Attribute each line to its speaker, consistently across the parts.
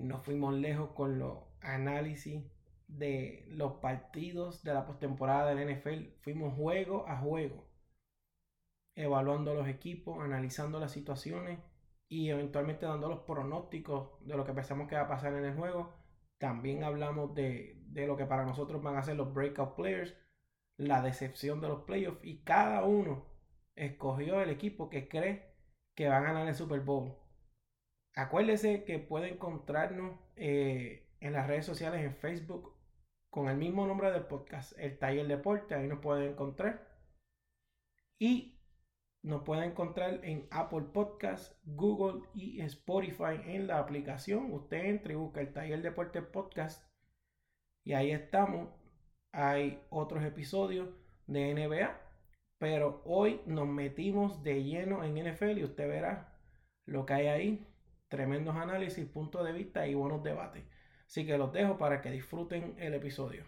Speaker 1: nos fuimos lejos con los análisis de los partidos de la postemporada del NFL. Fuimos juego a juego, evaluando los equipos, analizando las situaciones y eventualmente dando los pronósticos de lo que pensamos que va a pasar en el juego. También hablamos de, de lo que para nosotros van a ser los breakout players, la decepción de los playoffs y cada uno escogió el equipo que cree que va a ganar el Super Bowl. Acuérdese que puede encontrarnos eh, en las redes sociales en Facebook con el mismo nombre del podcast, el Taller Deporte, ahí nos pueden encontrar. Y nos pueden encontrar en Apple Podcast, Google y Spotify en la aplicación. Usted entra y busca el Taller Deporte Podcast y ahí estamos. Hay otros episodios de NBA, pero hoy nos metimos de lleno en NFL y usted verá lo que hay ahí. Tremendos análisis, puntos de vista y buenos debates. Así que los dejo para que disfruten el episodio.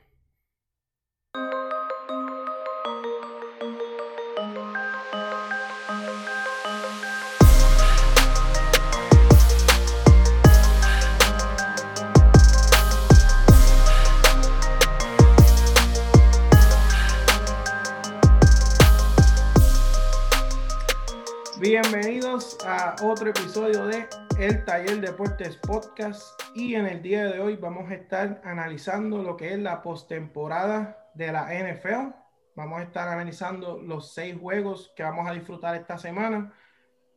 Speaker 1: Bienvenidos a otro episodio de El Taller Deportes Podcast y en el día de hoy vamos a estar analizando lo que es la postemporada de la NFL. Vamos a estar analizando los seis juegos que vamos a disfrutar esta semana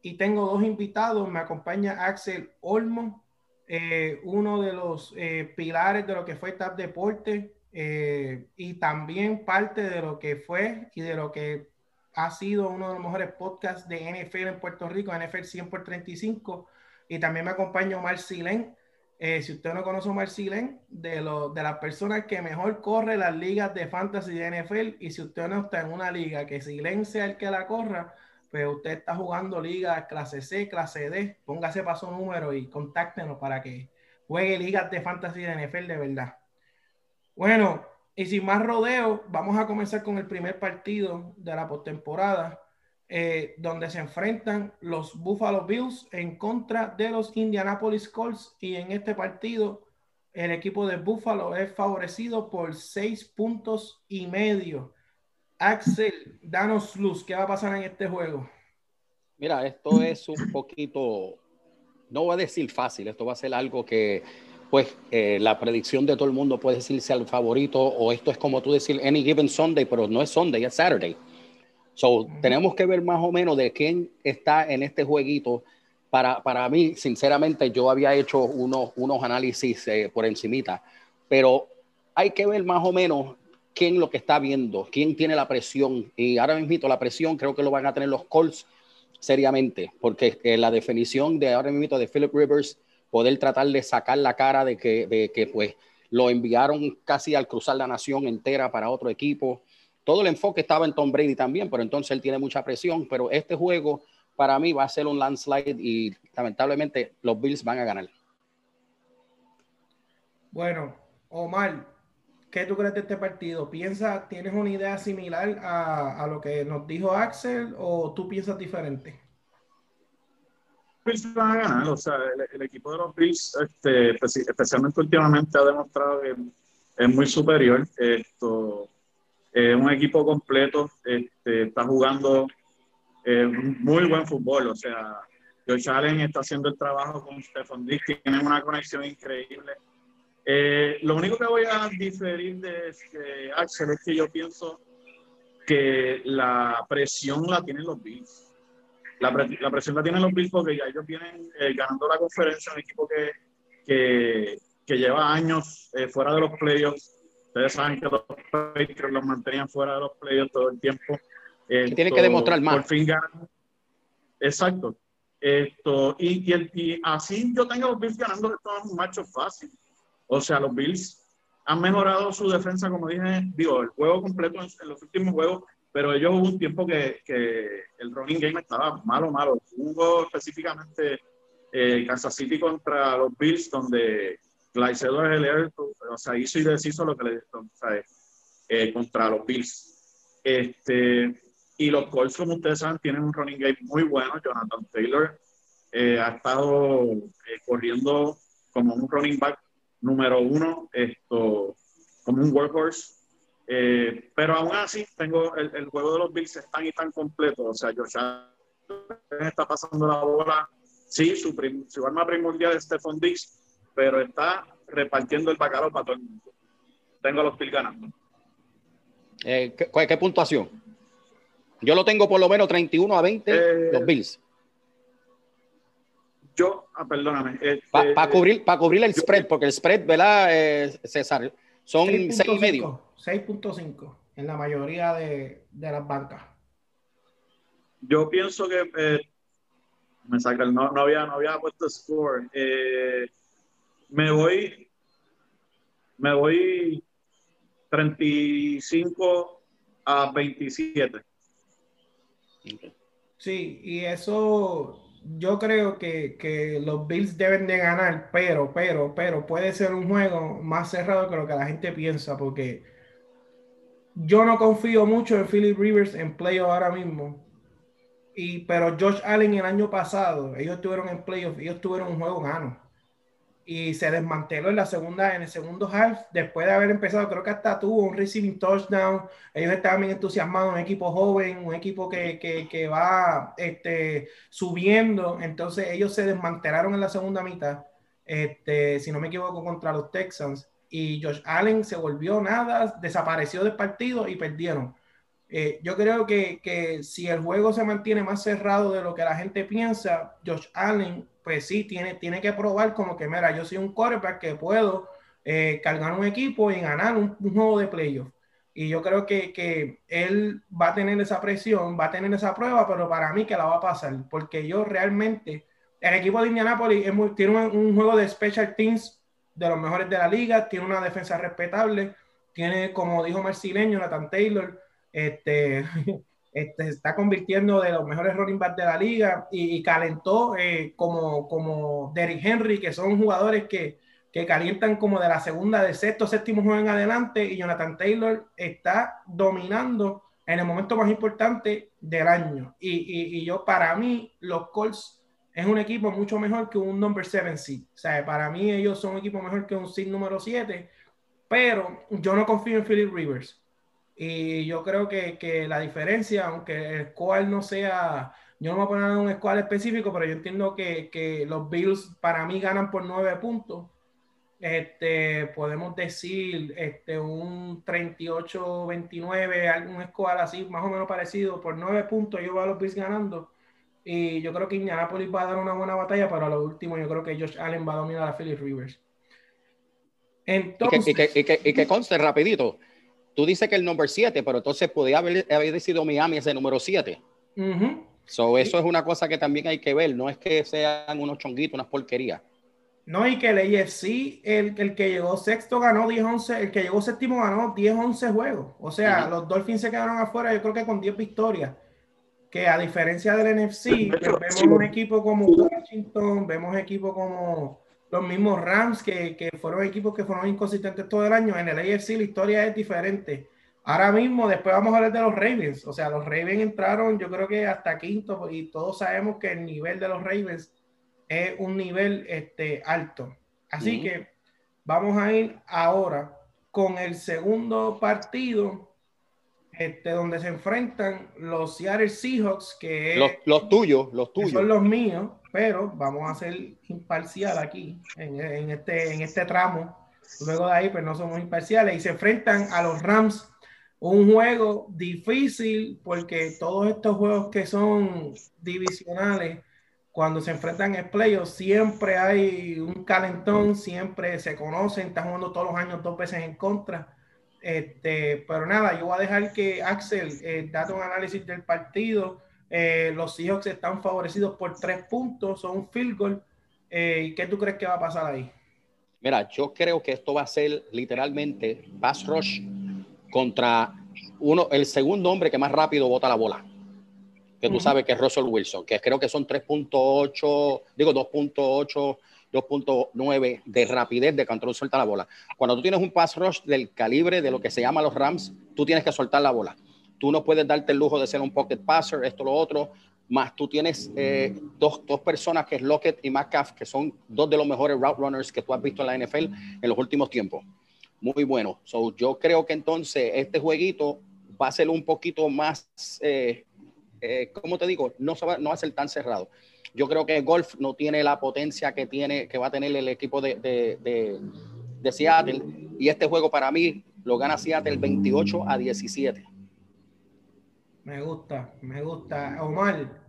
Speaker 1: y tengo dos invitados. Me acompaña Axel Olmo, eh, uno de los eh, pilares de lo que fue TAP Deporte eh, y también parte de lo que fue y de lo que ha sido uno de los mejores podcasts de NFL en Puerto Rico, NFL 100 por 35. Y también me acompaña Omar Silén. Eh, si usted no conoce a Omar Silén, de, de las personas que mejor corre las ligas de fantasy de NFL, y si usted no está en una liga que Silén sea el que la corra, pues usted está jugando ligas clase C, clase D, póngase para número y contáctenos para que juegue ligas de fantasy de NFL de verdad. Bueno, y sin más rodeo, vamos a comenzar con el primer partido de la postemporada, eh, donde se enfrentan los Buffalo Bills en contra de los Indianapolis Colts. Y en este partido, el equipo de Buffalo es favorecido por seis puntos y medio. Axel, danos luz, ¿qué va a pasar en este juego?
Speaker 2: Mira, esto es un poquito, no voy a decir fácil, esto va a ser algo que pues eh, la predicción de todo el mundo puede decirse al favorito o esto es como tú decir any given Sunday, pero no es Sunday, es Saturday. So, tenemos que ver más o menos de quién está en este jueguito. Para, para mí, sinceramente, yo había hecho unos, unos análisis eh, por encimita, pero hay que ver más o menos quién lo que está viendo, quién tiene la presión. Y ahora mismo la presión creo que lo van a tener los Colts seriamente, porque eh, la definición de ahora mismo de Philip Rivers poder tratar de sacar la cara de que, de que pues lo enviaron casi al cruzar la nación entera para otro equipo. Todo el enfoque estaba en Tom Brady también, pero entonces él tiene mucha presión, pero este juego para mí va a ser un landslide y lamentablemente los Bills van a ganar.
Speaker 1: Bueno, Omar, ¿qué tú crees de este partido? ¿Piensa, tienes una idea similar a, a lo que nos dijo Axel o tú piensas diferente?
Speaker 3: Bills van a ganar, o sea, el, equipo de los Bills, este, especialmente últimamente, ha demostrado que es muy superior. Esto es un equipo completo, este, está jugando eh, muy buen fútbol, o sea, Josh Allen está haciendo el trabajo con Stefan Diggs, tienen una conexión increíble. Eh, lo único que voy a diferir de Axel es que yo pienso que la presión la tienen los Bills la, la, presión la tienen los Bills porque ya ellos vienen eh, ganando la conferencia, un equipo que, que, que lleva años eh, fuera de los playoffs. Ustedes saben que los Patriots los mantenían fuera de los playoffs todo el tiempo.
Speaker 2: tienen que demostrar más.
Speaker 3: Por fin ganan. Exacto. Esto, y, y, y, así yo tengo los Bills ganando, esto es un macho fácil. O sea, los Bills han mejorado su defensa, como dije, digo, el juego completo en los últimos juegos pero ellos hubo un tiempo que, que el running game estaba malo, malo. Hubo específicamente eh, Kansas City contra los Bills, donde Clyde el o sea, hizo y deshizo lo que le o sea, eh, contra los Bills. Este, y los Colts, como ustedes saben, tienen un running game muy bueno. Jonathan Taylor eh, ha estado eh, corriendo
Speaker 4: como un running back número uno, esto, como un workhorse. Eh, pero aún así, tengo el, el, juego de los Bills es tan y tan completo. O sea, Josh está pasando la bola. Sí, su, su arma primordial es Stephon Diggs, pero está repartiendo el bacalao para todo el mundo. Tengo a los Bills ganando.
Speaker 2: Eh, ¿qué, ¿qué, puntuación? Yo lo tengo por lo menos 31 a 20 eh, los Bills.
Speaker 4: Yo, ah, perdóname.
Speaker 2: Para este, cubrir, para cubrir el spread, porque el spread, ¿verdad, eh, César? Son 6,5. medio.
Speaker 1: 6.5 en la mayoría de, de, las bancas.
Speaker 4: Yo pienso que eh, me saca el, no, no, había, no había puesto score. Eh, me voy, me voy 35 a 27.
Speaker 1: Sí, y eso yo creo que, que, los Bills deben de ganar, pero, pero, pero puede ser un juego más cerrado que lo que la gente piensa, porque yo no confío mucho en Philip Rivers en playoff ahora mismo. Y, pero Josh Allen el año pasado, ellos tuvieron en playoff, ellos tuvieron un juego gano y se desmanteló en la segunda, en el segundo half, después de haber empezado, creo que hasta tuvo un receiving touchdown, ellos estaban bien entusiasmados, un equipo joven, un equipo que, que, va este, subiendo, entonces ellos se desmantelaron en la segunda mitad, este, si no me equivoco, contra los Texans, y Josh Allen se volvió nada, desapareció del partido y perdieron. Eh, yo creo que, que si el juego se mantiene más cerrado de lo que la gente piensa, Josh Allen pues sí, tiene, tiene que probar como que, mira, yo soy un quarterback que puedo eh, cargar un equipo y ganar un, juego de playoff. Y yo creo que, que, él va a tener esa presión, va a tener esa prueba, pero para mí que la va a pasar, porque yo realmente, el equipo de Indianapolis tiene un, un, juego de special teams de los mejores de la liga, tiene una defensa respetable, tiene, como dijo Marcileño, Nathan Taylor, este, Este, está convirtiendo de los mejores running backs de la liga y, calentó eh, como, como Derrick Henry, que son jugadores que, que calientan como de la segunda, de sexto, séptimo juego en adelante y Jonathan Taylor está dominando en el momento más importante del año. Y, y, y yo, para mí, los Colts es un equipo mucho mejor que un number 7 seed. O sea, para mí ellos son un equipo mejor que un seed número 7, pero yo no confío en Philip Rivers. Y yo creo que, que, la diferencia, aunque el squad no sea, yo no me voy a poner un squad específico, pero yo entiendo que, que, los Bills para mí ganan por nueve puntos. Este, podemos decir este, un 38-29, algún squad así, más o menos parecido, por nueve puntos yo veo a los Bills ganando. Y yo creo que Indianapolis va a dar una buena batalla, pero a lo último yo creo que Josh Allen va a dominar a Philip Rivers.
Speaker 2: Entonces, y que, y que, y que conste rapidito, tú dices que el número 7, pero entonces podía haber, haber sido Miami ese número 7. Eso es una cosa que también hay que ver, no es que sean unos chonguitos, unas porquerías.
Speaker 1: No, y que el AFC, el, el que llegó sexto ganó 10-11, el que llegó séptimo ganó 10-11 juegos. O sea, los Dolphins se quedaron afuera, yo creo que con 10 victorias. Que a diferencia del NFC, vemos un equipo como Washington, vemos equipo como los mismos Rams, que, que, fueron equipos que fueron inconsistentes todo el año. En el AFC la historia es diferente. Ahora mismo, después vamos a hablar de los Ravens. O sea, los Ravens entraron, yo creo que hasta quinto, y todos sabemos que el nivel de los Ravens es un nivel este, alto. Así que vamos a ir ahora con el segundo partido, este, donde se enfrentan los Seattle Seahawks, que
Speaker 2: los, los tuyos, los tuyos.
Speaker 1: son los míos pero vamos a ser imparcial aquí, en, este, en este tramo. Luego de ahí, pues no somos imparciales y se enfrentan a los Rams. Un juego difícil porque todos estos juegos que son divisionales, cuando se enfrentan en playoffs, siempre hay un calentón, siempre se conocen, están jugando todos los años dos veces en contra. Este, pero nada, yo voy a dejar que Axel eh, dé un análisis del partido eh, los Seahawks están favorecidos por tres puntos, son un field goal. Eh, ¿Qué tú crees que va a pasar ahí?
Speaker 2: Mira, yo creo que esto va a ser literalmente pass rush contra uno, el segundo hombre que más rápido bota la bola. Que tú sabes que es Russell Wilson, que creo que son 3.8, digo 2.8, 2.9 de rapidez de control suelta la bola. Cuando tú tienes un pass rush del calibre de lo que se llama los Rams, tú tienes que soltar la bola. Tú no puedes darte el lujo de ser un pocket passer, esto, lo otro. más tú tienes eh, dos, dos, personas que es Lockett y Metcalf, que son dos de los mejores route runners que tú has visto en la NFL en los últimos tiempos. Muy bueno. So, yo creo que entonces este jueguito va a ser un poquito más, eh, eh, ¿cómo te digo? No, no va a ser tan cerrado. Yo creo que golf no tiene la potencia que tiene, que va a tener el equipo de, de, de, de Seattle. Y este juego para mí lo gana Seattle 28 a 17.
Speaker 1: Me gusta, me gusta. Omar,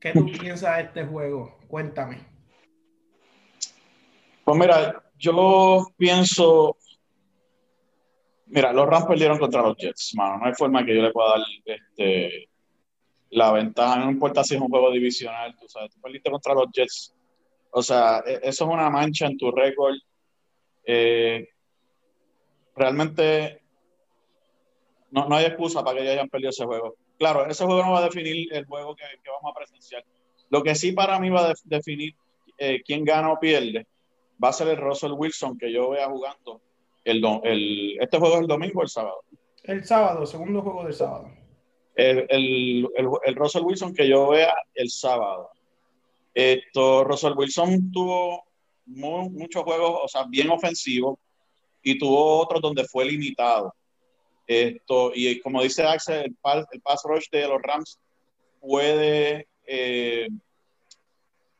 Speaker 1: ¿qué tú piensas de este juego? Cuéntame.
Speaker 3: Pues mira, yo pienso. Mira, los Rams perdieron contra los Jets, mano. No hay forma que yo le pueda dar este, la ventaja. No importa si es un juego divisional, tú sabes. Tú perdiste contra los Jets. O sea, e, eso es una mancha en tu récord. Eh, realmente no, no hay excusa para que ellos hayan perdido ese juego. Claro, ese juego no va a definir el juego que, vamos a presenciar. Lo que sí para mí va a definir eh, quién gana o pierde va a ser el Russell Wilson que yo vea jugando. El, el, ¿Este juego es el domingo o el sábado?
Speaker 1: El sábado, segundo juego del sábado.
Speaker 3: El, el, el, Russell Wilson que yo vea el sábado. Esto, Russell Wilson tuvo muchos juegos, o sea, bien ofensivos, y tuvo otros donde fue limitado. Esto, y como dice Axel, el pass, rush de los Rams puede eh,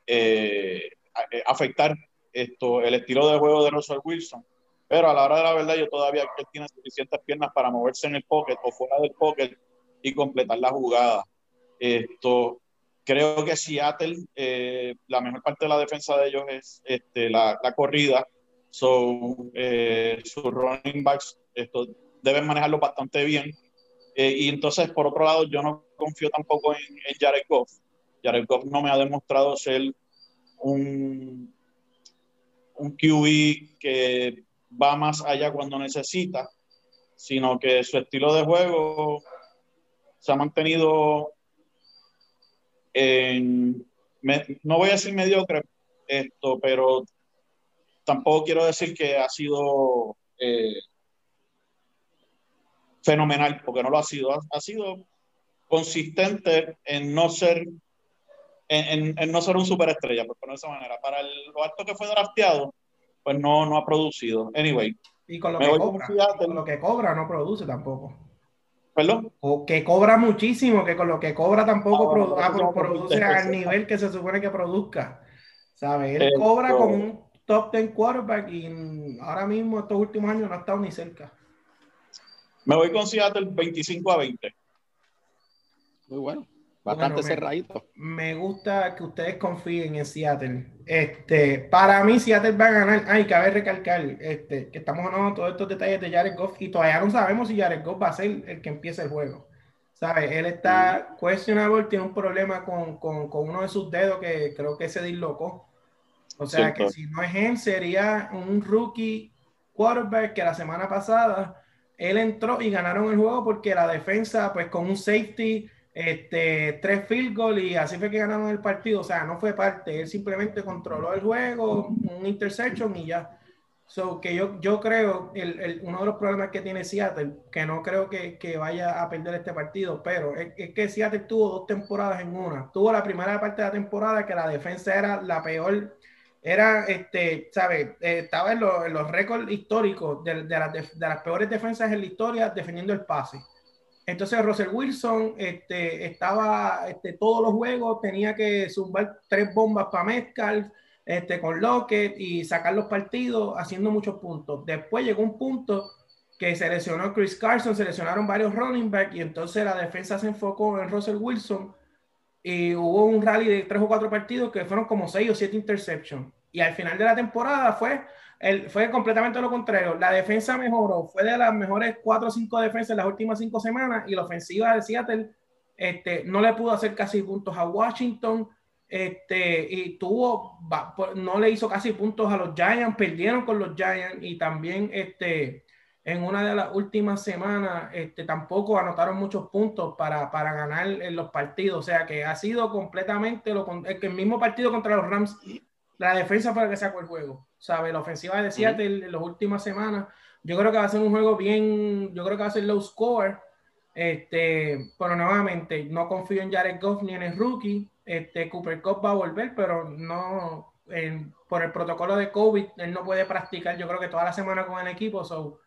Speaker 3: eh, afectar esto, el estilo de juego de Russell Wilson. Pero a la hora de la verdad, yo todavía que tiene suficientes piernas para moverse en el pocket o fuera del pocket y completar la jugada. Esto, creo que Seattle, eh, la mejor parte de la defensa de ellos es este, la, la corrida. So, eh, sus running backs esto, deben manejarlo bastante bien. Eh, y entonces, por otro lado, yo no confío tampoco en, en Jared Goff. Jared Goff no me ha demostrado ser un, un QB que va más allá cuando necesita, sino que su estilo de juego se ha mantenido en, no voy a decir mediocre esto, pero tampoco quiero decir que ha sido eh, fenomenal, porque no lo ha sido. Ha, sido consistente en no ser en, en, no ser un superestrella, por ponerlo de esa manera. Para el, lo alto que fue drafteado, pues no, no ha producido. Anyway.
Speaker 1: Y con lo, que cobra, con lo que cobra no produce tampoco.
Speaker 3: ¿Perdón?
Speaker 1: O que cobra muchísimo, que con lo que cobra tampoco ah, produ ah, produce al nivel que se supone que produzca. ¿Sabes? Él cobra como un top 10 quarterback y ahora mismo estos últimos años no ha estado ni cerca.
Speaker 3: Me voy con Seattle 25 a 20.
Speaker 2: Muy bueno. Bastante cerradito.
Speaker 1: Me gusta que ustedes confíen en Seattle. Este, para mí, Seattle va a ganar. Ay, cabe recalcar este, que estamos hablando de todos estos detalles de Jared Goff y todavía no sabemos si Jared Goff va a ser el que empiece el juego. ¿Sabes? Él está questionable, tiene un problema con, con, con, uno de sus dedos que creo que se dislocó. O sea, que si no es él, sería un rookie quarterback que la semana pasada él entró y ganaron el juego porque la defensa, pues con un safety, este, tres field goal y así fue que ganaron el partido. O sea, no fue parte, él simplemente controló el juego, un interception y ya. So, que yo, yo creo, el, el, uno de los problemas que tiene Seattle, que no creo que, que vaya a perder este partido, pero es, es, que Seattle tuvo dos temporadas en una. Tuvo la primera parte de la temporada que la defensa era la peor era, este, ¿sabes? Eh, estaba en, en, los récords históricos de, de, la, de, de, las peores defensas en la historia defendiendo el pase. Entonces, Russell Wilson este, estaba este, todos los juegos, tenía que zumbar tres bombas para Metcalf este, con Lockett y sacar los partidos haciendo muchos puntos. Después llegó un punto que seleccionó Chris Carson, seleccionaron varios running backs y entonces la defensa se enfocó en Russell Wilson y hubo un rally de tres o cuatro partidos que fueron como seis o siete interceptions. Y al final de la temporada fue, fue completamente lo contrario. La defensa mejoró, fue de las mejores cuatro o cinco defensas en las últimas cinco semanas y la ofensiva de Seattle este, no le pudo hacer casi puntos a Washington. Este, y tuvo, no le hizo casi puntos a los Giants, perdieron con los Giants y también este, en una de las últimas semanas tampoco anotaron muchos puntos para, para ganar los partidos. O sea que ha sido completamente lo, el mismo partido contra los Rams la defensa la que sacó el juego. ¿Sabe? La ofensiva de Seattle en las últimas semanas. Yo creo que va a ser un juego bien. Yo creo que va a ser low score. Este, pero nuevamente, no confío en Jared Goff ni en el rookie. Este, Cooper Cup va a volver, pero no, por el protocolo de COVID, él no puede practicar, yo creo que toda la semana con el equipo, so,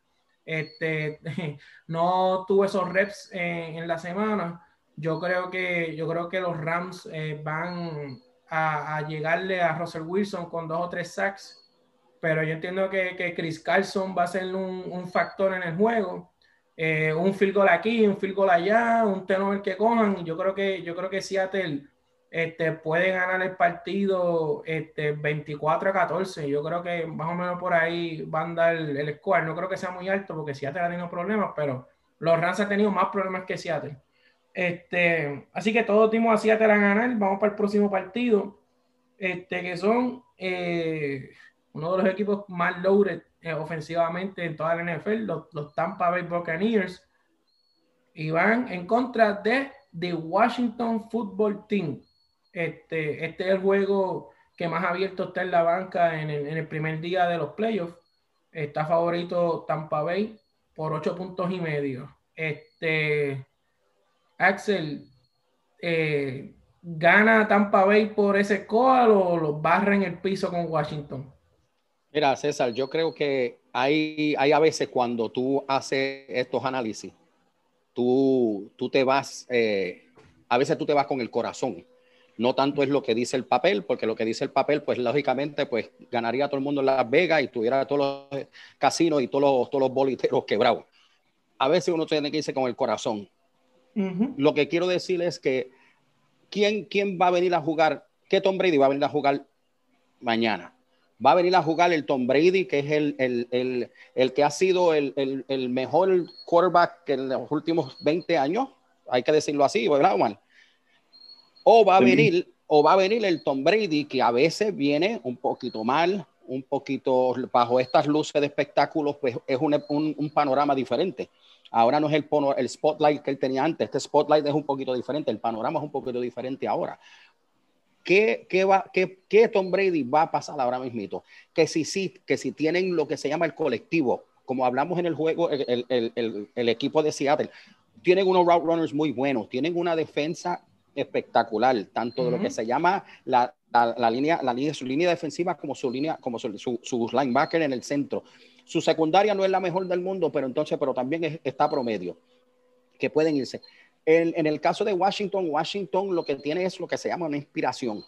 Speaker 1: este, no tuvo esos reps en, la semana. Yo creo que, yo creo que los Rams eh, van a, llegarle a Russell Wilson con dos o tres sacks, pero yo entiendo que, que Chris Carlson va a ser un, un factor en el juego. Eh, un field goal aquí, un field goal allá, un tenor que cojan. Yo creo que, yo creo que Seattle este, puede ganar el partido este, 24 a 14. Yo creo que más o menos por ahí va a andar el score. No creo que sea muy alto porque Seattle ha tenido problemas, pero los Rams han tenido más problemas que Seattle. Este, así que todos dimos a Seattle a ganar. Vamos para el próximo partido, este, que son eh, uno de los equipos más loaded eh, ofensivamente en toda la NFL, los, Tampa Bay Buccaneers, y van en contra de The Washington Football Team. Este, este es el juego que más abierto está en la banca en el, primer día de los playoffs. Está favorito Tampa Bay por ocho puntos y medio. Este, Axel, eh, ¿gana Tampa Bay por ese score o los barra en el piso con Washington?
Speaker 2: Mira, César, yo creo que hay, hay a veces cuando tú haces estos análisis, tú, tú te vas, eh, a veces tú te vas con el corazón. No tanto es lo que dice el papel, porque lo que dice el papel, pues lógicamente, pues ganaría todo el mundo en Las Vegas y tuviera todos los casinos y todos los, todos los boliteros quebrados. A veces uno tiene que irse con el corazón. Lo que quiero decir es que ¿quién, ¿quién va a venir a jugar? ¿Qué Tom Brady va a venir a jugar mañana? va a venir a jugar el Tom Brady, que es el, el, el, el que ha sido el, mejor quarterback en los últimos 20 años, hay que decirlo así, ¿verdad, Omar? O va a venir, o va a venir el Tom Brady, que a veces viene un poquito mal, un poquito bajo estas luces de espectáculos, pues es un, un, un panorama diferente. Ahora no es el, el spotlight que él tenía antes, este spotlight es un poquito diferente, el panorama es un poquito diferente ahora. ¿Qué, qué, va, qué, qué Tom Brady va a pasar ahora mismo? Que si, sí, que si tienen lo que se llama el colectivo, como hablamos en el juego, el, el, el, el equipo de Seattle, tienen unos route runners muy buenos, tienen una defensa espectacular, tanto de lo que se llama la, la, la, línea, la línea, su línea defensiva como su línea, como su, su, su, linebacker en el centro. Su secundaria no es la mejor del mundo, pero entonces, pero también es, está promedio, que pueden irse. En, el caso de Washington, Washington lo que tiene es lo que se llama una inspiración.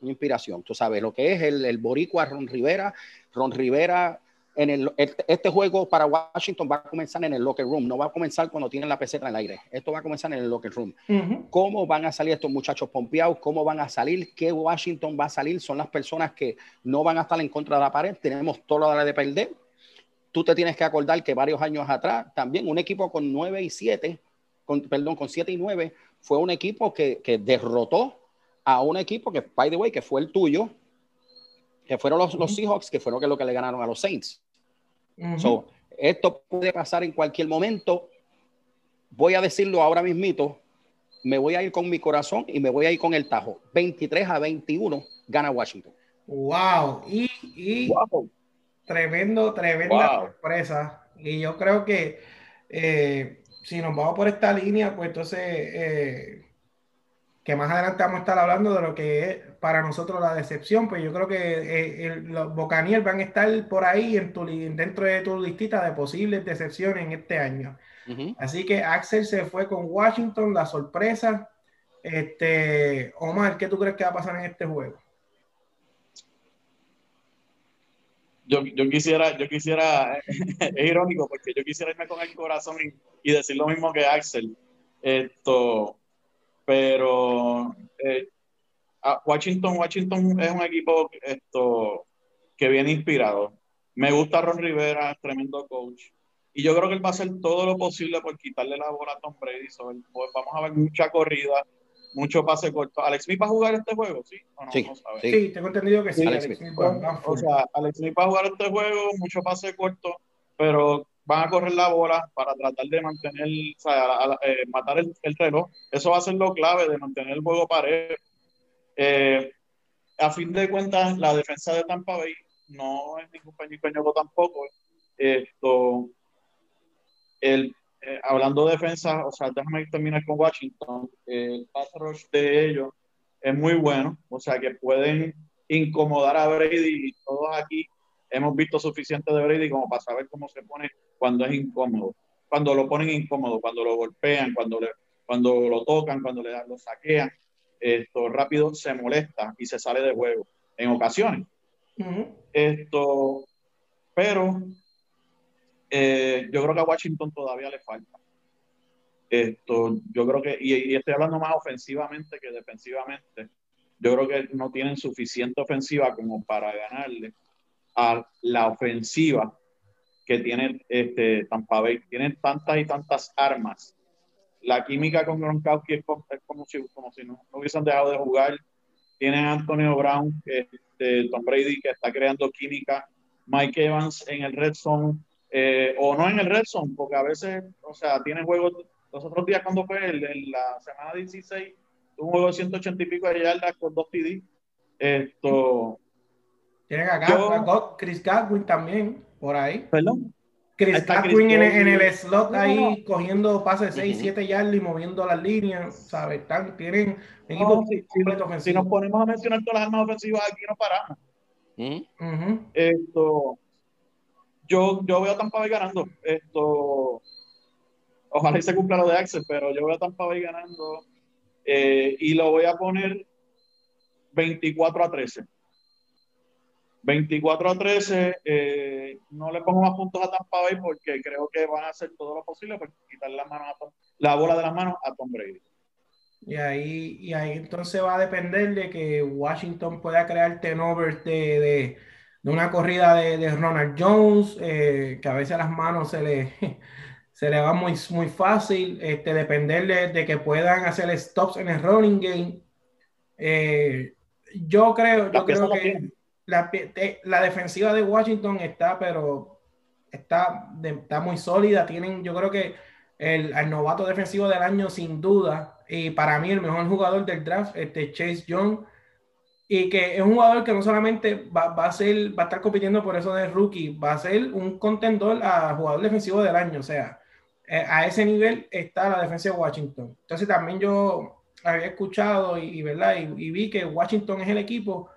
Speaker 2: Una inspiración. Tú sabes lo que es el, el boricua Ron Rivera. Ron Rivera, en el, este juego para Washington va a comenzar en el locker room. No va a comenzar cuando tienen la peseta en el aire. Esto va a comenzar en el locker room. ¿Cómo van a salir estos muchachos pompeados? ¿Cómo van a salir? ¿Qué Washington va a salir? Son las personas que no van a estar en contra de la pared. Tenemos todo lo de perder. Tú te tienes que acordar que varios años atrás, también un equipo con 9 y 7 con, perdón, con 7 y 9, fue un equipo que, que, derrotó a un equipo que, by the way, que fue el tuyo, que fueron los, los Seahawks, que fueron lo que le ganaron a los Saints. so, esto puede pasar en cualquier momento. Voy a decirlo ahora mismito. Me voy a ir con mi corazón y me voy a ir con el tajo. 23 a 21 gana Washington.
Speaker 1: Wow. Y, y tremendo, tremenda sorpresa. Y yo creo que eh, si nos vamos por esta línea, pues entonces, eh, que más adelante vamos a estar hablando de lo que es para nosotros la decepción, pues yo creo que eh, los Bocaniel van a estar por ahí en tu, dentro de tu listita de posibles decepciones en este año. Así que Axel se fue con Washington, la sorpresa. Este, Omar, ¿qué tú crees que va a pasar en este juego?
Speaker 4: Yo, yo quisiera, yo quisiera, es irónico porque yo quisiera irme con el corazón y, decir lo mismo que Axel. Esto, pero eh, Washington, Washington es un equipo esto, que viene inspirado. Me gusta Ron Rivera, tremendo coach. Y yo creo que él va a hacer todo lo posible por quitarle la bola a Tom Brady. pues vamos a ver mucha corrida, mucho pase corto. ¿Alex Smith va a jugar este juego? ¿Sí?
Speaker 1: sí, sí, tengo entendido que sí. Alex, Smith
Speaker 4: o sea, Alex Smith va a jugar este juego, mucho pase corto, pero van a correr la bola para tratar de mantener, o sea, eh, matar el, el, reloj. Eso va a ser lo clave de mantener el juego parejo. Eh, a fin de cuentas, la defensa de Tampa Bay no es ningún peñico tampoco. Esto, el,
Speaker 3: eh, hablando de defensa, o sea, déjame terminar con Washington. El pass rush de ellos es muy bueno, o sea, que pueden incomodar a Brady y todos aquí hemos visto suficiente de Brady como para saber cómo se pone cuando es incómodo. Cuando lo ponen incómodo, cuando lo golpean, cuando, le, cuando lo tocan, cuando le, lo saquean, esto rápido se molesta y se sale de juego en ocasiones. Esto, pero eh, yo creo que a Washington todavía le falta. Esto, yo creo que, y, estoy hablando más ofensivamente que defensivamente, yo creo que no tienen suficiente ofensiva como para ganarle a la ofensiva que tiene este, Tampa Bay. Tienen tantas y tantas armas. La química con Gronkowski es como, si, como si no, hubiesen dejado de jugar. Tienen Antonio Brown, este, Tom Brady, que está creando química. Mike Evans en el red zone eh, o no en el red zone, porque a veces, o sea, tienen juegos, los otros días cuando fue el, en la semana 16, un juego de 180 y pico de yardas con dos TD. Esto.
Speaker 1: Tienen acá Chris Godwin también, por ahí.
Speaker 3: Perdón.
Speaker 1: Chris Godwin en, en, el slot ahí cogiendo pases de 6, 7 yardas y moviendo las líneas, ¿sabes? Están, tienen equipo
Speaker 3: si, ofensivo. Si nos ponemos a mencionar todas las armas ofensivas aquí, no paramos. Esto yo, yo veo a Tampa Bay ganando. Esto, ojalá y se cumpla lo de Axel, pero yo veo a Tampa Bay ganando eh, y lo voy a poner 24 a 13. 24 a 13, eh, no le pongo más puntos a Tampa Bay porque creo que van a hacer todo lo posible para quitar la, mano la bola de las manos a Tom Brady.
Speaker 1: Y ahí, y ahí entonces va a depender de que Washington pueda crear turnovers de de una corrida de, Ronald Jones, eh, que a veces las manos se le, se le va muy, muy fácil, este, depender de, que puedan hacer stops en el running game. Eh, yo creo, yo creo que la, la, defensiva de Washington está, pero está, está muy sólida. Tienen, yo creo que el, el, novato defensivo del año, sin duda, y para mí el mejor jugador del draft, este Chase Young y que es un jugador que no solamente va, va, a ser, va a estar compitiendo por eso de rookie, va a ser un contendor a jugador defensivo del año, o sea, eh, a ese nivel está la defensa de Washington. Entonces también yo había escuchado y, ¿verdad? Y, vi que Washington es el equipo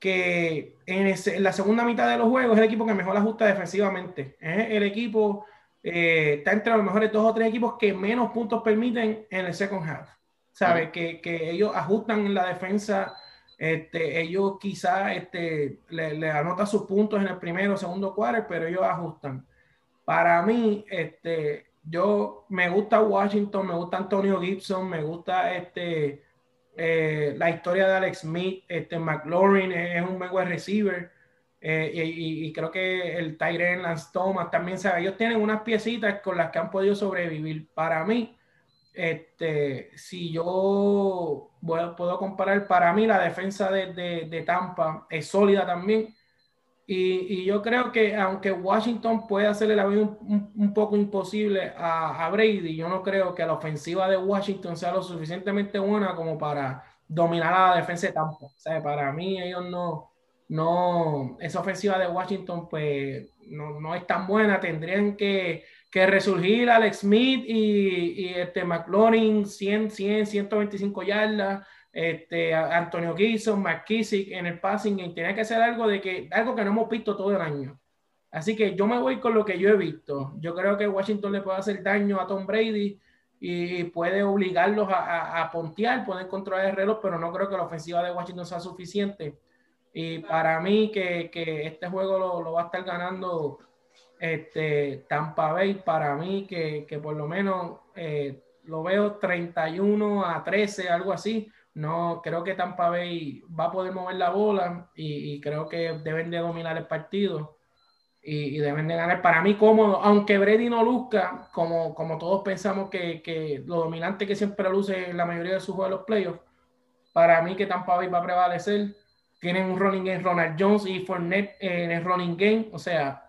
Speaker 1: que en, en, la segunda mitad de los juegos es el equipo que mejor ajusta defensivamente. Es el equipo, eh, está entre los mejores dos o tres equipos que menos puntos permiten en el second half. ¿Sabe? Que, que ellos ajustan la defensa este, ellos quizás este, le, le, anotan sus puntos en el primero segundo cuarto, pero ellos ajustan. Para mí, este, yo me gusta Washington, me gusta Antonio Gibson, me gusta este, eh, la historia de Alex Smith, este, McLaurin es, un buen receiver. Eh, y, y, creo que el Tyrell Lance Thomas también sabe, ellos tienen unas piecitas con las que han podido sobrevivir. Para mí, este, si yo puedo comparar, para mí la defensa de, de, Tampa es sólida también. Y, y, yo creo que aunque Washington puede hacerle la vida un, un, poco imposible a, a, Brady, yo no creo que la ofensiva de Washington sea lo suficientemente buena como para dominar a la defensa de Tampa. O sea, para mí ellos no, no, esa ofensiva de Washington pues no, no es tan buena. Tendrían que que resurgir Alex Smith y, y este McLaurin 100, 100, 125 yardas, este, Antonio Gibson, McKissick en el passing y tiene que ser algo de que algo que no hemos visto todo el año. Así que yo me voy con lo que yo he visto. Yo creo que Washington le puede hacer daño a Tom Brady y puede obligarlos a, a, pontear, pueden controlar el reloj, pero no creo que la ofensiva de Washington sea suficiente. Y para mí que, que este juego lo, lo, va a estar ganando este, Tampa Bay para mí que, que por lo menos eh, lo veo 31 a 13, algo así. No, creo que Tampa Bay va a poder mover la bola y, creo que deben de dominar el partido y, deben de ganar. Para mí cómodo, aunque Brady no luzca, como, como todos pensamos que, que, lo dominante que siempre luce en la mayoría de sus juegos de los playoffs, para mí que Tampa Bay va a prevalecer. Tienen un running game Ronald Jones y Fournette en el running game, o sea,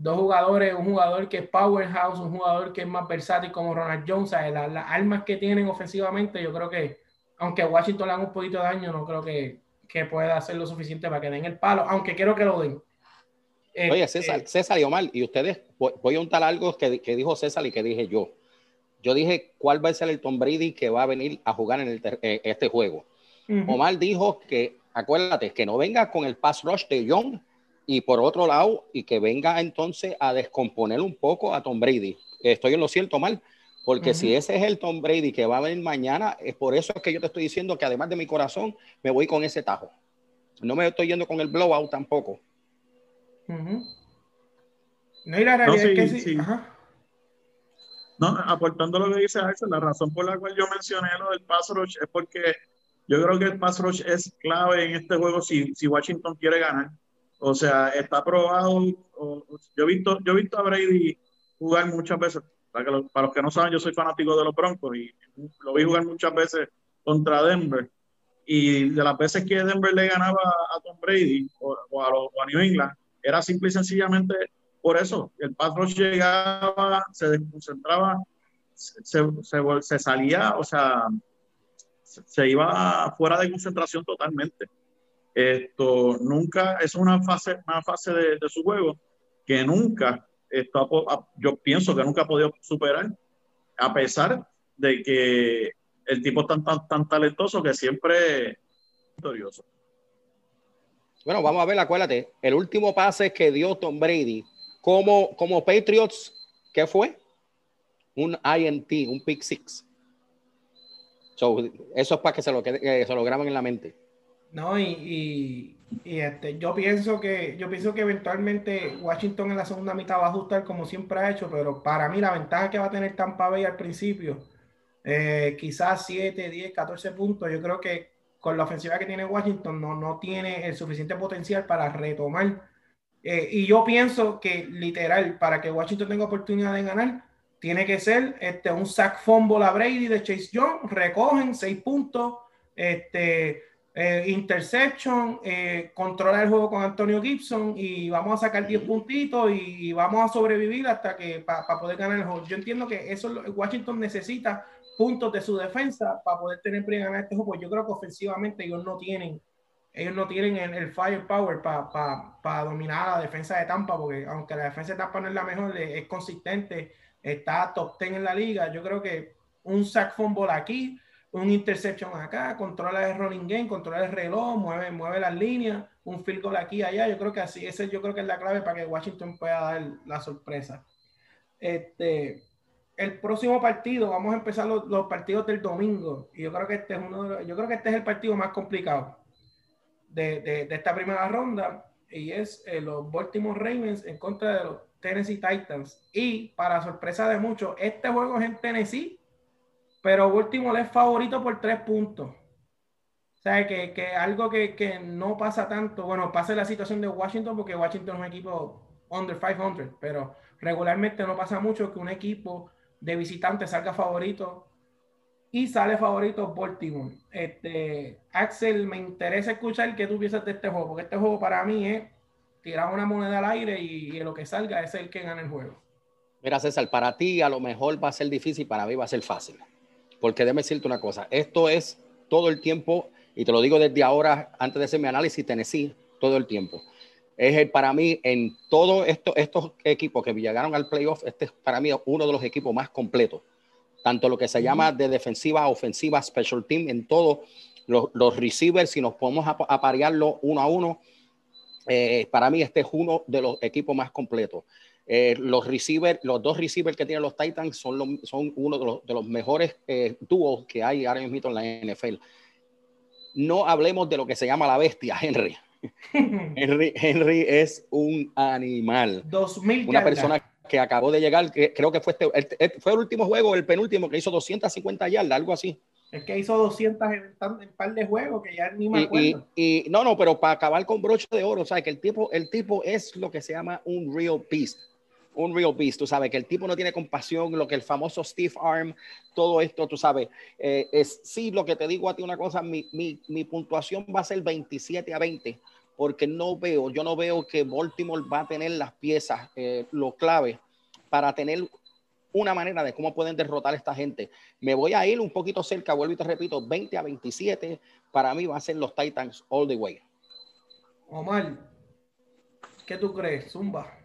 Speaker 1: dos jugadores, un jugador que es powerhouse, un jugador que es más versátil como Ronald Jones, las, las armas que tienen ofensivamente, yo creo que, aunque Washington le haga un poquito de daño, no creo que, que pueda hacer lo suficiente para que den el palo, aunque quiero que lo den.
Speaker 2: Oye, este, César, César y Omar, y ustedes, voy a untar algo que, que, dijo César y que dije yo. Yo dije cuál va a ser el Tom Brady que va a venir a jugar en el eh, este juego. Omar dijo que, acuérdate, que no venga con el pass rush de Young y por otro lado, y que venga entonces a descomponer un poco a Tom Brady. Estoy en lo cierto, mal, porque si ese es el Tom Brady que va a venir mañana, es por eso que yo te estoy diciendo que además de mi corazón, me voy con ese tajo. No me estoy yendo con el blowout tampoco.
Speaker 3: No, y la realidad es que sí. No, aportando lo que dice Axel, la razón por la cual yo mencioné lo del pass rush es porque yo creo que el pass rush es clave en este juego si, si Washington quiere ganar. O sea, está probado. yo, he visto, yo he visto a Brady jugar muchas veces. Para, los que no saben, yo soy fanático de los Broncos y lo vi jugar muchas veces contra Denver. Y de las veces que Denver le ganaba a Tom Brady o, a, a New England, era simple y sencillamente por eso. El rush llegaba, se desconcentraba, se, se, salía, o sea, se, iba fuera de concentración totalmente. Esto nunca es una fase, una fase de, su juego que nunca, esto, yo pienso que nunca ha podido superar, a pesar de que el tipo es tan, tan, tan talentoso que siempre es victorioso.
Speaker 2: Bueno, vamos a ver, acuérdate, el último pase que dio Tom Brady como, como Patriots, ¿qué fue? Un INT, un pick six. eso es para que se lo, que se lo graben en la mente.
Speaker 1: No, y, y, este, yo pienso que yo pienso que eventualmente Washington en la segunda mitad va a ajustar como siempre ha hecho, pero para mí la ventaja que va a tener Tampa Bay al principio, eh, quizás 7, 10, 14 puntos, yo creo que con la ofensiva que tiene Washington no, no tiene el suficiente potencial para retomar. Eh, y yo pienso que literal, para que Washington tenga oportunidad de ganar, tiene que ser este, un sack fumble a Brady de Chase Young, recogen 6 puntos, este, eh, interception, eh, controla el juego con Antonio Gibson y vamos a sacar 10 puntitos y, vamos a sobrevivir hasta que para poder ganar el juego. Yo entiendo que eso Washington necesita puntos de su defensa para poder tener y ganar este juego. Yo creo que ofensivamente ellos no tienen ellos no tienen el, firepower para dominar la defensa de Tampa, porque aunque la defensa de Tampa no es la mejor, es, consistente, está top 10 en la liga. Yo creo que un sack fumble aquí, un interception acá, controla el running game, controla el reloj, mueve, mueve las líneas, un field goal aquí y allá. Yo creo que así, ese yo creo que es la clave para que Washington pueda dar la sorpresa. Este, el próximo partido, vamos a empezar los, los, partidos del domingo. Y yo creo que este es uno de yo creo que este es el partido más complicado de, de, esta primera ronda. Y es eh, los Baltimore Ravens en contra de los Tennessee Titans. Y para sorpresa de muchos, este juego es en Tennessee pero Baltimore es favorito por tres puntos. O sea, que, que algo que, que, no pasa tanto, bueno, pasa la situación de Washington porque Washington es un equipo under 500, pero regularmente no pasa mucho que un equipo de visitantes salga favorito y sale favorito Baltimore. Este, Axel, me interesa escuchar qué tú piensas de este juego, porque este juego para mí es tirar una moneda al aire y, y lo que salga es el que gana el juego.
Speaker 2: Mira, César, para ti a lo mejor va a ser difícil, para mí va a ser fácil. Porque déjame decirte una cosa, esto es todo el tiempo, y te lo digo desde ahora, antes de hacer mi análisis, Tennessee, todo el tiempo. Es para mí, en todos esto, estos equipos que llegaron al playoff, este es para mí uno de los equipos más completos. Tanto lo que se llama de defensiva, ofensiva, special team, en todos los, receivers, si nos podemos aparearlo uno a uno, eh, para mí este es uno de los equipos más completos. Eh, los receivers, los dos receivers que tienen los Titans son, son uno de los, de los mejores eh, dúos que hay ahora mismo en la NFL. No hablemos de lo que se llama la bestia, Henry. Henry, Henry es un animal.
Speaker 1: 2000
Speaker 2: Una persona que acabó de llegar, que creo que fue, este, fue el último juego, el penúltimo, que hizo 250 yardas, algo así.
Speaker 1: Es que hizo 200 en un par de juegos que ya ni me
Speaker 2: acuerdo. Y, no, no, pero para acabar con broche de oro, o sea, que el tipo, el tipo es lo que se llama un real beast un real beast, tú sabes, que el tipo no tiene compasión, lo que el famoso Steve Arm, todo esto, tú sabes, eh, es sí, lo que te digo a ti una cosa, mi, mi, mi, puntuación va a ser 27 a 20, porque no veo, yo no veo que Baltimore va a tener las piezas, eh, lo clave, para tener una manera de cómo pueden derrotar a esta gente. Me voy a ir un poquito cerca, vuelvo y te repito, 20 a 27, para mí va a ser los Titans all the way.
Speaker 1: Omar, ¿qué tú crees, Zumba?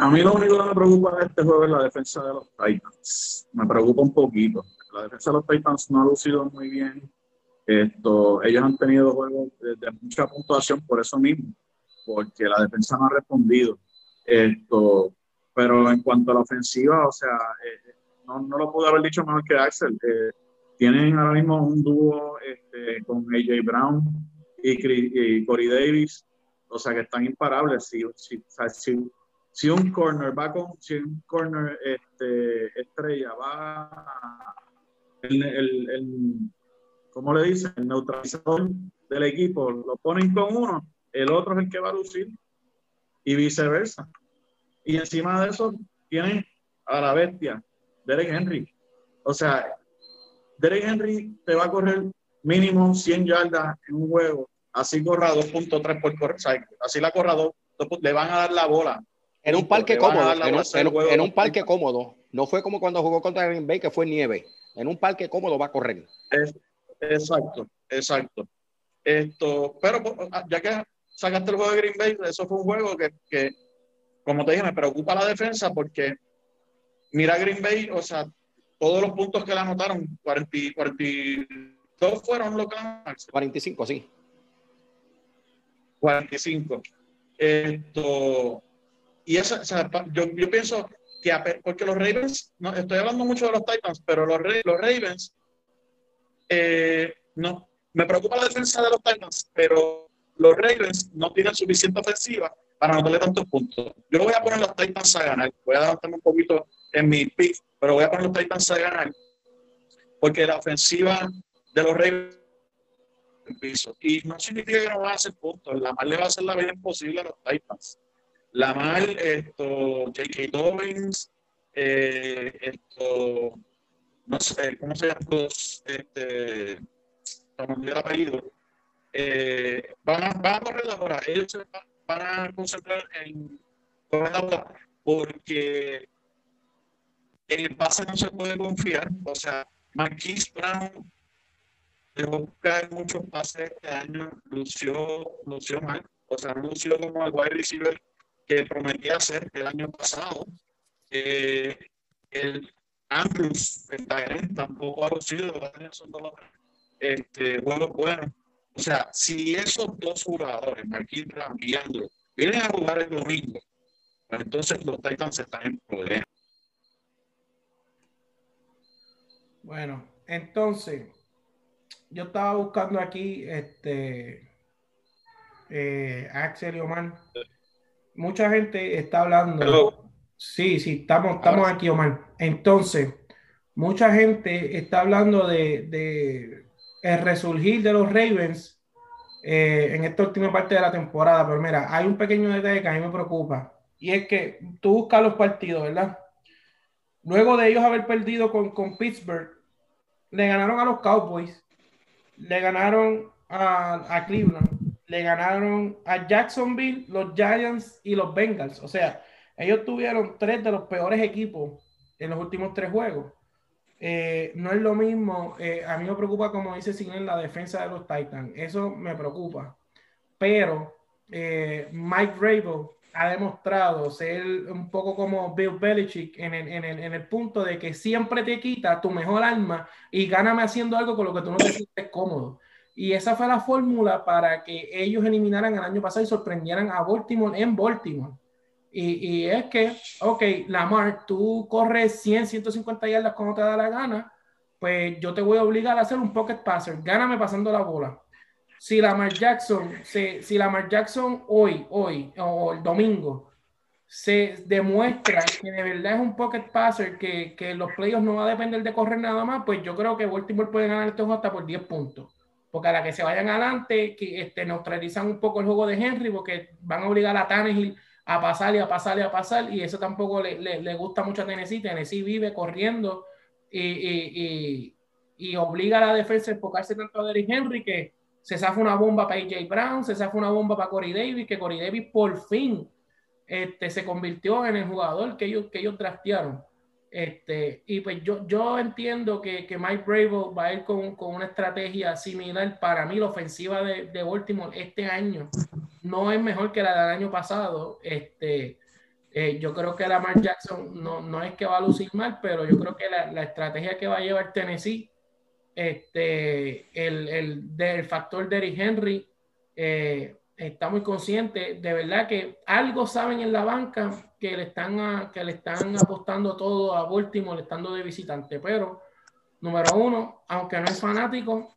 Speaker 3: A mí lo único que me preocupa de este juego es la defensa de los Titans. Me preocupa un poquito. La defensa de los Titans no ha lucido muy bien. Esto, ellos han tenido juegos de, mucha puntuación por eso mismo, porque la defensa no ha respondido. Esto, pero en cuanto a la ofensiva, o sea, eh, no, no, lo pude haber dicho mejor que Axel. Eh, tienen ahora mismo un dúo este, con AJ Brown y, Corey Davis, o sea que están imparables. Si, si, si, un corner va con, si un corner este, estrella va el, el, el, ¿cómo le dicen? El neutralizador del equipo, lo ponen con uno, el otro es el que va a lucir y viceversa. Y encima de eso tienen a la bestia, Derek Henry. O sea, Derek Henry te va a correr mínimo 100 yardas en un juego, así corra 2.3 por correr, así la corra 2, le van a dar la bola.
Speaker 2: En un parque cómodo, en un, parque cómodo. No fue como cuando jugó contra Green Bay, que fue nieve. En un parque cómodo va a correr.
Speaker 3: exacto, exacto. Esto, pero pues, ah, ya que sacaste el juego de Green Bay, eso fue un juego que, que como te dije, me preocupa la defensa porque mira Green Bay, o sea, todos los puntos que le anotaron, 40, 42 fueron los que
Speaker 2: 45, sí.
Speaker 3: 45. Esto, y eso, o yo, yo, pienso que, porque los Ravens, no, estoy hablando mucho de los Titans, pero los, los Ravens, eh, no, me preocupa la defensa de los Titans, pero los Ravens no tienen suficiente ofensiva para no tener tantos puntos. Yo voy a poner los Titans a ganar, voy a adelantarme un poquito en mi pick, pero voy a poner los Titans a ganar porque la ofensiva de los Ravens piso. Y no significa que no van a hacer puntos. La mal le va a hacer la vida imposible a los Titans. La mal, esto, J.K. Dobbins, eh, esto, no sé, ¿cómo se llama? Este, el apellido. Eh, van, a, van a correr la hora. Ellos se van a concentrar en correr la hora porque el pase no se puede confiar. O sea, Marquis Brown dejó buscar muchos pases este año, lució, lució mal. O sea, lució como el wide receiver que prometía ser el año pasado. Eh, el Andrews, el tampoco ha lucido, este, juegos buenos. O sea, si esos dos jugadores, Marquis Brown y Andrew, vienen a jugar el domingo, pues entonces los Titans están en problemas.
Speaker 1: Bueno, entonces, yo estaba buscando aquí, este, eh, Axel y Omar. Mucha gente está hablando. Sí, sí, estamos, estamos aquí, Omar. Entonces, mucha gente está hablando de, de el resurgir de los Ravens eh, en esta última parte de la temporada. Pero mira, hay un pequeño detalle que a mí me preocupa. Y es que tú buscas los partidos, ¿verdad? Luego de ellos haber perdido con, con Pittsburgh, le ganaron a los Cowboys, le ganaron a, Cleveland, le ganaron a Jacksonville, los Giants y los Bengals. O sea, ellos tuvieron tres de los peores equipos en los últimos tres juegos. Eh, no es lo mismo, eh, a mí me preocupa, como dice en la defensa de los Titans. Eso me preocupa. Pero eh, Mike Rabel ha demostrado ser un poco como Bill Belichick en el, en, el, en el, punto de que siempre te quita tu mejor alma y gáname haciendo algo con lo que tú no te sientes cómodo. Y esa fue la fórmula para que ellos eliminaran el año pasado y sorprendieran a Baltimore en Baltimore. Y, y es que, ok, Lamar, tú corres 100, 150 yardas cuando te da la gana, pues yo te voy a obligar a hacer un pocket passer. Gáname pasando la bola si Lamar Jackson, si, si Lamar Jackson hoy, hoy o el domingo se demuestra que de verdad es un pocket passer, que, que los playoffs no va a depender de correr nada más, pues yo creo que Baltimore puede ganar este juego hasta por 10 puntos. Porque a la que se vayan adelante, que este, neutralizan un poco el juego de Henry, porque van a obligar a Tannehill a pasar y a pasar y a pasar, y eso tampoco le, gusta mucho a Tennessee. Tennessee vive corriendo y obliga a la defensa a enfocarse tanto a Derrick Henry que se zafa una bomba para AJ Brown, se zafa una bomba para Corey Davis, que Corey Davis por fin este, se convirtió en el jugador que ellos, que ellos draftearon. Este, y pues yo, yo entiendo que, que Mike Bravo va a ir con, con, una estrategia similar. Para mí, la ofensiva de, de, Baltimore este año no es mejor que la del año pasado. Este, Eh, yo creo que Lamar Jackson no, no es que va a lucir mal, pero yo creo que la, la estrategia que va a llevar Tennessee, este, el, el del factor Derrick Henry, eh, está muy consciente. De verdad que algo saben en la banca que le están, que le están apostando todo a Baltimore, estando de visitante. Pero, número uno, aunque no es fanático,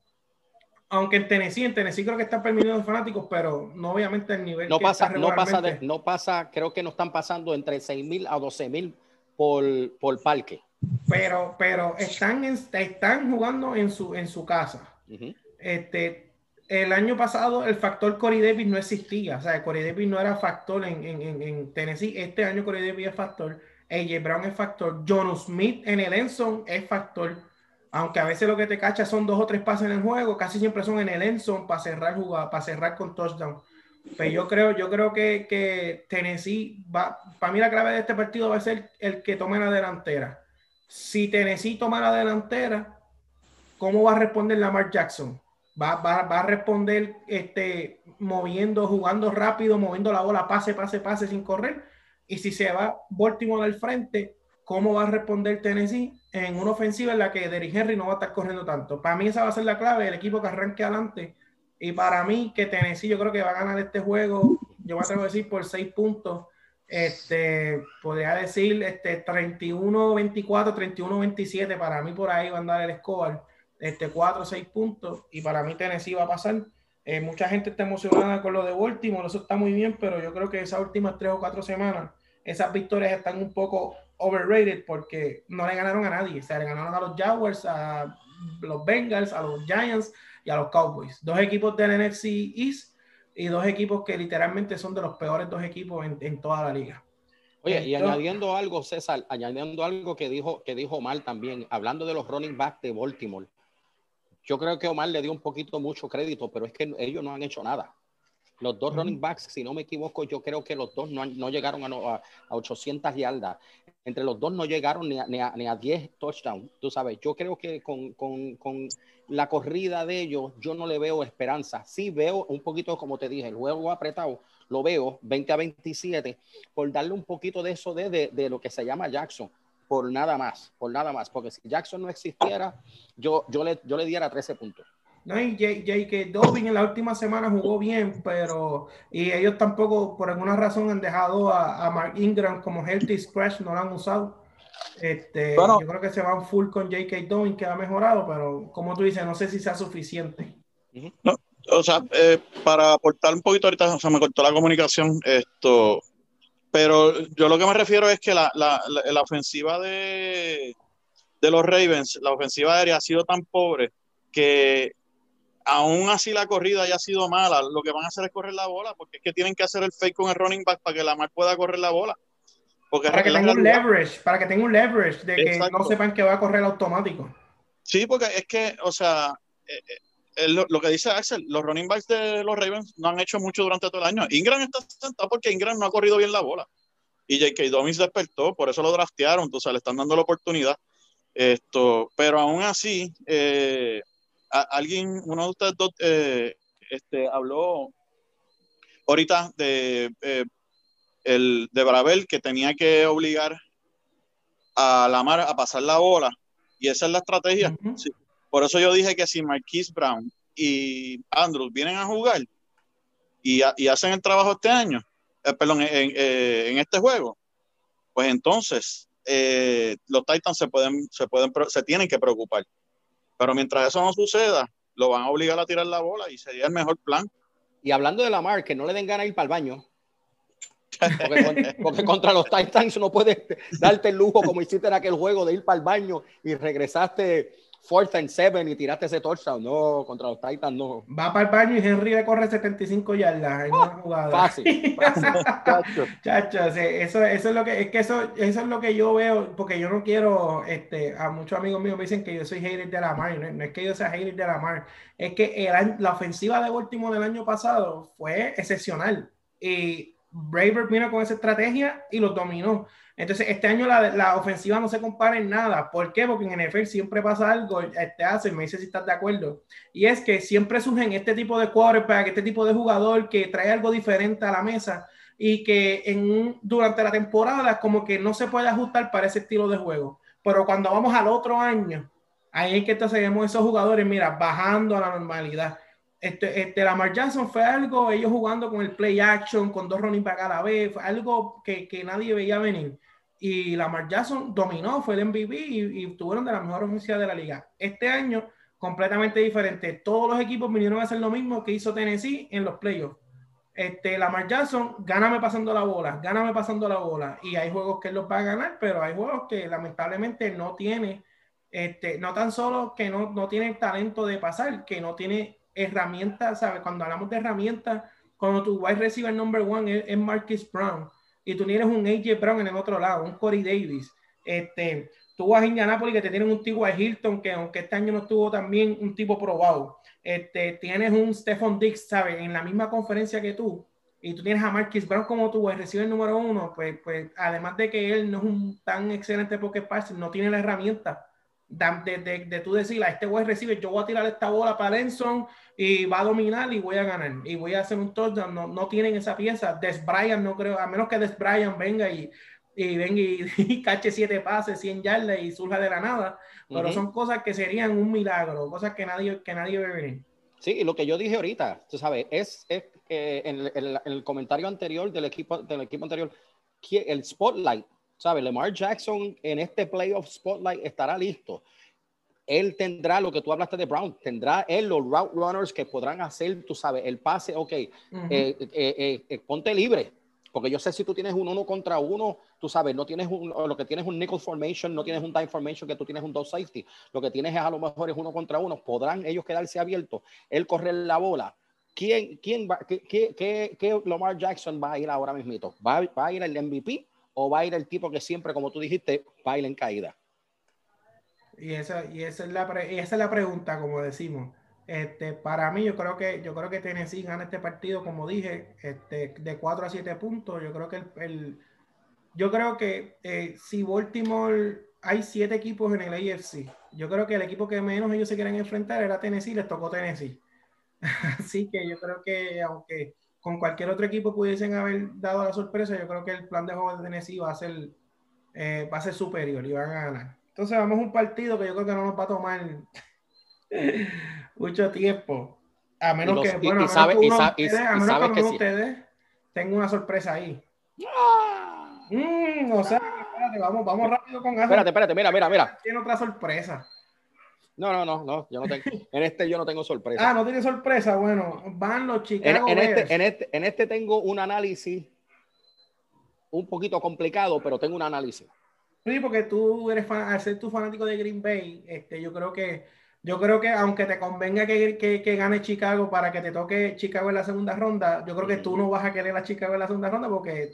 Speaker 1: aunque en Tennessee, en Tennessee creo que están permitiendo fanáticos, pero no obviamente el nivel
Speaker 2: no pasa, no pasa, no pasa, creo que no están pasando entre 6 mil a 12 mil por, por parque.
Speaker 1: Pero, pero están, están jugando en su, en su casa. Este, el año pasado el factor Corey Davis no existía, o sea, Corey Davis no era factor en, en, en Tennessee. Este año Corey Davis es factor, AJ Brown es factor, John Smith en el Enson es factor aunque a veces lo que te cacha son dos o tres pases en el juego, casi siempre son en el endzone para cerrar jugada, para cerrar con touchdown. Pero pues yo creo, yo creo que, que, Tennessee va, para mí la clave de este partido va a ser el que tome la delantera. Si Tennessee toma la delantera, ¿cómo va a responder Lamar Jackson? Va, va, va a responder este, moviendo, jugando rápido, moviendo la bola, pase, pase, pase sin correr. Y si se va Baltimore al frente, ¿cómo va a responder Tennessee? en una ofensiva en la que Derrick Henry no va a estar corriendo tanto. Para mí esa va a ser la clave, el equipo que arranque adelante. Y para mí que Tennessee yo creo que va a ganar este juego, yo me a decir por seis puntos. Este, podría decir este 31-24, 31-27, para mí por ahí va a andar el score, este 4 o 6 puntos y para mí Tennessee va a pasar. Eh, mucha gente está emocionada con lo de Baltimore, eso está muy bien, pero yo creo que esas últimas tres o cuatro semanas, esas victorias están un poco overrated porque no le ganaron a nadie. O sea, le ganaron a los Jaguars, a los Bengals, a los Giants y a los Cowboys. Dos equipos del NFC East y dos equipos que literalmente son de los peores dos equipos en, toda la liga.
Speaker 2: Oye, y añadiendo algo, César, añadiendo algo que dijo, que dijo Omar también, hablando de los running backs de Baltimore, yo creo que Omar le dio un poquito mucho crédito, pero es que ellos no han hecho nada. Los dos running backs, si no me equivoco, yo creo que los dos no, no llegaron a, a, 800 yardas. Entre los dos no llegaron ni a, ni a, ni a 10 touchdowns. Tú sabes, yo creo que con, con, con, la corrida de ellos, yo no le veo esperanza. Sí veo un poquito, como te dije, el juego apretado, lo veo 20 a 27, por darle un poquito de eso de, de, de lo que se llama Jackson por nada más, por nada más, porque si Jackson no existiera, yo, yo, le, yo le diera 13 puntos.
Speaker 1: No, y J.K. Dobbin en la última semana jugó bien, pero y ellos tampoco, por alguna razón, han dejado a, a Mark Ingram como healthy scratch, no lo han usado. Este, yo creo que se van full con J.K. Dobbin, que ha mejorado, pero como tú dices, no sé si sea suficiente.
Speaker 3: No, o sea, eh, para aportar un poquito ahorita, o sea, me cortó la comunicación, esto, pero yo lo que me refiero es que la, la, la, la ofensiva de, de los Ravens, la ofensiva aérea ha sido tan pobre que aún así la corrida haya sido mala, lo que van a hacer es correr la bola, porque es que tienen que hacer el fake con el running back para que la mar pueda correr la bola.
Speaker 1: Porque para que tenga un leverage, para que tenga un leverage de que no sepan que va a correr automático.
Speaker 3: Sí, porque es que, o sea, eh, eh, lo, lo, que dice Axel, los running backs de los Ravens no han hecho mucho durante todo el año. Ingram está sentado porque Ingram no ha corrido bien la bola. Y J.K. Dobbins despertó, por eso lo draftearon, entonces le están dando la oportunidad. Esto, pero aún así, eh, alguien, uno de ustedes dos, eh, este, habló ahorita de, eh, el, de Bravel que tenía que obligar a Lamar a pasar la bola y esa es la estrategia. Uh -huh. Por eso yo dije que si Marquise Brown y Andrews vienen a jugar y, a, y hacen el trabajo este año, eh, perdón, en, eh, en, este juego, pues entonces eh, los Titans se pueden, se pueden, se tienen que preocupar. Pero mientras eso no suceda, lo van a obligar a tirar la bola y sería el mejor plan.
Speaker 2: Y hablando de la mar, que no le den ganas de ir para el baño. Porque, porque, contra los Titans no puedes darte el lujo como hiciste en aquel juego de ir para el baño y regresaste fourth and seven y tiraste ese touchdown. No, contra los Titans no.
Speaker 1: Va para el baño y Henry le corre 75 yardas en una jugada.
Speaker 2: Fácil.
Speaker 1: fácil. Chacho, eso, eso es lo que es que eso, eso es lo que yo veo, porque yo no quiero, este, a muchos amigos míos me dicen que yo soy hater de la mar, no, no es que yo sea hater de la mar, es que el, la ofensiva de Baltimore del año pasado fue excepcional. Y Braver vino con esa estrategia y lo dominó. Entonces, este año la, la, ofensiva no se compara en nada. ¿Por qué? Porque en NFL siempre pasa algo, este hace, me dice si estás de acuerdo. Y es que siempre surgen este tipo de quarterback, este tipo de jugador que trae algo diferente a la mesa. y que en, durante la temporada como que no se puede ajustar para ese estilo de juego. Pero cuando vamos al otro año, ahí es que entonces vemos esos jugadores, mira, bajando a la normalidad. Este, este, Lamar Jackson fue algo, ellos jugando con el play action, con dos running back a la vez, fue algo que, que nadie veía venir. Y Lamar Jackson dominó, fue el MVP y, y tuvieron de la mejor ofensiva de la liga. Este año, completamente diferente. Todos los equipos vinieron a hacer lo mismo que hizo Tennessee en los playoffs. Este, Lamar Jackson, gáname pasando la bola, gáname pasando la bola. Y hay juegos que él los va a ganar, pero hay juegos que lamentablemente no tiene, este, no tan solo que no, no tiene el talento de pasar, que no tiene herramientas, ¿sabes? Cuando hablamos de herramientas, cuando tu wide receiver number one es, Marcus Brown y tú tienes un AJ Brown en el otro lado, un Corey Davis, este, tú vas a Indianapolis que te tienen un de Hilton que aunque este año no estuvo también un tipo probado, este, tienes un Stephon Dix, ¿sabes? En la misma conferencia que tú, y tú tienes a Marquis Brown como tu wide receiver número uno, pues, pues además de que él no es un tan excelente porque pase, no tiene la herramienta de, de, de, tú decir a este wide receiver, yo voy a tirar esta bola para Lenson y va a dominar y voy a ganar y voy a hacer un touchdown. No, no tienen esa pieza. Des Bryant no creo, a menos que Des Bryant venga y, y venga y, cache siete pases, 100 yardas y surja de la nada. Pero son cosas que serían un milagro, cosas que nadie, que nadie ve venir.
Speaker 2: Sí, y lo que yo dije ahorita, tú sabes, es, es eh, en, el, el, comentario anterior del equipo, del equipo anterior, el spotlight, ¿sabes? Lamar Jackson en este playoff spotlight estará listo él tendrá lo que tú hablaste de Brown, tendrá él los route runners que podrán hacer, tú sabes, el pase, ok, eh, eh, eh, ponte libre, porque yo sé si tú tienes un uno contra uno, tú sabes, no tienes un, lo que tienes un nickel formation, no tienes un dime formation, que tú tienes un dos safety, lo que tienes es a lo mejor es uno contra uno, podrán ellos quedarse abiertos, él correr la bola. ¿Quién, quién va, qué, qué, qué, Lamar Jackson va a ir ahora mismito? ¿Va, ¿Va a ir el MVP o va a ir el tipo que siempre, como tú dijiste, va a ir en caída?
Speaker 1: Y esa, y esa, es, la esa es la pregunta, como decimos. Este, para mí, yo creo que yo creo que Tennessee gana este partido, como dije, este, de 4 a 7 puntos. Yo creo que el, el yo creo que eh, si Baltimore hay siete equipos en el AFC, yo creo que el equipo que menos ellos se quieren enfrentar era Tennessee, les tocó Tennessee. Así que yo creo que aunque con cualquier otro equipo pudiesen haber dado la sorpresa, yo creo que el plan de juego de Tennessee va a ser, eh, va a ser superior y van a ganar. Entonces vamos a un partido que yo creo que no nos va a tomar mucho tiempo. A menos que, bueno, a menos que ustedes tengo una sorpresa ahí. Mm, o sea, espérate, vamos, vamos rápido con
Speaker 2: Espérate, espérate, mira, mira, mira.
Speaker 1: Tiene otra sorpresa.
Speaker 2: No, no, no, no, yo no tengo. En este yo no tengo sorpresa.
Speaker 1: Ah, no tiene sorpresa. Bueno, van los Chicago
Speaker 2: en, en este, en, este, en este tengo un análisis un poquito complicado, pero tengo un análisis.
Speaker 1: Sí, porque tú eres fan, al ser tu fanático de Green Bay, este, yo creo que yo creo que aunque te convenga que, que, que, gane Chicago para que te toque Chicago en la segunda ronda, yo creo que tú no vas a querer a Chicago en la segunda ronda porque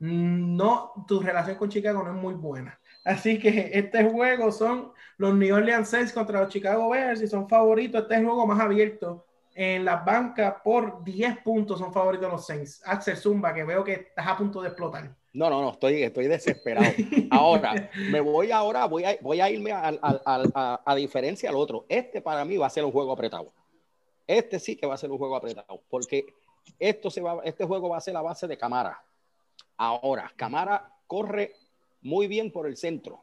Speaker 1: no, tu relación con Chicago no es muy buena. Así que este juego son los New Orleans Saints contra los Chicago Bears y son favoritos. Este es el juego más abierto en las bancas por 10 puntos son favoritos los Saints. Axel Zumba, que veo que estás a punto de explotar.
Speaker 2: No, no, no, estoy, estoy desesperado. Ahora, me voy ahora, voy a, voy a irme a, a, a, diferencia al otro. Este para mí va a ser un juego apretado. Este sí que va a ser un juego apretado, porque esto se va, este juego va a ser la base de Camara. Ahora, Camara corre muy bien por el centro.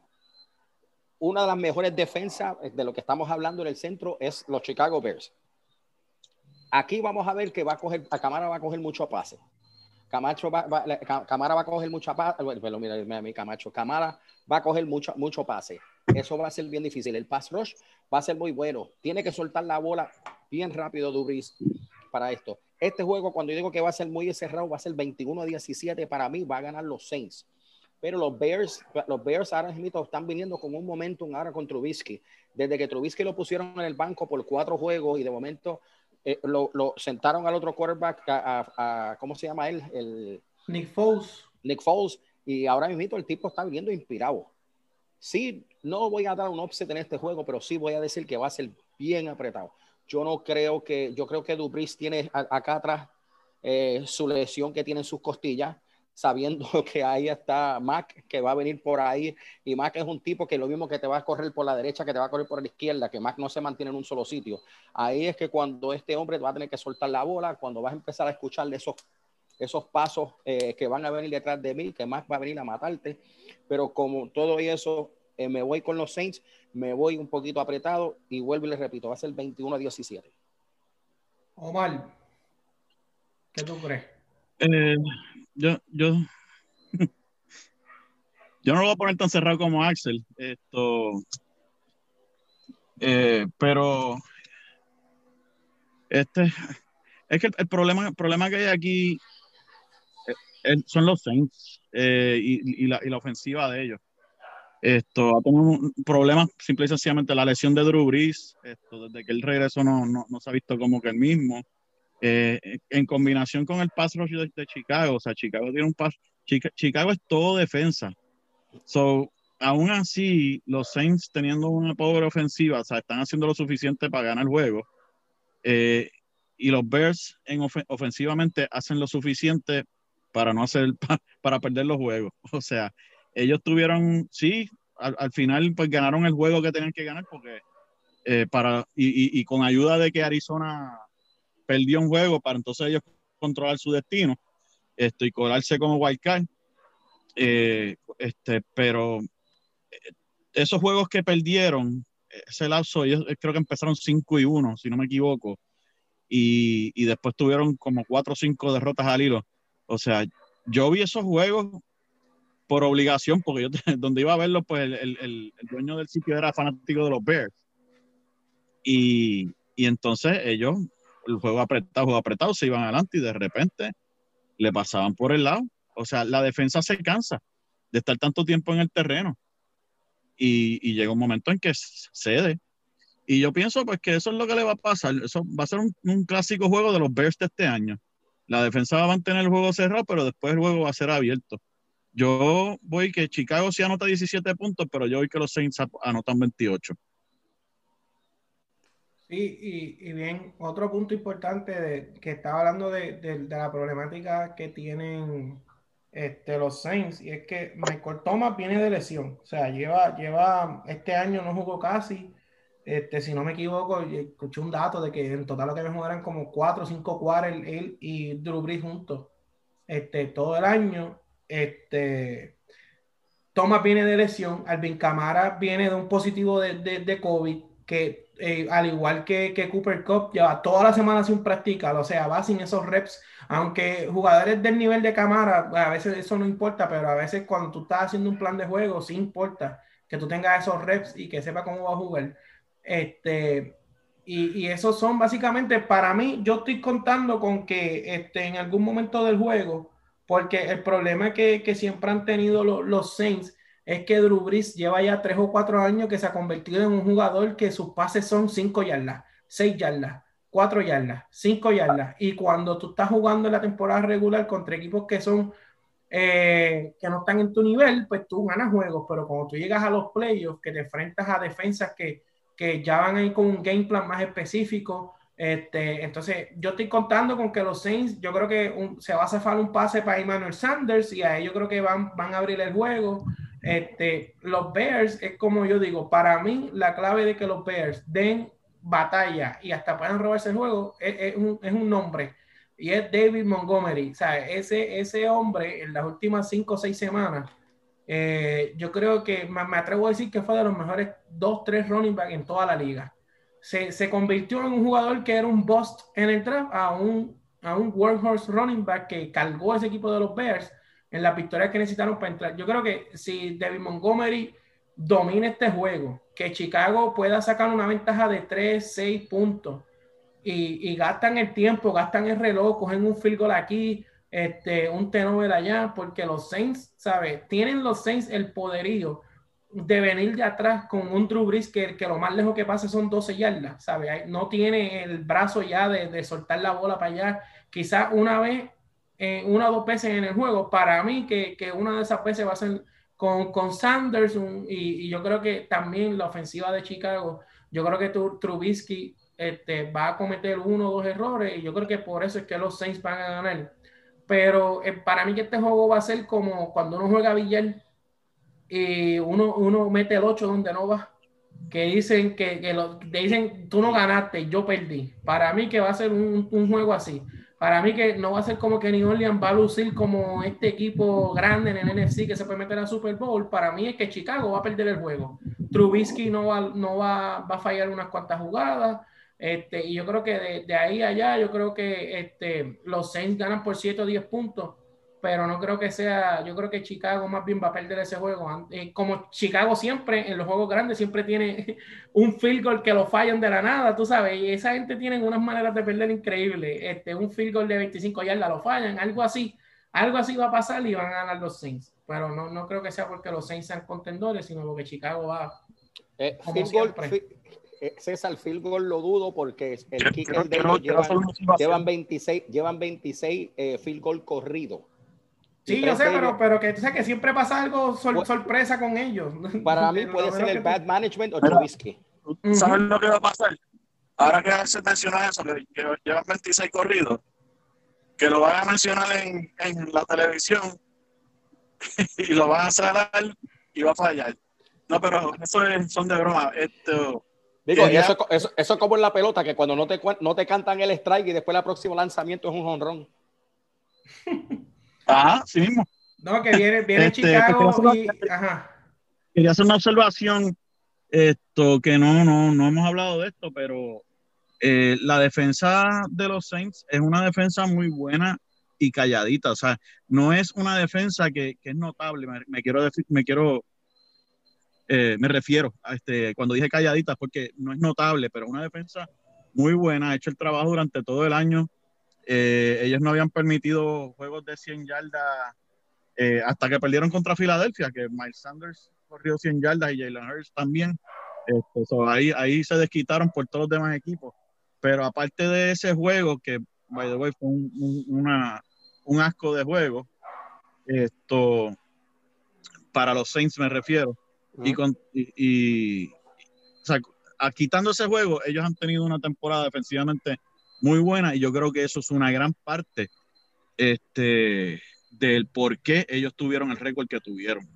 Speaker 2: Una de las mejores defensas de lo que estamos hablando en el centro es los Chicago Bears. Aquí vamos a ver que va a coger, a Camara va a coger mucho pase. Camacho va, Camara va a coger mucha pase, bueno, mira, mi Camacho, Camara va a coger mucho, mucho pase. Eso va a ser bien difícil. El pass rush va a ser muy bueno. Tiene que soltar la bola bien rápido, Dubris, para esto. Este juego, cuando yo digo que va a ser muy cerrado, va a ser 21 a 17. Para mí, va a ganar los Saints. Pero los Bears, los Bears ahora mismo están viniendo con un momentum ahora con Trubisky. Desde que Trubisky lo pusieron en el banco por cuatro juegos y de momento eh, lo, lo, sentaron al otro quarterback, a, ¿cómo se llama él? El,
Speaker 1: Nick Foles.
Speaker 2: Nick Foles. Y ahora mismo el tipo está viviendo inspirado. Sí, no voy a dar un offset en este juego, pero sí voy a decir que va a ser bien apretado. Yo no creo que, yo creo que Dubris tiene acá atrás eh, su lesión que tiene en sus costillas sabiendo que ahí está Mac, que va a venir por ahí, y Mac es un tipo que lo mismo que te va a correr por la derecha, que te va a correr por la izquierda, que Mac no se mantiene en un solo sitio. Ahí es que cuando este hombre va a tener que soltar la bola, cuando vas a empezar a escucharle esos esos pasos eh, que van a venir detrás de mí, que más va a venir a matarte. Pero como todo eso, eh, me voy con los Saints, me voy un poquito apretado y vuelvo y les repito, va a ser 21 a 17.
Speaker 1: Omar, ¿qué tú crees?
Speaker 3: Eh, yo, yo, yo no lo voy a poner tan cerrado como Axel. Esto, pero este es que el, problema, problema que hay aquí eh, son los Saints eh, y, la, ofensiva de ellos. Esto ha tenido un problema simple y sencillamente la lesión de Drew Brees. Esto, desde que el regreso no, no, se ha visto como que el mismo. Eh, en combinación con el pass rush de, Chicago, o sea, Chicago tiene un pass. Chicago es todo defensa. So, aún así, los Saints teniendo una pobre ofensiva, o sea, están haciendo lo suficiente para ganar el juego. Eh, y los Bears en ofensivamente hacen lo suficiente para no hacer para perder los juegos. O sea, ellos tuvieron, sí, al, final pues ganaron el juego que tenían que ganar porque eh, para y, y, con ayuda de que Arizona perdió un juego para entonces ellos controlar su destino esto, y colarse como wildcard. Eh, este, pero eh, esos juegos que perdieron, ese lapso, ellos creo que empezaron 5 y 1, si no me equivoco y, y después tuvieron como cuatro o cinco derrotas al hilo. O sea, yo vi esos juegos por obligación, porque yo donde iba a verlo, pues el, el, el, dueño del sitio era fanático de los Bears. Y, y entonces ellos, el juego apretado, juego apretado, se iban adelante y de repente le pasaban por el lado. O sea, la defensa se cansa de estar tanto tiempo en el terreno. Y, y llega un momento en que cede. Y yo pienso pues que eso es lo que le va a pasar. Eso va a ser un, clásico juego de los Bears de este año. La defensa va a mantener el juego cerrado, pero después el juego va a ser abierto. Yo voy que Chicago sí anota 17 puntos, pero yo voy que los Saints anotan 28.
Speaker 1: Sí, y, bien, otro punto importante de, que estaba hablando de, la problemática que tienen este, los Saints, y es que Michael Thomas viene de lesión. O sea, lleva, lleva este año no jugó casi este, si no me equivoco, escuché un dato de que en total lo que me eran como 4 o 5 cuadros él, y Drew juntos este, todo el año. Este, Thomas viene de lesión, Alvin Camara viene de un positivo de, de, COVID, que eh, al igual que, que, Cooper Cup, lleva toda la semana sin practicar, o sea, va sin esos reps, aunque jugadores del nivel de Camara, a veces eso no importa, pero a veces cuando tú estás haciendo un plan de juego, sí importa que tú tengas esos reps y que sepa cómo va a jugar. Este, y, y, esos son básicamente, para mí, yo estoy contando con que este, en algún momento del juego, porque el problema que, que siempre han tenido los Saints es que Drew Brees lleva ya tres o cuatro años que se ha convertido en un jugador que sus pases son cinco yardas, seis yardas, cuatro yardas, cinco yardas. Y cuando tú estás jugando en la temporada regular contra equipos que son eh, que no están en tu nivel, pues tú ganas juegos, pero cuando tú llegas a los playoffs, que te enfrentas a defensas que que ya van a ir con un game plan más específico. Este, entonces, yo estoy contando con que los Saints, yo creo que se va a hacer un pase para Emmanuel Sanders y a ellos creo que van, van a abrir el juego. Este, los Bears, es como yo digo, para mí la clave de que los Bears den batalla y hasta puedan robarse el juego es, un, es un, nombre y es David Montgomery. O sea, ese, ese hombre en las últimas cinco o seis semanas eh, yo creo que me, atrevo a decir que fue de los mejores dos, tres running back en toda la liga. Se, convirtió en un jugador que era un bust en el draft a un, a un running back que cargó ese equipo de los Bears en la victoria que necesitaron para entrar. Yo creo que si David Montgomery domina este juego, que Chicago pueda sacar una ventaja de 3, 6 puntos y, y gastan el tiempo, gastan el reloj, cogen un field goal aquí, este, un Tenover allá, porque los Saints, ¿sabes? Tienen los Saints el poderío de venir de atrás con un Drew Brees que, que lo más lejos que pase son 12 yardas, ¿sabes? No tiene el brazo ya de, de soltar la bola para allá. Quizás una vez, eh, una o dos veces en el juego, para mí que, que, una de esas veces va a ser con, con Sanders y, y, yo creo que también la ofensiva de Chicago, yo creo que Trubisky este, va a cometer uno o dos errores y yo creo que por eso es que los Saints van a ganar pero eh, para mí que este juego va a ser como cuando uno juega billar y uno, uno mete el 8 donde no va. Que dicen que, que lo, dicen tú no ganaste, yo perdí. Para mí que va a ser un, un, juego así. para mí que no va a ser como que New Orleans va a lucir como este equipo grande en el NFC que se puede meter a Super Bowl. Para mí es que Chicago va a perder el juego. Trubisky no va, no va, va a fallar unas cuantas jugadas. Este, y yo creo que de, ahí allá, yo creo que este, los Saints ganan por 7 o 10 puntos pero no creo que sea, yo creo que Chicago más bien va a perder ese juego. Eh, como Chicago siempre, en los juegos grandes, siempre tiene un field goal que lo fallan de la nada, tú sabes, y esa gente tiene unas maneras de perder increíbles. Este, un field goal de 25 yardas lo fallan, algo así, algo así va a pasar y van a ganar los Saints. Pero no, no creo que sea porque los Saints sean contendores, sino porque Chicago va.
Speaker 2: Eh, field goal, eh, César, field goal lo dudo porque el kicker de ellos llevan, 26, llevan 26 field goal corridos
Speaker 1: Sí, yo sé, pero, pero que, que siempre pasa algo sorpresa con ellos.
Speaker 2: Para mí puede ser el bad management o Trubisky.
Speaker 4: ¿Sabes lo que va a pasar? Ahora que se menciona eso, que, llevan 26 corridos, que lo van a mencionar en, en la televisión y lo van a cerrar y va a fallar. No, pero eso es, son de broma. Esto,
Speaker 2: Digo, eso, eso, eso, es como en la pelota, que cuando no te, no te cantan el strike y después el próximo lanzamiento es un honrón.
Speaker 3: Ajá, sí mismo.
Speaker 1: No, que viene, viene este, Chicago y, ajá.
Speaker 3: Quería hacer una observación, esto, que no, no, no hemos hablado de esto, pero eh, la defensa de los Saints es una defensa muy buena y calladita, o sea, no es una defensa que, que es notable, me, quiero decir, me quiero, eh, me refiero a este, cuando dije calladita, porque no es notable, pero una defensa muy buena, ha hecho el trabajo durante todo el año, eh, ellos no habían permitido juegos de 100 yardas eh, hasta que perdieron contra Filadelfia, que Miles Sanders corrió 100 yardas y Jalen Hurts también. Este, ahí, ahí se desquitaron por todos los demás equipos. Pero aparte de ese juego, que, by the way, fue un, una, un asco de juego, esto, para los Saints me refiero, y, con, y, o sea, quitando ese juego, ellos han tenido una temporada defensivamente muy buena y yo creo que eso es una gran parte este, del por qué ellos tuvieron el récord que tuvieron.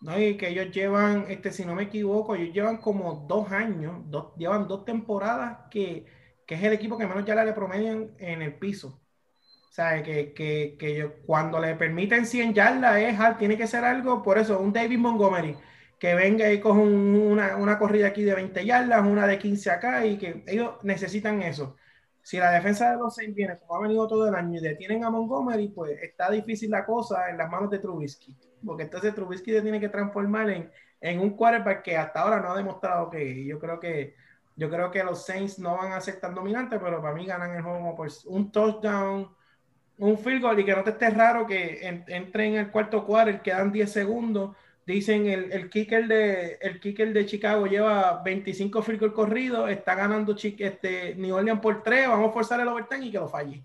Speaker 1: No, y que ellos llevan, este, si no me equivoco, ellos llevan como dos años, dos, llevan dos temporadas que, que es el equipo que menos ya le promedian en el piso. O sea, que, que, que cuando le permiten 100 yardas es, tiene que ser algo, por eso, un David Montgomery, que venga y coja una, una corrida aquí de 20 yardas, una de 15 acá, y que ellos necesitan eso si la defensa de los Saints viene como ha venido todo el año y detienen a Montgomery, pues está difícil la cosa en las manos de Trubisky. Porque entonces Trubisky se tiene que transformar en, en un quarterback que hasta ahora no ha demostrado que yo creo que yo creo que los Saints no van a ser tan dominantes, pero para mí ganan el juego por un touchdown, un field goal y que no te esté raro que entre en el cuarto quarter, quedan 10 segundos Dicen el, el, kicker de, el kicker de Chicago lleva 25 field goal corridos, está ganando este, New Orleans por 3, vamos a forzar el overtime y que lo falle.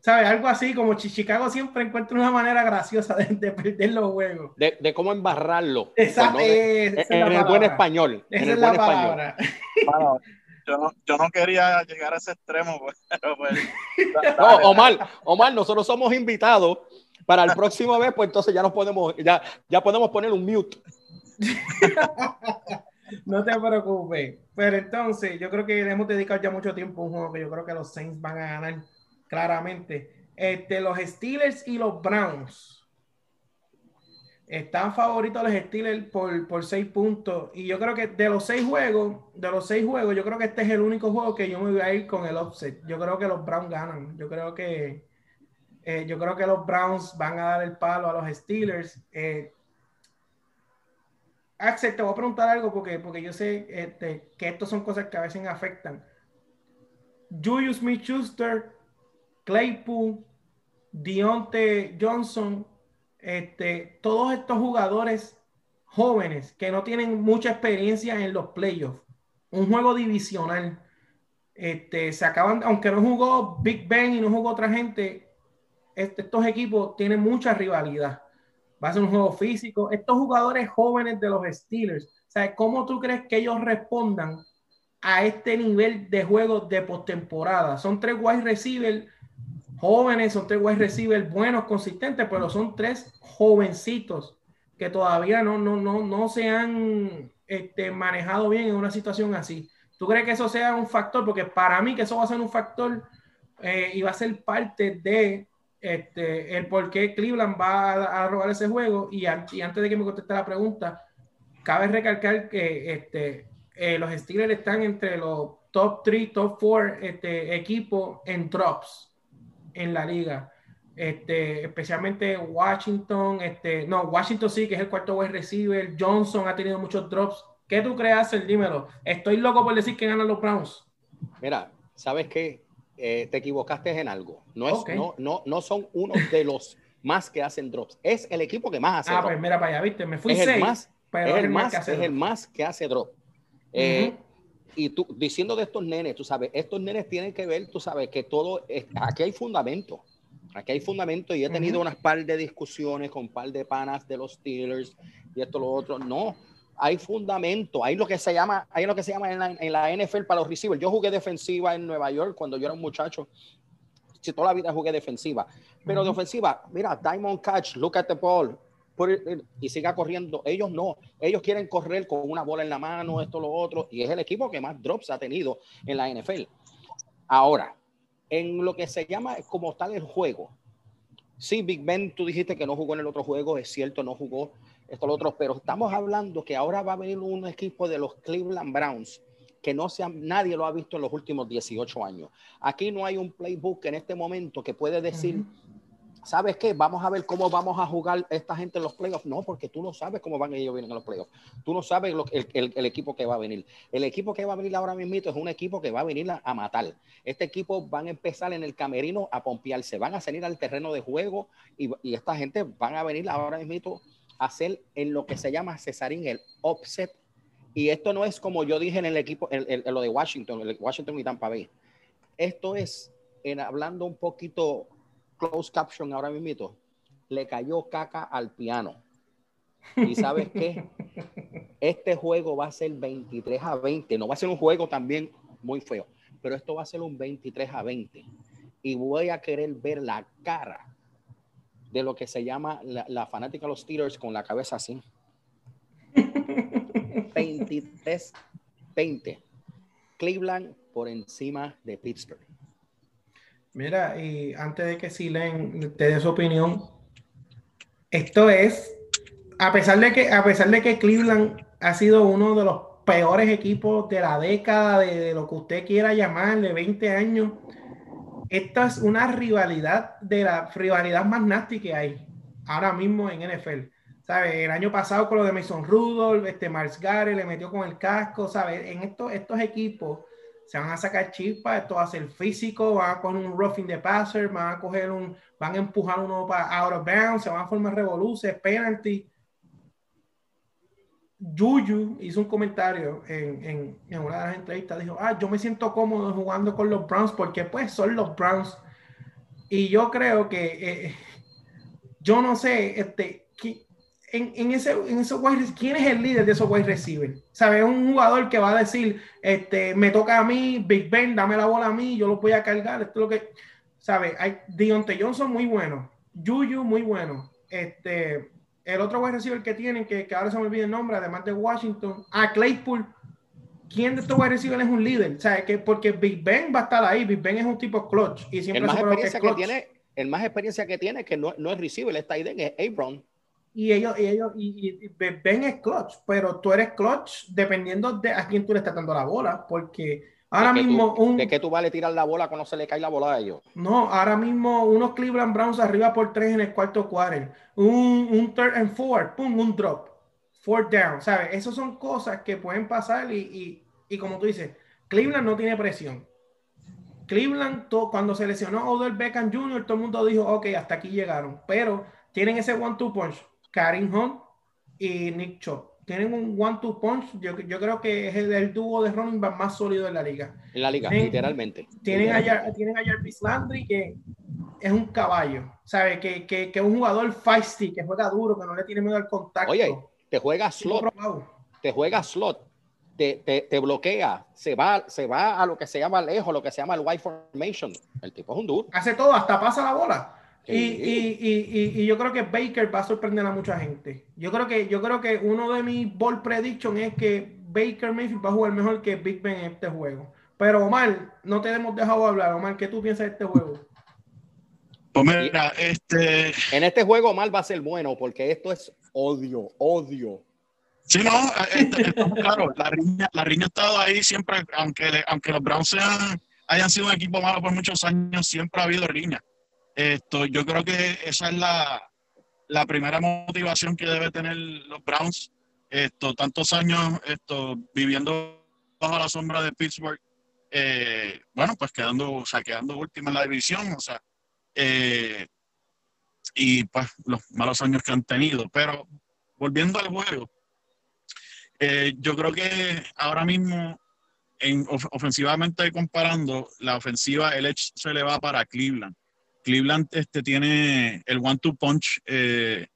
Speaker 1: ¿Sabes? Algo así como Chicago siempre encuentra una manera graciosa de, perder los juegos.
Speaker 2: De, de cómo embarrarlo.
Speaker 1: Exacto.
Speaker 2: en, el buen español.
Speaker 1: Esa
Speaker 2: en el
Speaker 1: es buen la palabra.
Speaker 4: yo, no, yo no quería llegar a ese extremo, pues, pero pues,
Speaker 2: no, Omar, Omar, nosotros somos invitados para el próximo vez, pues entonces ya nos podemos, ya, ya podemos poner un mute.
Speaker 1: no te preocupes. Pero entonces, yo creo que hemos dedicado ya mucho tiempo a un juego que yo creo que los Saints van a ganar claramente. Este, los Steelers y los Browns. Están favoritos los Steelers por, por seis puntos. Y yo creo que de los seis juegos, de los seis juegos, yo creo que este es el único juego que yo me voy a ir con el offset. Yo creo que los Browns ganan. Yo creo que eh, yo creo que los Browns van a dar el palo a los Steelers. Eh, Axel, te voy a preguntar algo porque, porque yo sé este, que estas son cosas que a veces afectan. Julius Smith Schuster, Claypool, Dionte Johnson, este, todos estos jugadores jóvenes que no tienen mucha experiencia en los playoffs, un juego divisional. Este, se acaban, aunque no jugó Big Ben y no jugó otra gente, estos equipos tienen mucha rivalidad. Va a ser un juego físico. Estos jugadores jóvenes de los Steelers, ¿sabes cómo tú crees que ellos respondan a este nivel de juego de postemporada? Son tres wide receivers jóvenes, son tres wide receivers buenos, consistentes, pero son tres jovencitos que todavía no, no, no, no se han este, manejado bien en una situación así. ¿Tú crees que eso sea un factor? Porque para mí que eso va a ser un factor eh, y va a ser parte de este, el por qué Cleveland va a, robar ese juego. Y, antes de que me conteste la pregunta, cabe recalcar que este, eh, los Steelers están entre los top 3, top 4 este, equipos en drops en la liga. Este, especialmente Washington, este, no, Washington sí, que es el cuarto wide receiver, Johnson ha tenido muchos drops. ¿Qué tú creas, el dímelo? Estoy loco por decir que ganan los Browns.
Speaker 2: Mira, ¿sabes qué? Eh, te equivocaste en algo. No, es, no, no, no son uno de los más que hacen drops. Es el equipo que más hace
Speaker 1: ah, pues mira para allá, viste, me fui
Speaker 2: es el más, pero es el, más, que hace es el más que hace drop. Eh, y tú, diciendo de estos nenes, tú sabes, estos nenes tienen que ver, tú sabes, que todo, aquí hay fundamento. Aquí hay fundamento y he tenido unas par de discusiones con un par de panas de los Steelers y esto, lo otro. No, hay fundamento, hay lo que se llama, hay lo que se llama en la, NFL para los receivers. Yo jugué defensiva en Nueva York cuando yo era un muchacho. Si toda la vida jugué defensiva, pero de ofensiva, mira, diamond catch, look at the ball, y siga corriendo. Ellos no, ellos quieren correr con una bola en la mano, esto, lo otro, y es el equipo que más drops ha tenido en la NFL. Ahora, en lo que se llama como tal el juego, sí, Big Ben, tú dijiste que no jugó en el otro juego, es cierto, no jugó, esto lo otro, pero estamos hablando que ahora va a venir un equipo de los Cleveland Browns que no sea, nadie lo ha visto en los últimos 18 años. Aquí no hay un playbook en este momento que puede decir, ¿sabes qué? Vamos a ver cómo vamos a jugar esta gente en los playoffs. No, porque tú no sabes cómo van ellos vienen en los playoffs. Tú no sabes lo, el, el, el, equipo que va a venir. El equipo que va a venir ahora mismo es un equipo que va a venir a, a, matar. Este equipo van a empezar en el camerino a pompearse, van a salir al terreno de juego y, y esta gente van a venir ahora mismo hacer en lo que se llama Cesarín el offset. Y esto no es como yo dije en el equipo, en, lo de Washington, el Washington y Tampa Bay. Esto es, en hablando un poquito close caption ahora mismo, le cayó caca al piano. Y sabes qué? Este juego va a ser 23 a 20. No va a ser un juego también muy feo, pero esto va a ser un 23 a 20. Y voy a querer ver la cara de lo que se llama la, fanática de los Steelers con la cabeza así. 23-20. Cleveland por encima de Pittsburgh.
Speaker 1: Mira, y antes de que Silen te dé su opinión, esto es, a pesar de que, a pesar de que Cleveland ha sido uno de los peores equipos de la década, de, de lo que usted quiera llamar, de 20 años, esta es una rivalidad de la rivalidad más nasty que hay ahora mismo en NFL. ¿Sabes? El año pasado con lo de Mason Rudolph, este Mars Gare le metió con el casco, ¿sabes? En estos, estos equipos se van a sacar chispas, esto va a ser físico, van a coger un roughing the passer, van a coger un, van a empujar uno para out of bounds, se van a formar revoluciones, penalty. Juju hizo un comentario en, en, una de las entrevistas, dijo, ah, yo me siento cómodo jugando con los Browns porque pues son los Browns. Y yo creo que, eh, yo no sé, este, en, en, ese, en esos ¿quién es el líder de esos wide receivers? ¿Sabes? Un jugador que va a decir, este, me toca a mí, Big Ben, dame la bola a mí, yo lo voy a cargar. Esto es lo que, ¿sabes? Hay Deontay Johnson muy bueno, Juju muy bueno, este, el otro wide receiver que tienen, que, que, ahora se me olvida el nombre, además de Washington, a Claypool. ¿Quién de estos wide receivers es un líder? O sea, que porque Big Ben va a estar ahí, Big Ben es un tipo clutch. Y siempre
Speaker 2: el más experiencia que, tiene, el más experiencia que tiene, que no, no es receiver, está ahí es Abram.
Speaker 1: Y ellos, y ellos, y, y, Ben es clutch, pero tú eres clutch dependiendo de a quién tú le estás dando la bola, porque Ahora mismo.
Speaker 2: un, ¿De qué tú vale tirar la bola cuando se le cae la bola a ellos?
Speaker 1: No, ahora mismo unos Cleveland Browns arriba por tres en el cuarto quarter. Un, un third and four, pum, un drop. Fourth down, ¿sabes? Esas son cosas que pueden pasar y, y, y como tú dices, Cleveland no tiene presión. Cleveland, cuando se lesionó Odell Beckham Jr., todo el mundo dijo, ok, hasta aquí llegaron. Pero tienen ese one-two punch. Karim Hunt y Nick Chop tienen un one-two punch. Yo, yo, creo que es el, dúo de running back más sólido de la liga.
Speaker 2: En la liga, literalmente.
Speaker 1: Tienen, Allá, tienen a Jarvis Landry, que es un caballo, ¿sabe? Que, que, que es un jugador feisty, que juega duro, que no le tiene miedo al contacto.
Speaker 2: Oye, te juega slot. Te juega slot. Te, te, te, bloquea, se va, se va a lo que se llama lejos, lo que se llama el white formation. El tipo es un duro.
Speaker 1: Hace todo, hasta pasa la bola. Y, y, y, y, yo creo que Baker va a sorprender a mucha gente. Yo creo que, yo creo que uno de mis ball prediction es que Baker Mayfield va a jugar mejor que Big Ben en este juego. Pero Omar, no te hemos dejado hablar. Omar, ¿qué tú piensas de este juego?
Speaker 3: Pues mira, este.
Speaker 2: En este juego Omar va a ser bueno porque esto es odio, odio.
Speaker 3: Sí, no, este, claro, la riña, la riña ha estado ahí siempre, aunque, aunque los Browns sean, hayan sido un equipo malo por muchos años, siempre ha habido riña. Esto, yo creo que esa es la, la primera motivación que debe tener los Browns, esto, tantos años esto, viviendo bajo la sombra de Pittsburgh, eh, bueno, pues quedando, o sea, quedando última en la división, o sea, eh, y pues los malos años que han tenido. Pero volviendo al juego, eh, yo creo que ahora mismo, en, ofensivamente comparando, la ofensiva, el Edge se le va para Cleveland. Cleveland este, tiene el one-two punch eh,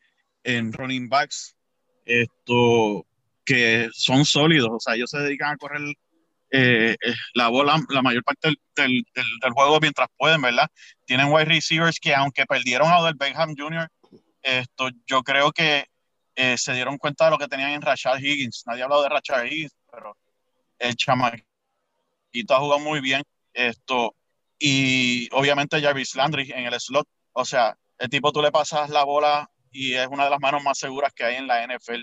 Speaker 3: en running backs, esto, que son sólidos, o sea, ellos se dedican a correr eh, eh, la bola la mayor parte del, del, del, juego mientras pueden, ¿verdad? Tienen wide receivers que aunque perdieron a Odell Beckham Jr., esto, yo creo que se dieron cuenta de lo que tenían en Rashad Higgins. Nadie ha hablado de Rashad Higgins, pero el chamaquito ha jugado muy bien. Esto, y obviamente Jarvis Landry en el slot. O sea, el tipo tú le pasas la bola y es una de las manos más seguras que hay en la NFL.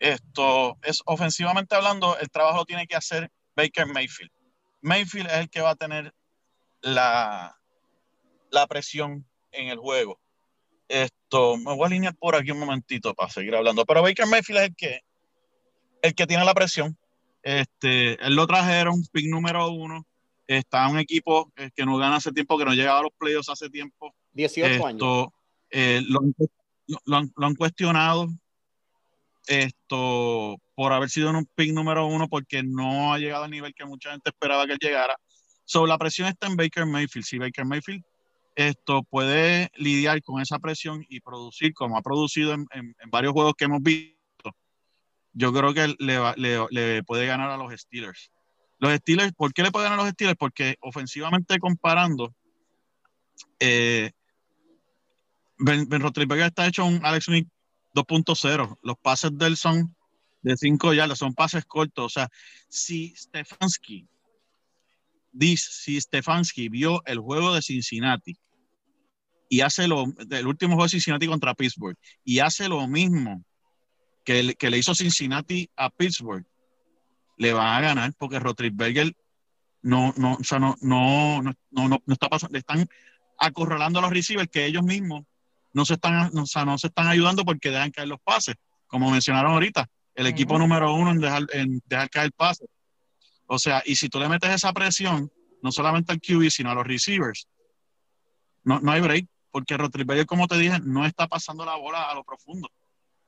Speaker 3: Esto es ofensivamente hablando, el trabajo tiene que hacer Baker Mayfield. Mayfield es el que va a tener la, la presión en el juego. Esto, me voy a alinear por aquí un momentito para seguir hablando, pero Baker Mayfield es el que, el que tiene la presión. Este, él lo trajeron, pick número uno. Está un equipo que no gana hace tiempo, que no llegaba a los playoffs hace tiempo.
Speaker 2: 18 años.
Speaker 3: Eh, lo, lo, han, lo, han, cuestionado esto por haber sido un pick número uno porque no ha llegado al nivel que mucha gente esperaba que él llegara. So, la presión está en Baker Mayfield. Si Baker Mayfield esto puede lidiar con esa presión y producir como ha producido en, en, en varios juegos que hemos visto, yo creo que le, le, le, puede ganar a los Steelers. Los Steelers, ¿por qué le puede ganar a los Steelers? Porque ofensivamente comparando, eh, Ben, ben está hecho un Alex Smith 2.0. Los pases de él son de 5 yardas, son pases cortos. O sea, si Stefanski dice, si Stefanski vio el juego de Cincinnati y hace lo, el último juego de Cincinnati contra Pittsburgh y hace lo mismo que le, que le hizo Cincinnati a Pittsburgh, le van a ganar porque Rotrisberger no, no, o sea, no, no, no, no, no está pasando, le están acorralando a los receivers que ellos mismos no se están, no, o sea, no se están ayudando porque dejan caer los pases, como mencionaron ahorita, el equipo uh -huh. número uno en dejar, en dejar caer pases. O sea, y si tú le metes esa presión, no solamente al QB, sino a los receivers, no, no hay break, porque Rotrisberger, como te dije, no está pasando la bola a lo profundo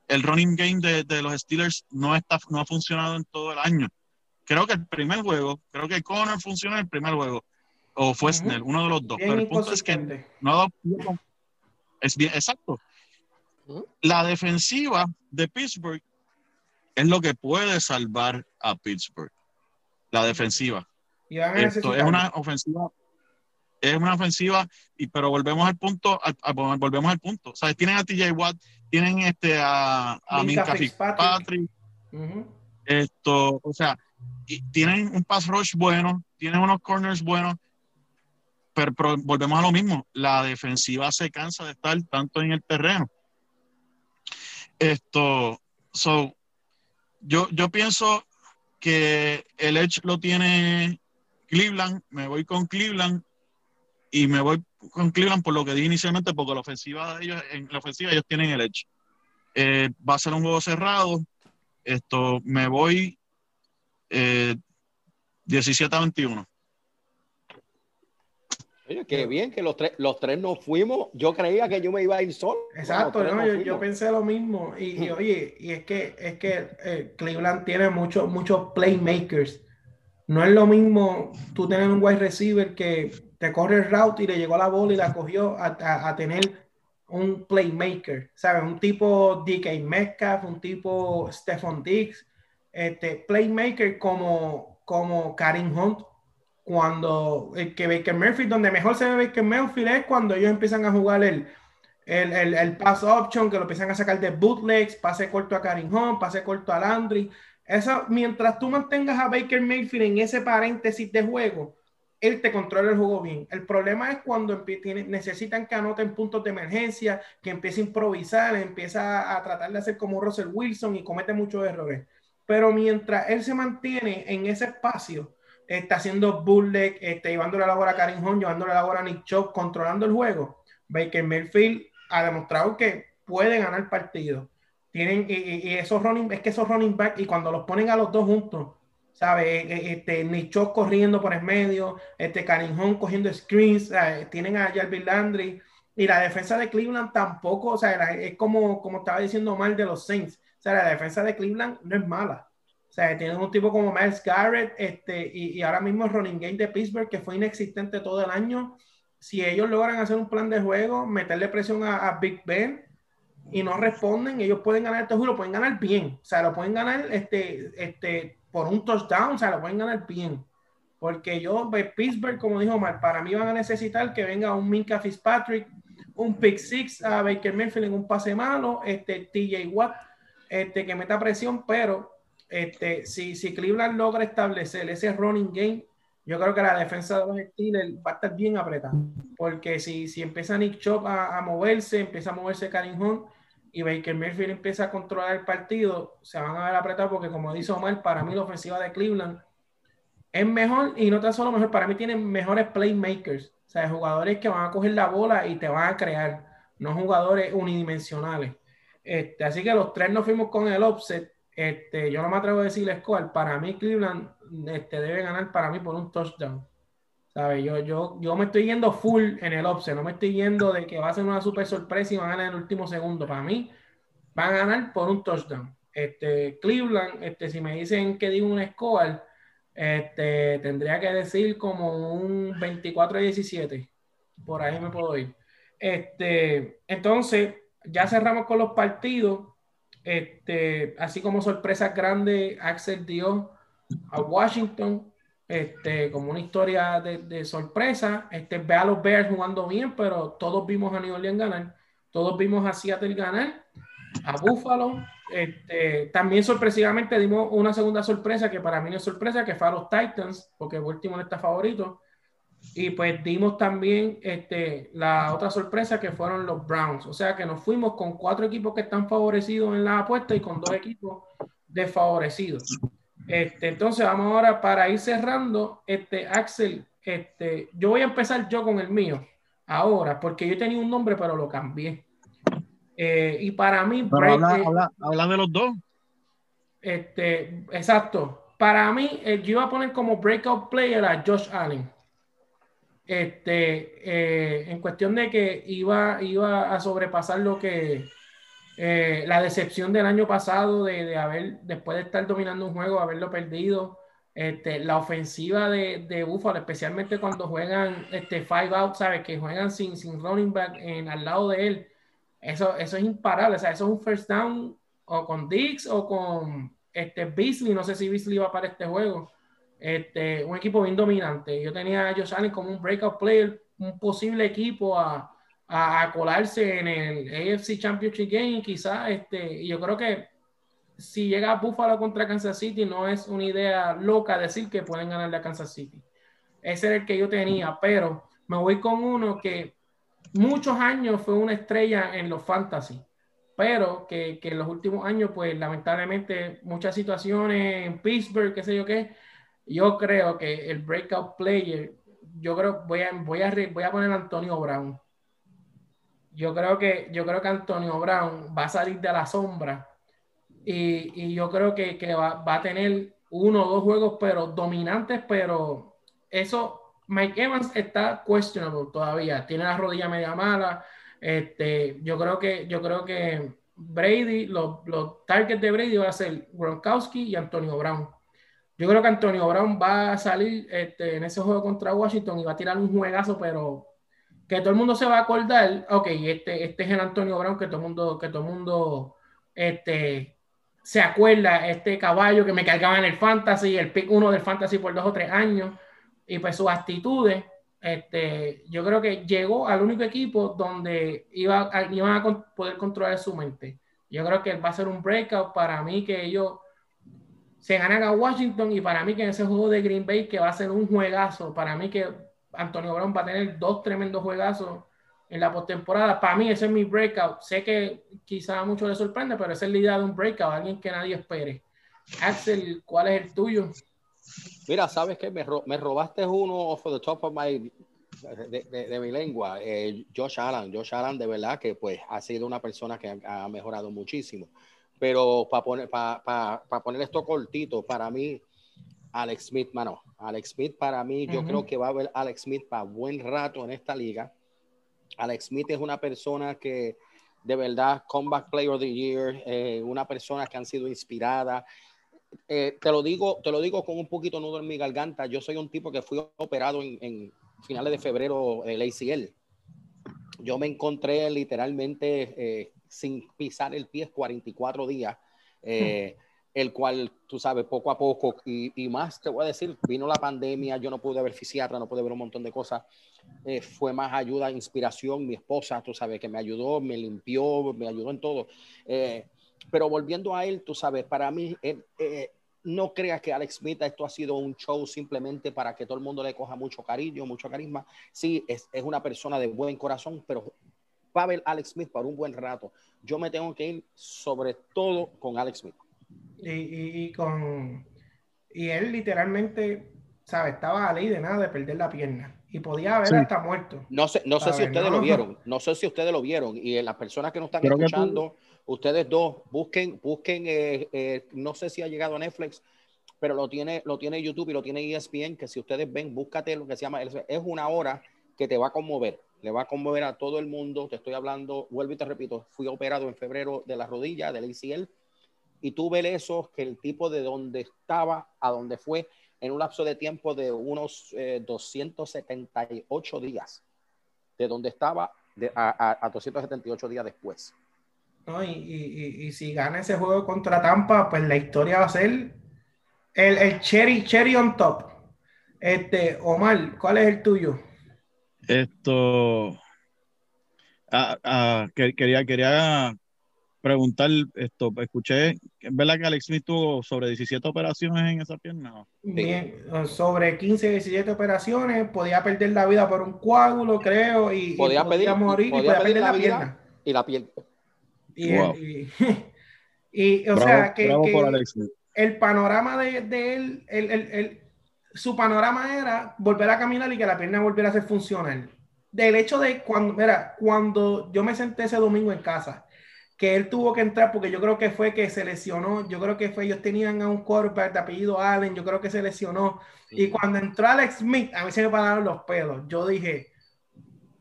Speaker 3: el running game de, de, los Steelers no, está, no ha funcionado en todo el año. Creo que el primer juego, creo que Connor funcionó en el primer juego, o fue. Snell, uno de los dos. Bien Pero el punto es que no ha dado es bien, exacto. La defensiva de Pittsburgh es lo que puede salvar a Pittsburgh. La defensiva. Esto es una ofensiva es una ofensiva, y, pero volvemos al punto, a, a, volvemos al punto. O sea, tienen a TJ Watt, tienen este a, a Minka Fitzpatrick. Uh -huh. Esto, o sea, y tienen un pass rush bueno, tienen unos corners buenos, pero, pero, volvemos a lo mismo. La defensiva se cansa de estar tanto en el terreno. Esto, so, yo, yo pienso que el Edge lo tiene Cleveland, me voy con Cleveland y me voy con Cleveland por lo que dije inicialmente, porque la ofensiva de ellos, en la ofensiva ellos tienen el edge. Eh, va a ser un juego cerrado. Esto me voy eh, 17 a 21.
Speaker 2: Oye, qué bien que los tres, los tres nos fuimos. Yo creía que yo me iba a ir solo.
Speaker 1: Exacto, no, yo, yo, pensé lo mismo. Y, y, oye, y es que es que eh, Cleveland tiene muchos muchos playmakers. No es lo mismo tú tener un wide receiver que te corre el route y le llegó la bola y la cogió a, a, tener un playmaker, ¿sabes? Un tipo DK Metcalf, un tipo Stephon Diggs, este, playmaker como, como Karim Hunt, cuando el que Baker Murphy, donde mejor se ve Baker Murphy es cuando ellos empiezan a jugar el, el, el, el pass option, que lo empiezan a sacar de bootlegs, pase corto a Karim Hunt, pase corto a Landry, Eso, mientras tú mantengas a Baker Mayfield en ese paréntesis de juego, él te controla el juego bien. El problema es cuando necesitan que anoten puntos de emergencia, que empiece a improvisar, empieza a tratar de hacer como Russell Wilson y comete muchos errores. Pero mientras él se mantiene en ese espacio, está haciendo bullet, está llevándole la bola a Karim Hunt, llevándole la bola a Nick Chubb, controlando el juego, Baker Mayfield ha demostrado que puede ganar partido. Tienen, y, esos running, es que esos running back, y cuando los ponen a los dos juntos, ¿sabes? E, e, este, Chubb corriendo por el medio, este Hunt cogiendo screens, tienen a Jarvis Landry, y la defensa de Cleveland tampoco, o sea, es como, como estaba diciendo mal de los Saints, o sea, la defensa de Cleveland no es mala. O sea, tienen un tipo como Miles Garrett este, y, ahora mismo el running game de Pittsburgh, que fue inexistente todo el año. Si ellos logran hacer un plan de juego, meterle presión a, Big Ben y no responden, ellos pueden ganar este juego, lo pueden ganar bien. O sea, lo pueden ganar este, este, por un touchdown, o sea, lo pueden ganar bien. Porque yo, pues, Pittsburgh, como dijo Omar, para mí van a necesitar que venga un Minka Fitzpatrick, un pick six a Baker Mayfield en un pase malo, este TJ Watt, este, que meta presión, pero este, si, si Cleveland logra establecer ese running game, yo creo que la defensa de los Steelers va a estar bien apretada. Porque si, si empieza Nick Chop a, moverse, empieza a moverse Karim Hunt y Baker Mayfield empieza a controlar el partido, se van a ver apretados porque como dice Omar, para mí la ofensiva de Cleveland es mejor y no tan solo mejor, para mí tienen mejores playmakers. O sea, jugadores que van a coger la bola y te van a crear, no jugadores unidimensionales. Este, así que los tres nos fuimos con el offset este, yo no me atrevo a decirle score. Para mí, Cleveland este, debe ganar para mí por un touchdown. ¿Sabe? Yo, yo, yo me estoy yendo full en el offset. No me estoy yendo de que va a ser una super sorpresa y van a ganar en el último segundo. Para mí, van a ganar por un touchdown. Este, Cleveland, este, si me dicen que digo un score, este, tendría que decir como un 24-17. Por ahí me puedo ir. Este, entonces, ya cerramos con los partidos. Este, así como sorpresas grandes, Axel dio a Washington este, como una historia de, sorpresa. Este, ve a los Bears jugando bien, pero todos vimos a New Orleans ganar. Todos vimos a Seattle ganar, a Buffalo. Este, también sorpresivamente dimos una segunda sorpresa que para mí no es sorpresa, que fue a los Titans, porque Baltimore está favorito. Y pues dimos también este, la otra sorpresa que fueron los Browns. O sea que nos fuimos con cuatro equipos que están favorecidos en la apuesta y con dos equipos desfavorecidos. Este, entonces vamos ahora para ir cerrando, este, Axel, este, yo voy a empezar yo con el mío ahora, porque yo tenía un nombre pero lo cambié. Eh, y para mí...
Speaker 3: habla, de los dos.
Speaker 1: Este, exacto. Para mí, eh, yo iba a poner como breakout player a Josh Allen este, eh, en cuestión de que iba, iba a sobrepasar lo que eh, la decepción del año pasado de, de, haber, después de estar dominando un juego, haberlo perdido. Este, la ofensiva de, de Buffalo, especialmente cuando juegan este five out, ¿sabes? Que juegan sin, sin running back en, al lado de él. Eso, eso es imparable. O sea, eso es un first down o con Dix o con este Beasley. No sé si Beasley va para este juego este, un equipo bien dominante. Yo tenía a Josh Allen como un breakout player, un posible equipo a, a, colarse en el AFC Championship Game, quizás. Este, y yo creo que si llega a Buffalo contra Kansas City, no es una idea loca decir que pueden ganarle a Kansas City. Ese era el que yo tenía, pero me voy con uno que muchos años fue una estrella en los fantasy, pero que, que en los últimos años, pues lamentablemente, muchas situaciones en Pittsburgh, qué sé yo qué, yo creo que el breakout player, yo creo, voy a, voy a, voy a poner a Antonio Brown. Yo creo que, yo creo que Antonio Brown va a salir de la sombra y, y yo creo que, que va, va, a tener uno o dos juegos, pero dominantes, pero eso, Mike Evans está questionable todavía, tiene la rodilla media mala. Este, yo creo que, yo creo que Brady, los, los targets de Brady va a ser Gronkowski y Antonio Brown. Yo creo que Antonio Brown va a salir este, en ese juego contra Washington y va a tirar un juegazo, pero que todo el mundo se va a acordar, ok, este, este es el Antonio Brown que todo el mundo, que todo mundo este, se acuerda, este caballo que me cargaba en el fantasy, el pick uno del fantasy por dos o tres años, y pues sus actitudes, este, yo creo que llegó al único equipo donde iba iban a poder controlar su mente. Yo creo que va a ser un breakout para mí que ellos se ganan a Washington y para mí que en ese juego de Green Bay que va a ser un juegazo, para mí que Antonio Brown va a tener dos tremendos juegazos en la postemporada. Para mí ese es mi breakout. Sé que quizá a muchos les sorprende, pero esa es la idea de un breakout, alguien que nadie espere. Axel, ¿cuál es el tuyo?
Speaker 2: Mira, sabes que me, robaste uno off the top of my de, mi lengua, eh, Josh Allen. Josh Allen, de verdad que pues ha sido una persona que ha, mejorado muchísimo. Pero para poner, para, poner esto cortito, para mí, Alex Smith, mano, Alex Smith para mí, yo creo que va a haber Alex Smith para buen rato en esta liga. Alex Smith es una persona que de verdad, Comeback Player of the Year, eh, una persona que han sido inspirada. Eh, te lo digo, te lo digo con un poquito nudo en mi garganta. Yo soy un tipo que fui operado en, finales de febrero el ACL. Yo me encontré literalmente eh, sin pisar el pie 44 días, el cual, tú sabes, poco a poco, y, más te voy a decir, vino la pandemia, yo no pude ver fisiatra, no pude ver un montón de cosas. Eh, fue más ayuda, inspiración. Mi esposa, tú sabes, que me ayudó, me limpió, me ayudó en todo. Eh, pero volviendo a él, tú sabes, para mí, eh, no creas que Alex Smith esto ha sido un show simplemente para que todo el mundo le coja mucho cariño, mucho carisma. Sí, es, es una persona de buen corazón, pero ver Alex Smith por un buen rato. Yo me tengo que ir sobre todo con Alex Smith.
Speaker 1: Y, y, con y él literalmente, ¿sabes? Estaba a ley de nada de perder la pierna y podía haber hasta muerto.
Speaker 2: No sé, no sé si ustedes lo vieron, no sé si ustedes lo vieron y las personas que nos están escuchando, ustedes dos, busquen, busquen, eh, eh, no sé si ha llegado a Netflix, pero lo tiene, lo tiene YouTube y lo tiene ESPN, que si ustedes ven, búscate lo que se llama, es una hora que te va a conmover, le va a conmover a todo el mundo, te estoy hablando, vuelvo y te repito, fui operado en febrero de la rodilla, del ACL, y tú ves eso, que el tipo de donde estaba a donde fue, en un lapso de tiempo de unos 278 eh, días, de donde estaba a, 278 días después.
Speaker 1: y, si gana ese juego contra Tampa, pues la historia va a ser el, cherry, cherry on top. Este, Omar, ¿cuál es el tuyo?
Speaker 3: Esto. Ah, ah, quería, quería preguntar esto, escuché, ¿es verdad que Alex Smith tuvo sobre 17 operaciones en esa pierna?
Speaker 1: Bien, sobre 15, 17 operaciones, podía perder la vida por un coágulo, creo, y
Speaker 2: podía, morir y podía perder la, pierna. Y la piel.
Speaker 1: Y, o sea, que, el panorama de, de él, el, el, el, su panorama era volver a caminar y que la pierna volviera a ser funcional. Del hecho de cuando, mira, cuando yo me senté ese domingo en casa, que él tuvo que entrar porque yo creo que fue que se lesionó, yo creo que fue, ellos tenían a un quarterback de apellido Allen, yo creo que se lesionó, y cuando entró Alex Smith, a mí se me pararon los pelos, yo dije,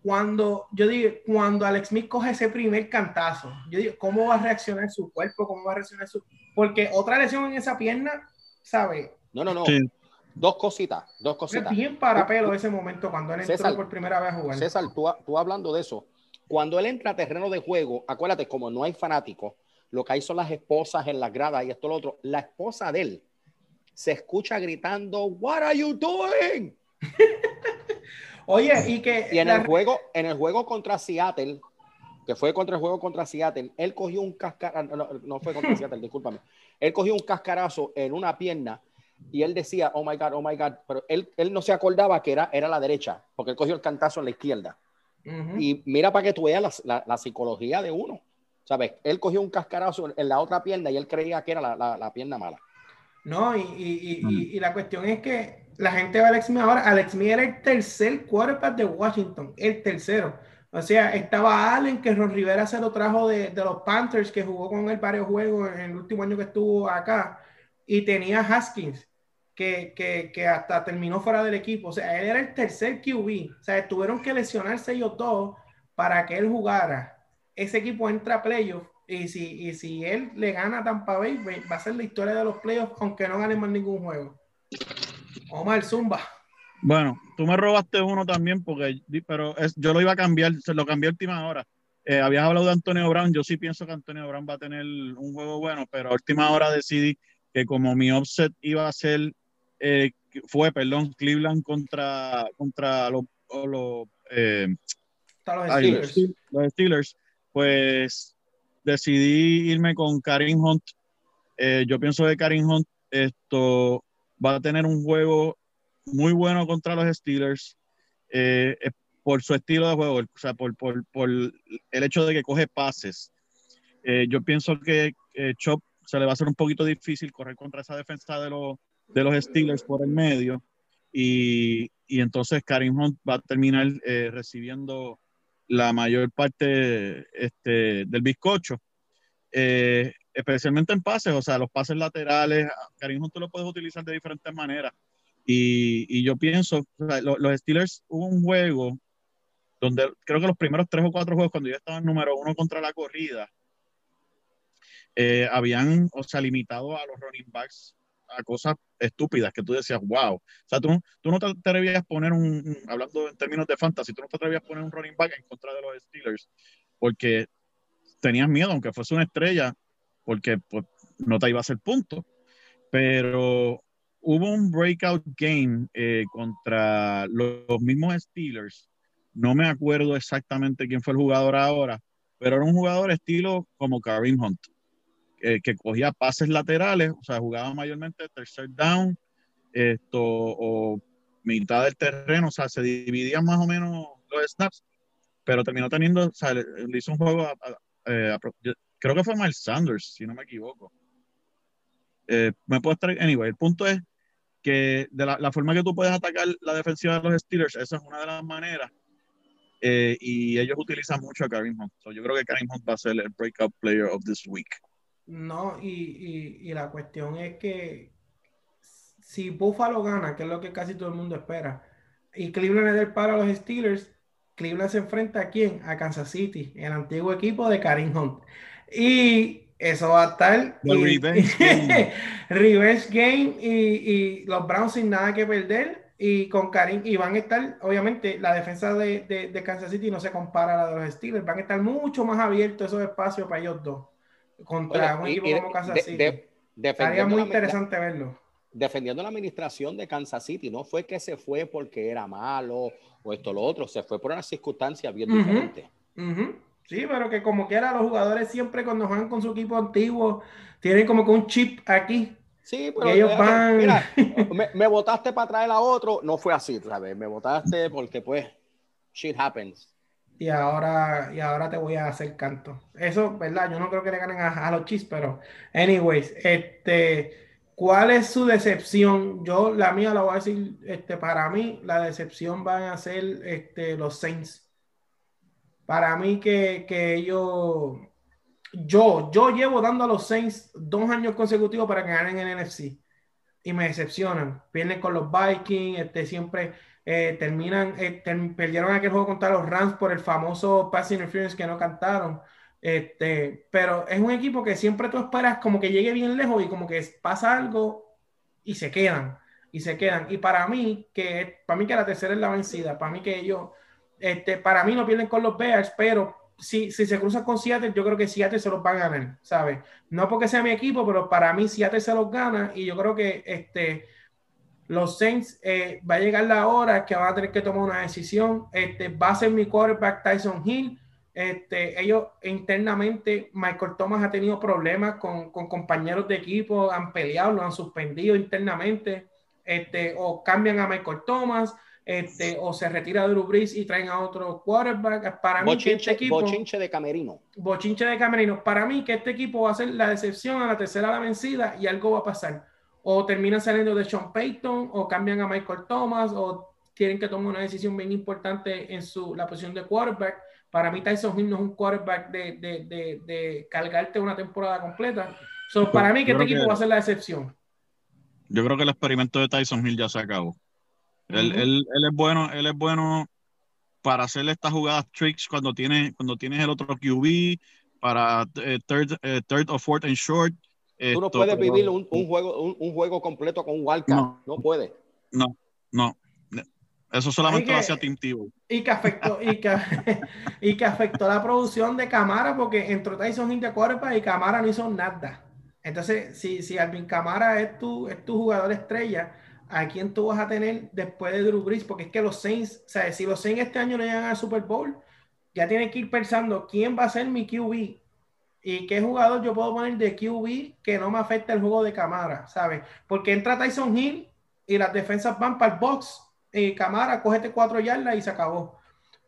Speaker 1: cuando, yo dije, cuando Alex Smith coge ese primer cantazo, yo digo, ¿cómo va a reaccionar su cuerpo? ¿Cómo va a reaccionar su...? Porque otra lesión en esa pierna, ¿sabe?
Speaker 2: No, no, no. Dos cositas, dos cositas.
Speaker 1: Bien para pelo ese momento cuando él entró por primera vez a jugar.
Speaker 2: César, tú, tú hablando de eso, cuando él entra a terreno de juego, acuérdate, como no hay fanáticos, lo que hay son las esposas en las gradas y esto lo otro. La esposa de él se escucha gritando, What are you doing?
Speaker 1: Oye, y que.
Speaker 2: Y en el juego, en el juego contra Seattle, que fue contra el juego contra Seattle, él cogió un cascarazo, no, fue contra Seattle, discúlpame. Él cogió un cascarazo en una pierna y él decía, oh my God, oh my God, pero él, él no se acordaba que era, era la derecha, porque él cogió el cantazo en la izquierda. Y mira para que tú veas la, la, psicología de uno. ¿Sabes? Él cogió un cascarazo en la otra pierna y él creía que era la, la pierna mala.
Speaker 1: No, y, y, y, y, la cuestión es que la gente ve a Alex Smith ahora. Alex Smith era el tercer quarterback de Washington, el tercero. O sea, estaba Allen, que Ron Rivera se lo trajo de, de, los Panthers, que jugó con él varios juegos en el último año que estuvo acá. Y tenía Haskins, que, que, hasta terminó fuera del equipo. O sea, él era el tercer QB. O sea, tuvieron que lesionarse ellos todos para que él jugara. Ese equipo entra a playoffs y si, y si él le gana a Tampa Bay, va a ser la historia de los playoffs, aunque no gane más ningún juego. Omar Zumba.
Speaker 3: Bueno, tú me robaste uno también, porque pero yo lo iba a cambiar, se lo cambié a última hora. Eh, habías hablado de Antonio Brown, yo sí pienso que Antonio Brown va a tener un juego bueno, pero a última hora decidí que como mi offset iba a ser eh, fue, perdón, Cleveland contra, contra los, eh, los, Steelers. pues decidí irme con Karim Hunt. Eh, yo pienso que Karim Hunt esto va a tener un juego muy bueno contra los Steelers eh, por su estilo de juego, o sea, por, por, por el hecho de que coge pases. Yo pienso que Chop se le va a hacer un poquito difícil correr contra esa defensa de los, de los Steelers por el medio y, y entonces Karim Hunt va a terminar recibiendo la mayor parte este, del bizcocho. especialmente en pases, o sea, los pases laterales, Karim Hunt tú lo puedes utilizar de diferentes maneras. Y, yo pienso, los, Steelers hubo un juego donde creo que los primeros tres o cuatro juegos, cuando ya estaban número uno contra la corrida, eh, habían, o sea, limitado a los running backs a cosas estúpidas que tú decías, wow. O sea, tú, tú no te atrevías a poner un, hablando en términos de fantasy, tú no te atrevías a poner un running back en contra de los Steelers porque tenías miedo, aunque fuese una estrella, porque pues, no te iba a hacer punto. Pero hubo un breakout game eh, contra los, mismos Steelers. No me acuerdo exactamente quién fue el jugador ahora, pero era un jugador estilo como Kareem Hunt, que cogía pases laterales, o sea, jugaba mayormente tercer down esto, o mitad del terreno, o sea, se dividían más o menos los snaps, pero terminó teniendo, o sea, le, hizo un juego, eh, creo que fue Miles Sanders, si no me equivoco. Eh, me puedo estar, anyway, el punto es que de la, forma que tú puedes atacar la defensiva de los Steelers, esa es una de las maneras. Eh, y ellos utilizan mucho a Karim Hunt. yo creo que Karim Hunt va a ser el breakout player of this week.
Speaker 1: No, y, y, la cuestión es que si Buffalo gana, que es lo que casi todo el mundo espera, y Cleveland es del paro a los Steelers, Cleveland se enfrenta a quién? A Kansas City, el antiguo equipo de Karim Hunt. Y eso va a estar.
Speaker 3: Y, revenge game.
Speaker 1: revenge game y, los Browns sin nada que perder. Y con Karim, y van a estar, obviamente, la defensa de, de, Kansas City no se compara a la de los Steelers. Van a estar mucho más abiertos esos espacios para ellos dos. Contra un equipo como Kansas City. Sería muy interesante verlo.
Speaker 2: Defendiendo la administración de Kansas City, no fue que se fue porque era malo o esto o lo otro, se fue por una circunstancia bien diferente.
Speaker 1: Sí, pero que como quiera, los jugadores siempre cuando juegan con su equipo antiguo tienen como que un chip aquí.
Speaker 2: Sí, pero ellos van. Mira, me, votaste para traer a otro, no fue así, ¿sabes? Me votaste porque, pues, shit happens.
Speaker 1: Y ahora, y ahora te voy a hacer canto. Eso, ¿verdad? Yo no creo que le ganen a, los Chiefs, pero, anyways, este. ¿Cuál es su decepción? Yo, la mía, la voy a decir, este, para mí, la decepción van a ser este, los Saints para mí que, que ellos, yo, yo llevo dando a los Saints dos años consecutivos para que ganen en NFC y me decepcionan. Pierden con los Vikings, este, siempre eh, terminan, eh, perdieron aquel juego contra los Rams por el famoso pass interference que no cantaron. Este, pero es un equipo que siempre tú esperas como que llegue bien lejos y como que pasa algo y se quedan y se quedan. Y para mí que para mí que la tercera es la vencida, para mí que ellos este, para mí no pierden con los Bears, pero si, si se cruzan con Seattle, yo creo que Seattle se los va a ganar, ¿sabes? No porque sea mi equipo, pero para mí Seattle se los gana y yo creo que este, los Saints eh, va a llegar la hora que van a tener que tomar una decisión. Este, va a ser mi quarterback Tyson Hill. Este, ellos internamente, Michael Thomas ha tenido problemas con, con, compañeros de equipo, han peleado, lo han suspendido internamente, este, o cambian a Michael Thomas este, o se retira Drew Brees y traen a otro quarterback. Para mí, que este equipo.
Speaker 2: Bochinche de Camerino.
Speaker 1: Bochinche de Camerino. Para mí, que este equipo va a ser la decepción a la tercera la vencida y algo va a pasar. O terminan saliendo de Sean Payton, o cambian a Michael Thomas, o tienen que tomar una decisión bien importante en su, la posición de quarterback. Para mí, Tyson Hill no es un quarterback de, de, de, de cargarte una temporada completa. So, para mí, que este equipo va a ser la decepción.
Speaker 3: Yo creo que el experimento de Tyson Hill ya se acabó. Él, él, él, es bueno, él es bueno para hacerle estas jugadas tricks cuando tiene, cuando tienes el otro QB, para eh, third, eh, third or fourth and short.
Speaker 2: Tú no puedes vivir un, un juego, un, un, juego completo con Walker. No, no puede.
Speaker 3: No, no. Eso solamente lo hacía Tim Tebow.
Speaker 1: Y que afectó, y que, y que afectó la producción de Camara porque entró Tyson Hill de cuerpo y Camara no hizo nada. Entonces, si, si Alvin Camara es tu, es tu jugador estrella, ¿a quién tú vas a tener después de Drew Brees? Porque es que los Saints, o sea, si los Saints este año no llegan al Super Bowl, ya tienen que ir pensando quién va a ser mi QB ¿Y qué jugador yo puedo poner de QB que no me afecte el juego de Camara? ¿Sabes? Porque entra Tyson Hill y las defensas van para el box y Camara cógete cuatro yardas y se acabó.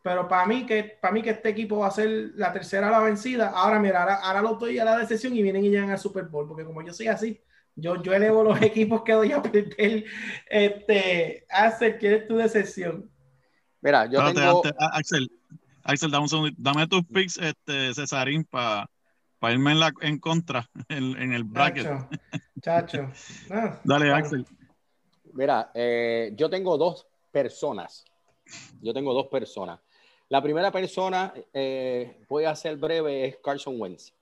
Speaker 1: Pero para mí que para mí que este equipo va a ser la tercera a la vencida, ahora mira, ahora, ahora lo estoy a la decepción y vienen y llegan al Super Bowl, porque como yo soy así, yo, yo elevo los equipos que doy a perder. Este, Axel, ¿quién es tu decepción?
Speaker 2: Mira, yo tengo...
Speaker 3: Axel, Axel, dame, un dame tus picks, este, Cesarín, para irme en, la, en contra en, el bracket.
Speaker 1: Chacho.
Speaker 3: Ah, Dale, Axel.
Speaker 2: Mira, eh, yo tengo dos personas. Yo tengo dos personas. La primera persona, eh, voy a ser breve, es Carson Wentz.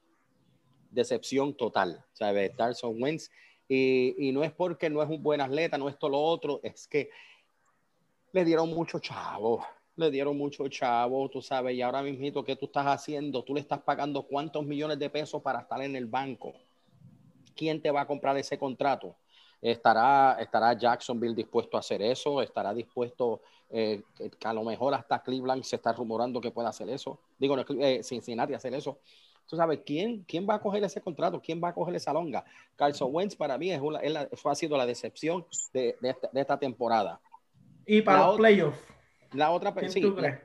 Speaker 2: Decepción total, ¿sabes? Carson Wentz. Y, y, no es porque no es un buen atleta, no es todo lo otro, es que le dieron mucho chavo, le dieron mucho chavo, tú sabes, y ahora mismo, ¿qué tú estás haciendo? Tú le estás pagando cuántos millones de pesos para estar en el banco. ¿Quién te va a comprar ese contrato? ¿Estará, estará Jacksonville dispuesto a hacer eso? ¿Estará dispuesto, eh, que a lo mejor hasta Cleveland se está rumorando que pueda hacer eso? Digo, eh, Cincinnati hacer eso. Tú sabes, ¿quién, ¿quién va a coger ese contrato? ¿Quién va a coger esa longa? Carson Wentz para mí es una, ha sido la decepción de, esta, temporada.
Speaker 1: Y para los playoffs.
Speaker 2: La otra, persona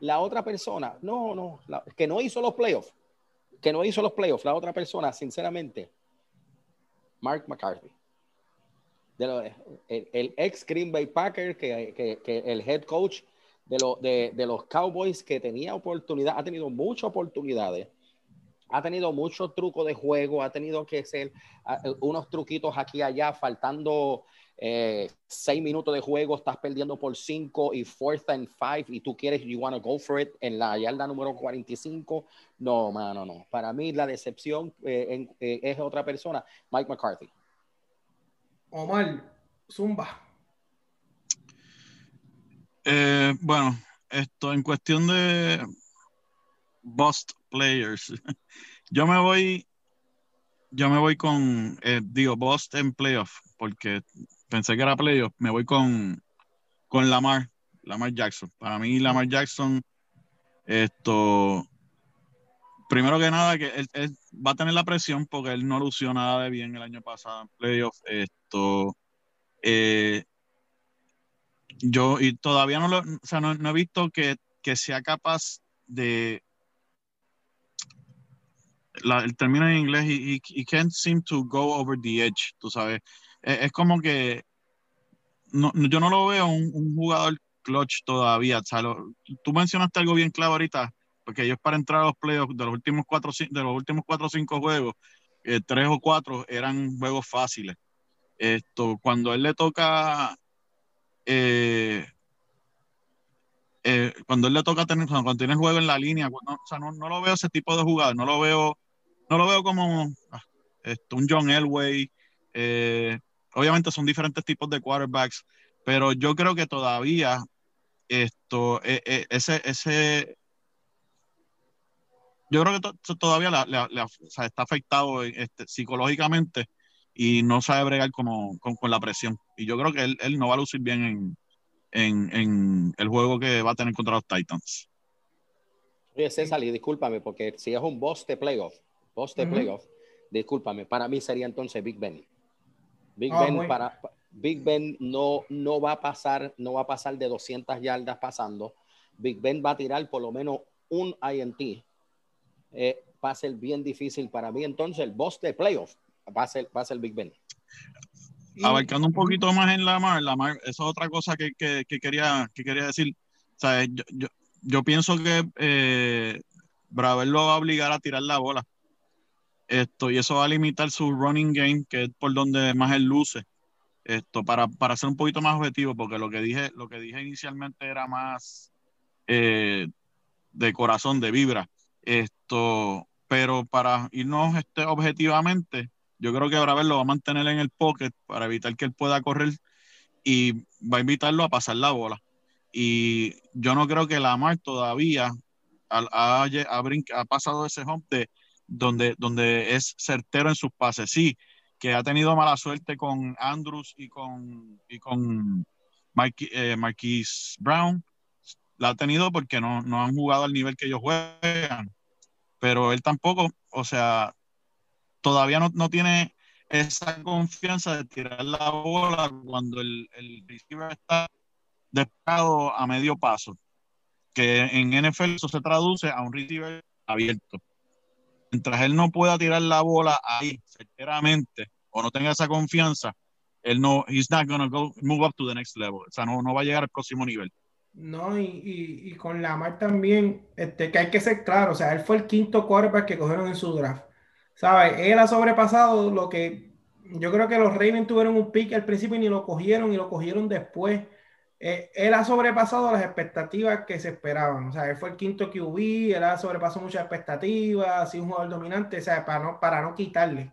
Speaker 2: la, otra persona, no, no, que no hizo los playoffs, que no hizo los playoffs, la otra persona, sinceramente, Mark McCarthy. El, ex Green Bay Packer, que, el head coach de, de, los Cowboys, que tenía oportunidad, ha tenido muchas oportunidades, ha tenido muchos trucos de juego, ha tenido que hacer unos truquitos aquí y allá, faltando eh, seis minutos de juego, estás perdiendo por cinco y fourth and five y tú quieres, you want to go for it en la yarda número 45. No, mano, no. Para mí la decepción eh, eh, es otra persona, Mike McCarthy.
Speaker 1: Omar, Zumba.
Speaker 3: Eh, bueno, esto en cuestión de bust players, yo me voy, yo me voy con, eh, digo, bust en playoff, porque pensé que era playoff, me voy con, con Lamar, Lamar Jackson. Para mí, Lamar Jackson, esto, primero que nada, que él, va a tener la presión porque él no lució nada de bien el año pasado en playoff. Esto, eh, yo y todavía no lo, o sea, no, he visto que, sea capaz de el término en inglés y he, can't seem to go over the edge, tú sabes. Es, como que no, yo no lo veo un, jugador clutch todavía. tú mencionaste algo bien claro ahorita porque ellos para entrar a los playoffs de los últimos cuatro, de los últimos cuatro o cinco juegos, eh, tres o cuatro eran juegos fáciles. Esto, cuando él le toca, eh, eh, cuando él le toca tener, cuando tiene juego en la línea, o sea, no, no, lo veo ese tipo de jugador, no lo veo, no lo veo como ah, esto, un John Elway. Obviamente son diferentes tipos de quarterbacks, pero yo creo que todavía esto, ese, ese, yo creo que todavía está afectado este, psicológicamente y no sabe bregar con, la presión. Y yo creo que él, no va a lucir bien en, el juego que va a tener contra los Titans.
Speaker 2: Oye, César, y discúlpame, porque si es un boss de playoff, boss de playoff, discúlpame, para mí sería entonces Big Ben. Big ah, Ben para Big Ben no, no va a pasar, no va a pasar de 200 yardas pasando. Big Ben va a tirar por lo menos un INT eh, va a ser bien difícil para mí. Entonces, el boss de playoff va a ser, va a ser Big Ben.
Speaker 3: Abarcando un poquito más en la mar, la mar, eso es otra cosa que, que, quería, que quería decir. yo, yo, yo, pienso que eh, Braver lo va a obligar a tirar la bola. Esto, y eso va a limitar su running game, que es por donde más él luce. Esto, para, para ser un poquito más objetivo, porque lo que dije, lo que dije inicialmente era más eh, de corazón, de vibra. Esto, pero para irnos este, objetivamente, yo creo que Braver lo va a mantener en el pocket para evitar que él pueda correr y va a invitarlo a pasar la bola. Y yo no creo que Lamar todavía ha, ha, pasado ese hump de donde, donde es certero en sus pases. Sí, que ha tenido mala suerte con Andrews y con, y con eh, Marquise Brown. La ha tenido porque no, no han jugado al nivel que ellos juegan pero él tampoco, o sea, todavía no, no tiene esa confianza de tirar la bola cuando el, el receiver está despegado a medio paso, que en NFL eso se traduce a un receiver abierto. Mientras él no pueda tirar la bola ahí, certeramente, o no tenga esa confianza, él no, he's not gonna go move up to the next level. O sea, no, no va a llegar al próximo nivel.
Speaker 1: No, y, y, y con Lamar también, este, que hay que ser claro, o sea, él fue el quinto quarterback que cogieron en su draft. ¿Sabes? Él ha sobrepasado lo que yo creo que los Ravens tuvieron un pick al principio y ni lo cogieron y lo cogieron después. Eh, él ha sobrepasado las expectativas que se esperaban. O sea, él fue el quinto QB, él ha sobrepasado muchas expectativas, ha sido un jugador dominante, o sea, para no, para no quitarle.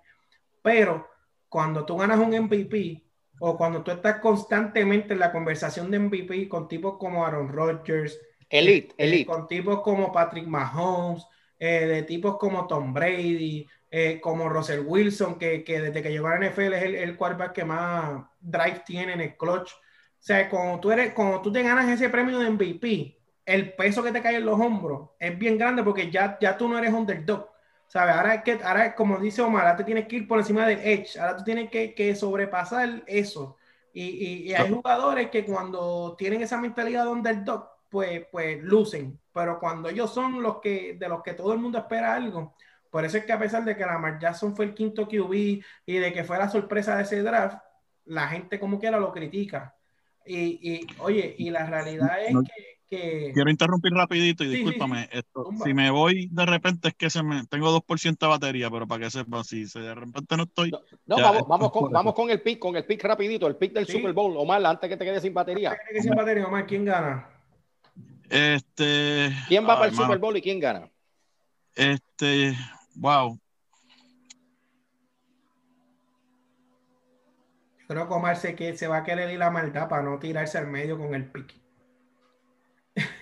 Speaker 1: Pero cuando tú ganas un MVP o cuando tú estás constantemente en la conversación de MVP con tipos como Aaron Rodgers,
Speaker 2: elite,
Speaker 1: eh,
Speaker 2: elite.
Speaker 1: con tipos como Patrick Mahomes, eh, de tipos como Tom Brady, eh, como Russell Wilson, que, que, desde que llegó a la NFL es el, el quarterback que más drive tiene en el clutch. O sea, cuando tú, eres, cuando tú te ganas ese premio de MVP, el peso que te cae en los hombros es bien grande porque ya, ya tú no eres underdog. ¿Sabes? Ahora es que, ahora, como dice Omar, ahora te tienes que ir por encima del edge, ahora tú tienes que, que sobrepasar eso. Y, y, y, hay jugadores que cuando tienen esa mentalidad de underdog, pues, pues lucen. Pero cuando ellos son los que, de los que todo el mundo espera algo, por eso es que a pesar de que Lamar Jackson fue el quinto QB y de que fue la sorpresa de ese draft, la gente como quiera lo critica. Y, y oye, y la realidad es
Speaker 3: No.
Speaker 1: que, que,
Speaker 3: Quiero interrumpir rapidito y
Speaker 1: Sí, sí,
Speaker 3: discúlpame,
Speaker 1: sí.
Speaker 3: esto,
Speaker 1: Zumba.
Speaker 3: si me voy de repente es que se me, tengo 2% de batería, pero para que sepa, si se- de repente no estoy,
Speaker 2: No, no,
Speaker 3: Ya,
Speaker 2: vamos, vamos, con, vamos con el pick, con el pick rapidito, el pick del
Speaker 1: Sí.
Speaker 2: Super Bowl. Omar, antes que te quedes sin batería.
Speaker 1: que sin batería, Omar, ¿quién gana?
Speaker 3: este...
Speaker 2: ¿Quién va
Speaker 3: ay,
Speaker 2: para el
Speaker 3: mano,
Speaker 2: Super Bowl y quién gana?
Speaker 3: Este, wow,
Speaker 1: creo que Omar se, que se va a querer ir la maldad para no tirarse al medio con el pick.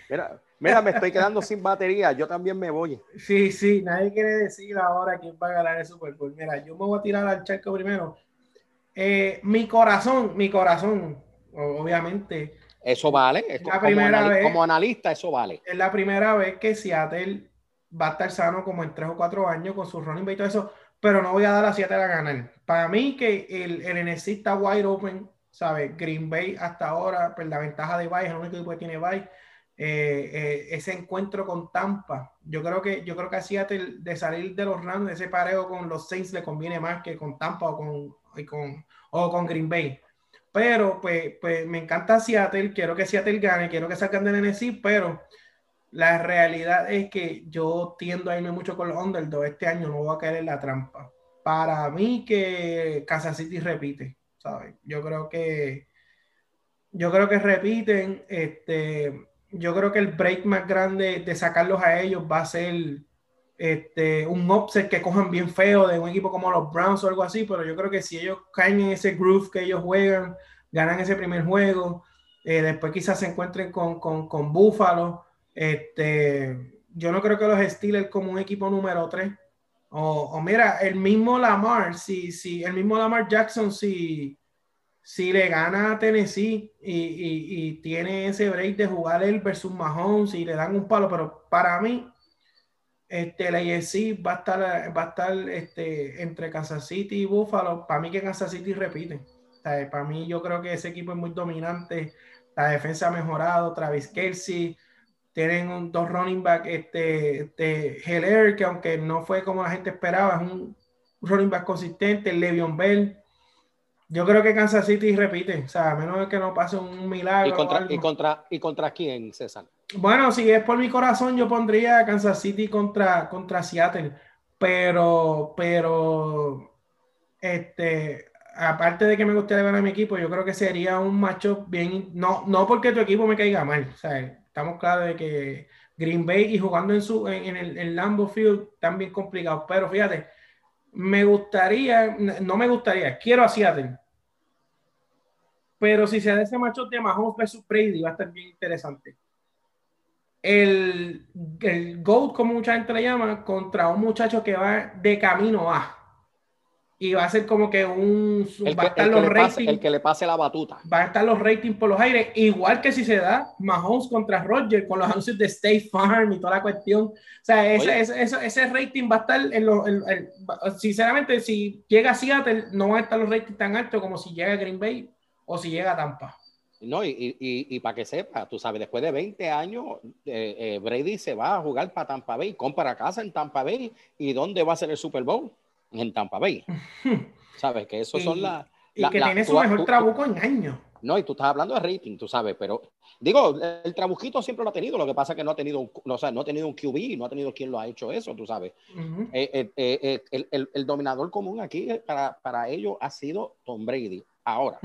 Speaker 2: Mira, mira, me estoy quedando sin batería. Yo también me voy.
Speaker 1: Sí, sí, nadie quiere decir ahora quién va a ganar el Super Bowl. Mira, yo me voy a tirar al charco primero. Eh, mi corazón, mi corazón, obviamente,
Speaker 2: Eso vale.
Speaker 1: La
Speaker 2: como,
Speaker 1: primera vez.
Speaker 2: como analista, eso vale.
Speaker 1: es la primera vez que Seattle va a estar sano como en tres o cuatro años con su running back y todo eso, pero no voy a dar a Seattle a ganar. Para mí que el, el NFC está wide open, ¿sabes? Green Bay hasta ahora, pues la ventaja de Bay es el único equipo que tiene Bay. Eh, eh, ese encuentro con Tampa, yo creo que yo creo que a Seattle de salir de los Rams, de ese pareo con los Saints le conviene más que con Tampa o con, con, o con Green Bay. Pero pues, pues me encanta Seattle, quiero que Seattle gane, quiero que salgan del NFC, pero la realidad es que yo tiendo a irme mucho con los underdogs. Este año no voy a caer en la trampa. Para mí que Kansas City repite, ¿sabes? Yo creo que yo creo que repiten. Este, yo creo que el break más grande de sacarlos a ellos va a ser este, un upset que cojan bien feo de un equipo como los Browns o algo así, pero yo creo que si ellos caen en ese groove que ellos juegan, ganan ese primer juego, eh, después quizás se encuentren con, con, con Buffalo. Este, yo no creo que los Steelers como un equipo número 3. O, mira, el mismo Lamar, si, si el mismo Lamar Jackson, si, si le gana a Tennessee y, y, tiene ese break de jugar él versus Mahomes y le dan un palo, pero para mí, este, la AFC va a estar, va a estar este, entre Kansas City y Buffalo. Para mí que Kansas City repite. Para mí yo creo que ese equipo es muy dominante. La defensa ha mejorado. Travis Kelsey. Tienen un, dos running back, este, este Heller, que aunque no fue como la gente esperaba, es un running back consistente. Le'Veon Bell. Yo creo que Kansas City repite. O sea, a menos que no pase un milagro.
Speaker 2: ¿Y contra, y contra, y contra quién, César?
Speaker 1: Bueno, si es por mi corazón, yo pondría Kansas City contra, contra Seattle. Pero, pero, este, aparte de que me gustaría ver a mi equipo, yo creo que sería un macho bien, no, no porque tu equipo me caiga mal. O sea, estamos claros de que Green Bay y jugando en su, en, el en Lambeau Field están bien complicados. Pero fíjate, me gustaría, no me gustaría, quiero a Seattle. Pero si se da ese macho de Mahomes versus Brady, va a estar bien interesante el, el GOAT, como mucha gente le llama, contra un muchacho que va de camino a. y va a ser como que un
Speaker 2: El
Speaker 1: va a
Speaker 2: que,
Speaker 1: estar
Speaker 2: el que
Speaker 1: los
Speaker 2: le pase,
Speaker 1: ratings
Speaker 2: el que le pase la batuta.
Speaker 1: va a estar los ratings por los aires, igual que si se da Mahomes contra Roger con los anuncios de State Farm y toda la cuestión. O sea, ese, ese, ese, ese rating va a estar en los. en- en- sinceramente, si llega a Seattle, no van a estar los ratings tan altos como si llega a Green Bay o si llega a Tampa.
Speaker 2: No, y, y, y, y para que sepa, tú sabes, después de 20 años, eh, eh, Brady se va a jugar para Tampa Bay, compra casa en Tampa Bay. ¿Y dónde va a ser el Super Bowl? En Tampa Bay. ¿Sabes? Que eso
Speaker 1: Y-
Speaker 2: son las.
Speaker 1: Y
Speaker 2: la-
Speaker 1: que
Speaker 2: la-
Speaker 1: tiene
Speaker 2: tú-
Speaker 1: su mejor
Speaker 2: tú-
Speaker 1: trabuco en años.
Speaker 2: No, y tú estás hablando de rating, tú sabes, pero digo, el trabuquito siempre lo ha tenido, lo que pasa es que no ha tenido un, no, o sea, no ha tenido un QB, no ha tenido quien lo ha hecho eso, tú sabes. Eh, eh, eh, eh, el, el- el dominador común aquí para, para ellos ha sido Tom Brady. Ahora,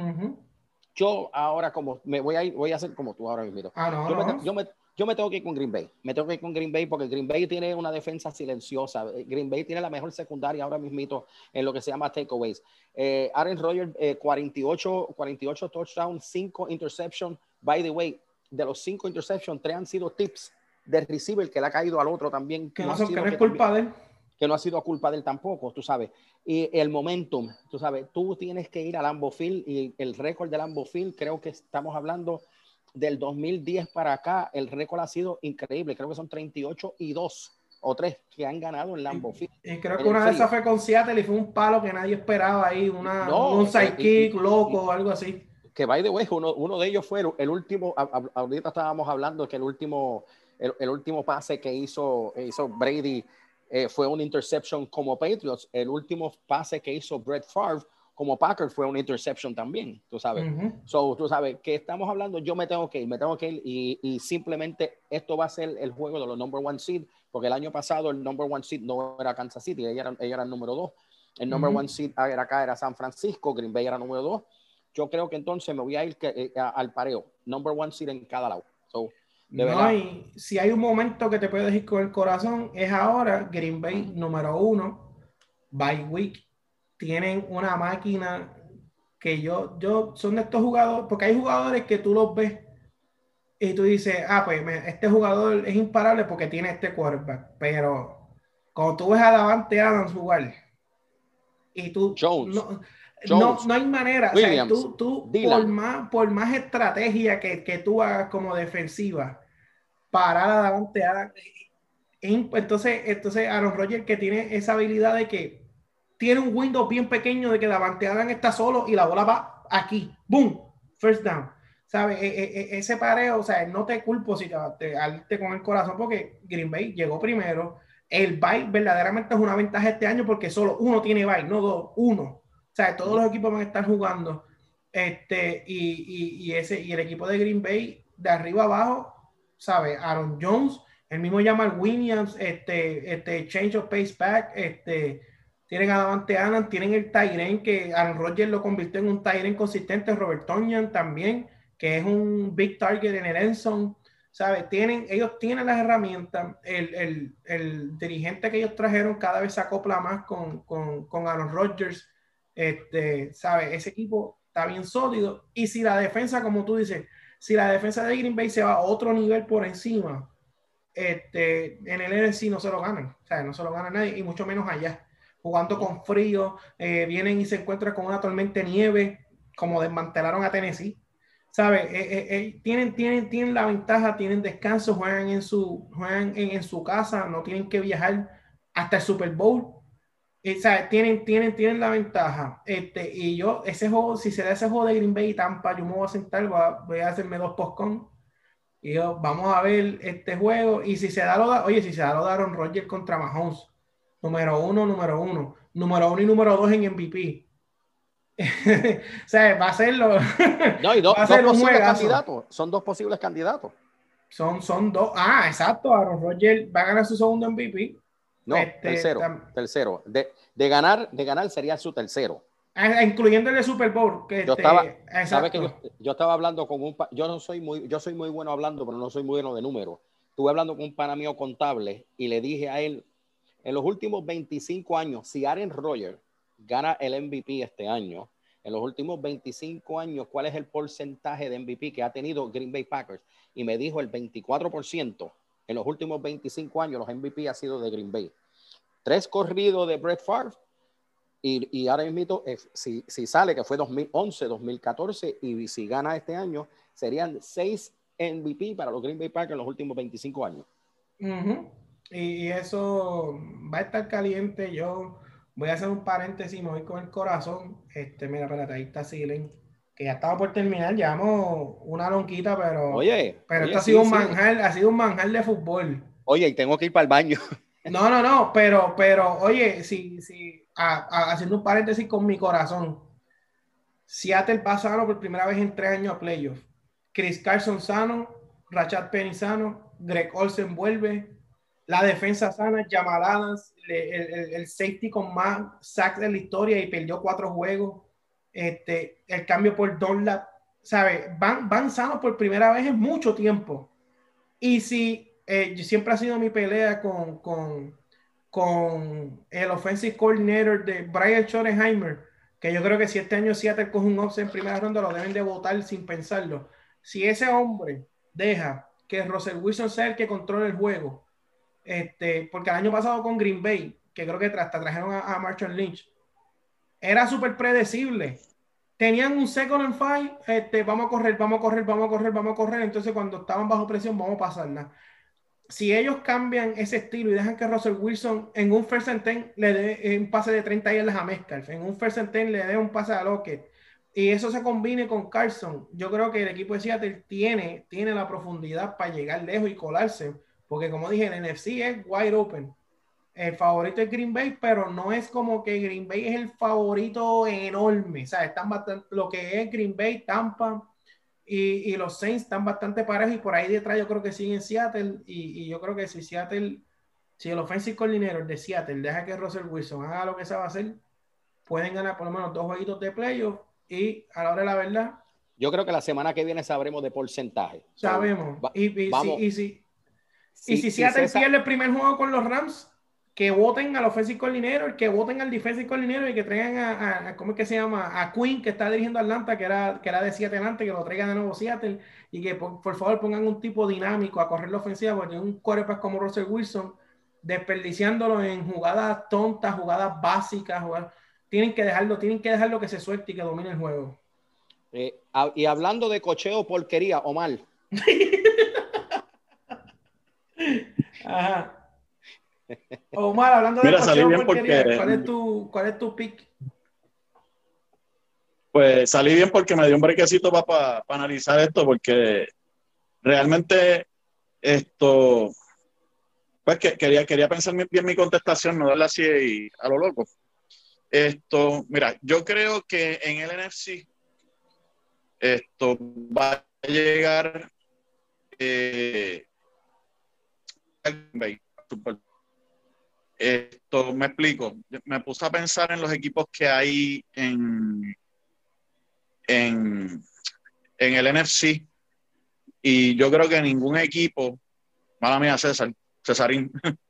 Speaker 2: yo ahora como me voy a ir, voy a hacer como tú ahora mismo.
Speaker 1: Ah, no,
Speaker 2: Yo me,
Speaker 1: no.
Speaker 2: te- yo, me, yo me tengo que ir con Green Bay. Me tengo que ir con Green Bay porque Green Bay tiene una defensa silenciosa. Eh, Green Bay tiene la mejor secundaria ahora mismito en lo que se llama takeaways. Eh, Aaron Rodgers, eh, 48, 48 touchdowns, 5 interceptions. By the way, de los 5 interceptions, 3 han sido tips de receiver que le ha caído al otro también.
Speaker 1: que
Speaker 2: no ha sido
Speaker 1: que no es
Speaker 2: que también-
Speaker 1: culpa de él.
Speaker 2: que no ha sido culpa de él tampoco, tú sabes. Y el momentum, tú sabes, tú tienes que ir a Lambeau Field y el récord de Lambeau Field, creo que estamos hablando del 2010 para acá, el récord ha sido increíble, creo que son 38 y 2 o 3 que han ganado en Lambeau Field.
Speaker 1: Y creo que una de esas fue con Seattle y fue un palo que nadie esperaba ahí, una,
Speaker 2: No,
Speaker 1: un sidekick loco o algo así.
Speaker 2: Que by the way, uno, uno de ellos fue el, el último, a- a- ahorita estábamos hablando que el último, el, el último pase que hizo, hizo Brady eh, fue un interception como Patriots, el último pase que hizo Brett Favre como Packers fue un interception también, tú sabes.
Speaker 1: Ujú.
Speaker 2: So, tú sabes que estamos hablando, yo me tengo que ir, me tengo que ir y, y simplemente esto va a ser el juego de los number one seed, porque el año pasado el number one seed no era Kansas City, ella era, ella era el número dos. El number
Speaker 1: Ujú.
Speaker 2: one seed era acá, era San Francisco, Green Bay era número dos. Yo creo que entonces me voy a ir que, eh, a- al pareo, number one seed en cada lado. So, de
Speaker 1: No, y si hay un momento que te puedes ir con el corazón, es ahora Green Bay número uno, by week. Tienen una máquina que yo, yo, son de estos jugadores, porque hay jugadores que tú los ves y tú dices, ah, pues este jugador es imparable porque tiene este quarterback, pero cuando tú ves a Davante Adams jugar y tú
Speaker 2: Jones.
Speaker 1: no, no,
Speaker 2: Jones.
Speaker 1: no hay manera, o sea, tú, tú por más, por más estrategia que, que tú hagas como defensiva, parar a Davante Adams, entonces, entonces Aaron Rodgers que tiene esa habilidad de que tiene un window bien pequeño de que Davante Adams está solo y la bola va aquí, boom, first down. ¿Sabes? E- e- e- ese pareo, o sea, no te culpo si te, te alte con el corazón porque Green Bay llegó primero. El bye verdaderamente es una ventaja este año porque solo uno tiene bye, no dos, uno. O sea, todos los equipos van a estar jugando. Este, y, y, y ese, y el equipo de Green Bay, de arriba abajo, ¿sabes? Aaron Jones, el mismo Jamal Williams, este, este Change of Pace Back, este, tienen a Davante Adams, tienen el Tyren que Aaron Rodgers lo convirtió en un Tyren consistente, Robert Tonyan también, que es un big target en el Enson, ¿sabes? Tienen, ellos tienen las herramientas, el, el, el dirigente que ellos trajeron cada vez se acopla más con, con, con Aaron Rodgers, este, ¿sabes? Ese equipo está bien sólido y si la defensa, como tú dices, si la defensa de Green Bay se va a otro nivel por encima, este, en el NFC no se lo ganan, o sea, no se lo gana nadie, y mucho menos allá, jugando con frío, eh, vienen y se encuentran con una tormenta de nieve, como desmantelaron a Tennessee, ¿sabes? Eh, eh, eh, tienen, tienen, tienen la ventaja, tienen descanso, juegan en su, juegan en, en su casa, no tienen que viajar hasta el Super Bowl. Eh, o sea, tienen, tienen, tienen la ventaja. Este, y yo, ese juego, si se da ese juego de Green Bay y Tampa, yo me voy a sentar, voy a, voy a hacerme dos postcon. Y yo, vamos a ver este juego. Y si se da lo de, oye, si se da lo de Aaron Rodgers contra Mahomes, número uno, número uno, número uno y número dos en MVP. o sea, va a ser lo.
Speaker 2: No, y dos,
Speaker 1: va a
Speaker 2: dos
Speaker 1: ser un
Speaker 2: posibles candidatos. Son dos posibles candidatos.
Speaker 1: Son, son dos. Ah, exacto. Aaron Rodgers va a ganar su segundo MVP.
Speaker 2: No,
Speaker 1: Este,
Speaker 2: tercero. Tercero. De, de ganar, de ganar sería su tercero.
Speaker 1: Ah, Incluyendo el de Super Bowl. Que
Speaker 2: Yo
Speaker 1: este,
Speaker 2: estaba-. Sabes que yo, yo estaba hablando con un yo no soy muy yo soy muy bueno hablando, pero no soy muy bueno de números. Estuve hablando con un pana mío contable y le dije a él en los últimos 25 años, si Aaron Rodgers gana el MVP este año, en los últimos 25 años, ¿cuál es el porcentaje de MVP que ha tenido Green Bay Packers? Y me dijo el 24%. En los últimos 25 años los MVP ha sido de Green Bay. Tres corridos de Brett Favre Y, y ahora mismo, eh, si, sale que fue 2011, 2014, y si gana este año, serían seis MVP para los Green Bay Packers en los últimos 25 años.
Speaker 1: Y, eso va a estar caliente. Yo voy a hacer un paréntesis, me voy con el corazón. Este, mira, espérate, ahí está Silen, que ya estaba por terminar, llevamos una lonquita, pero.
Speaker 2: Oye,
Speaker 1: pero esto ha sido un manjar, ha sido un manjar de fútbol.
Speaker 2: Oye, y tengo que ir para el baño.
Speaker 1: No, no, no, pero, pero, oye, si, si, haciendo un paréntesis con mi corazón, Seattle pasaron por primera vez en tres años a playoffs. Chris Carson sano, Rachad Penny sano, Greg Olsen vuelve, la defensa sana, Jamal el, el, safety con más sacks de la historia y perdió cuatro juegos. Este, el cambio por Dunlap, ¿sabe? Van, van sanos por primera vez en mucho tiempo. Y si eh, siempre ha sido mi pelea con, con, con el offensive coordinator de Brian Schottenheimer, que yo creo que si este año Seattle coge un offset en primera ronda, lo deben de votar sin pensarlo si ese hombre deja que Russell Wilson sea el que controle el juego, este, porque el año pasado con Green Bay, que creo que hasta trajeron a, Marshall Lynch, era súper predecible. Tenían un second and five, este, vamos a correr, vamos a correr, vamos a correr, vamos a correr. Entonces, cuando estaban bajo presión, vamos a pasarla. Si ellos cambian ese estilo y dejan que Russell Wilson en un first and ten le dé un pase de 30 yardas a Metcalf, en un first and ten le dé un pase a Lockett, y eso se combine con Carson, yo creo que el equipo de Seattle tiene, tiene la profundidad para llegar lejos y colarse, porque como dije, el NFC es wide open. El favorito es Green Bay, pero no es como que Green Bay es el favorito enorme. O sea, están bastante, lo que es Green Bay, Tampa y, y los Saints están bastante parejos y por ahí detrás yo creo que siguen Seattle y, y, yo creo que si Seattle, si el offensive coordinator de Seattle deja que Russell Wilson haga lo que sabe hacer, pueden ganar por lo menos dos jueguitos de playoff y a la hora de la verdad.
Speaker 2: Yo creo que la semana que viene sabremos de porcentaje.
Speaker 1: Sabemos. y, y, si, y si Seattle pierde el primer juego con los Rams, que voten al offensive coordinator, que voten al defensive coordinator y que traigan a, a, ¿cómo es que se llama? A Quinn, que está dirigiendo Atlanta, que era, que era de Seattle antes, que lo traigan de nuevo Seattle y que por, favor pongan un tipo dinámico a correr la ofensiva, porque un quarterback como Russell Wilson, desperdiciándolo en jugadas tontas, jugadas básicas, jugadas tienen que dejarlo, tienen que dejarlo que se suelte y que domine el juego.
Speaker 2: Eh, y hablando de cocheo, porquería, Omar.
Speaker 1: Ajá. Omar, hablando de cocheo, porquería, ¿cuál, es tu, ¿cuál es tu pick?
Speaker 3: Pues salí bien porque me dio un brequecito para analizar esto, porque realmente esto, pues que, quería, quería pensar bien mi contestación, no darle así a lo loco. Esto, mira, yo creo que en el NFC esto va a llegar eh, esto me explico. Me puse a pensar en los equipos que hay en, en, en el NFC y yo creo que ningún equipo, mala mía César, Cesarín,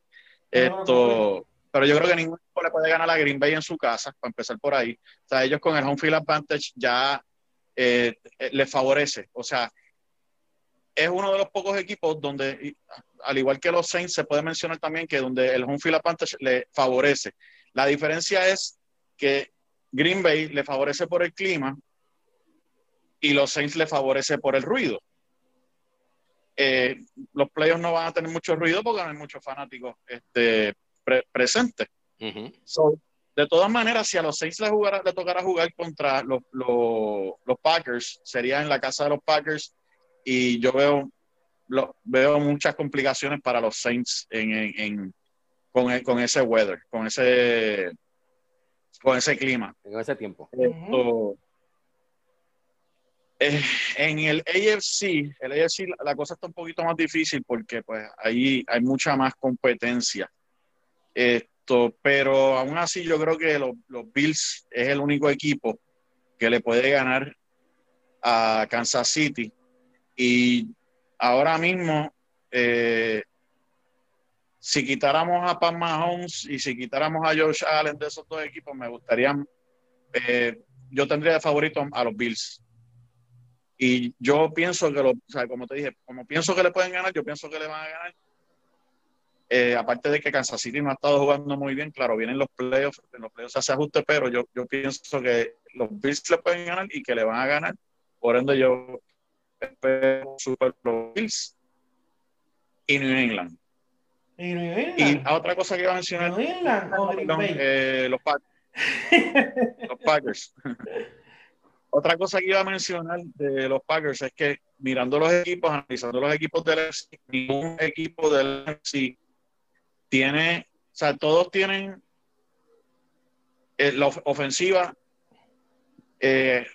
Speaker 3: esto, pero yo creo que ningún equipo le puede ganar a Green Bay en su casa, para empezar por ahí. O sea, ellos con el home field advantage ya eh, eh, les favorece. O sea, es uno de los pocos equipos donde, al igual que los Saints, se puede mencionar también que donde el home field advantage le favorece. La diferencia es que Green Bay le favorece por el clima y los Saints le favorece por el ruido. Eh, los playoffs no van a tener mucho ruido porque no hay muchos fanáticos este, presente. de todas maneras, si a los seis le, jugara, le tocara jugar contra los, los, Packers, sería en la casa de los Packers y yo veo, lo, veo muchas complicaciones para los Saints en, en, con, e, con, ese weather, con ese, con ese clima.
Speaker 2: En ese tiempo.
Speaker 3: Eh, en el AFC, el AFC la, cosa está un poquito más difícil porque pues ahí hay mucha más competencia. Esto, pero aún así yo creo que los, Bills es el único equipo que le puede ganar a Kansas City. Y ahora mismo, eh, si quitáramos a Pat Mahomes y si quitáramos a Josh Allen de esos dos equipos, me gustaría, eh, yo tendría de favorito a los Bills. Y yo pienso que, lo, o sea, como te dije, como pienso que le pueden ganar, yo pienso que le van a ganar Eh, aparte de que Kansas City no ha estado jugando muy bien, claro, vienen los playoffs, en los playoffs se hace ajuste, pero yo, yo pienso que los Bills le pueden ganar y que le van a ganar. Por ende, yo Super Bills y New England.
Speaker 1: ¿Y New England?
Speaker 3: Y otra cosa que iba a mencionar.
Speaker 1: ¿New England
Speaker 3: Perdón, eh, los, Pack- los Packers. Otra cosa que iba a mencionar de los Packers es que mirando los equipos, analizando los equipos del NFC, ningún equipo del NFC tiene, o sea, todos tienen eh, la of- ofensiva eh,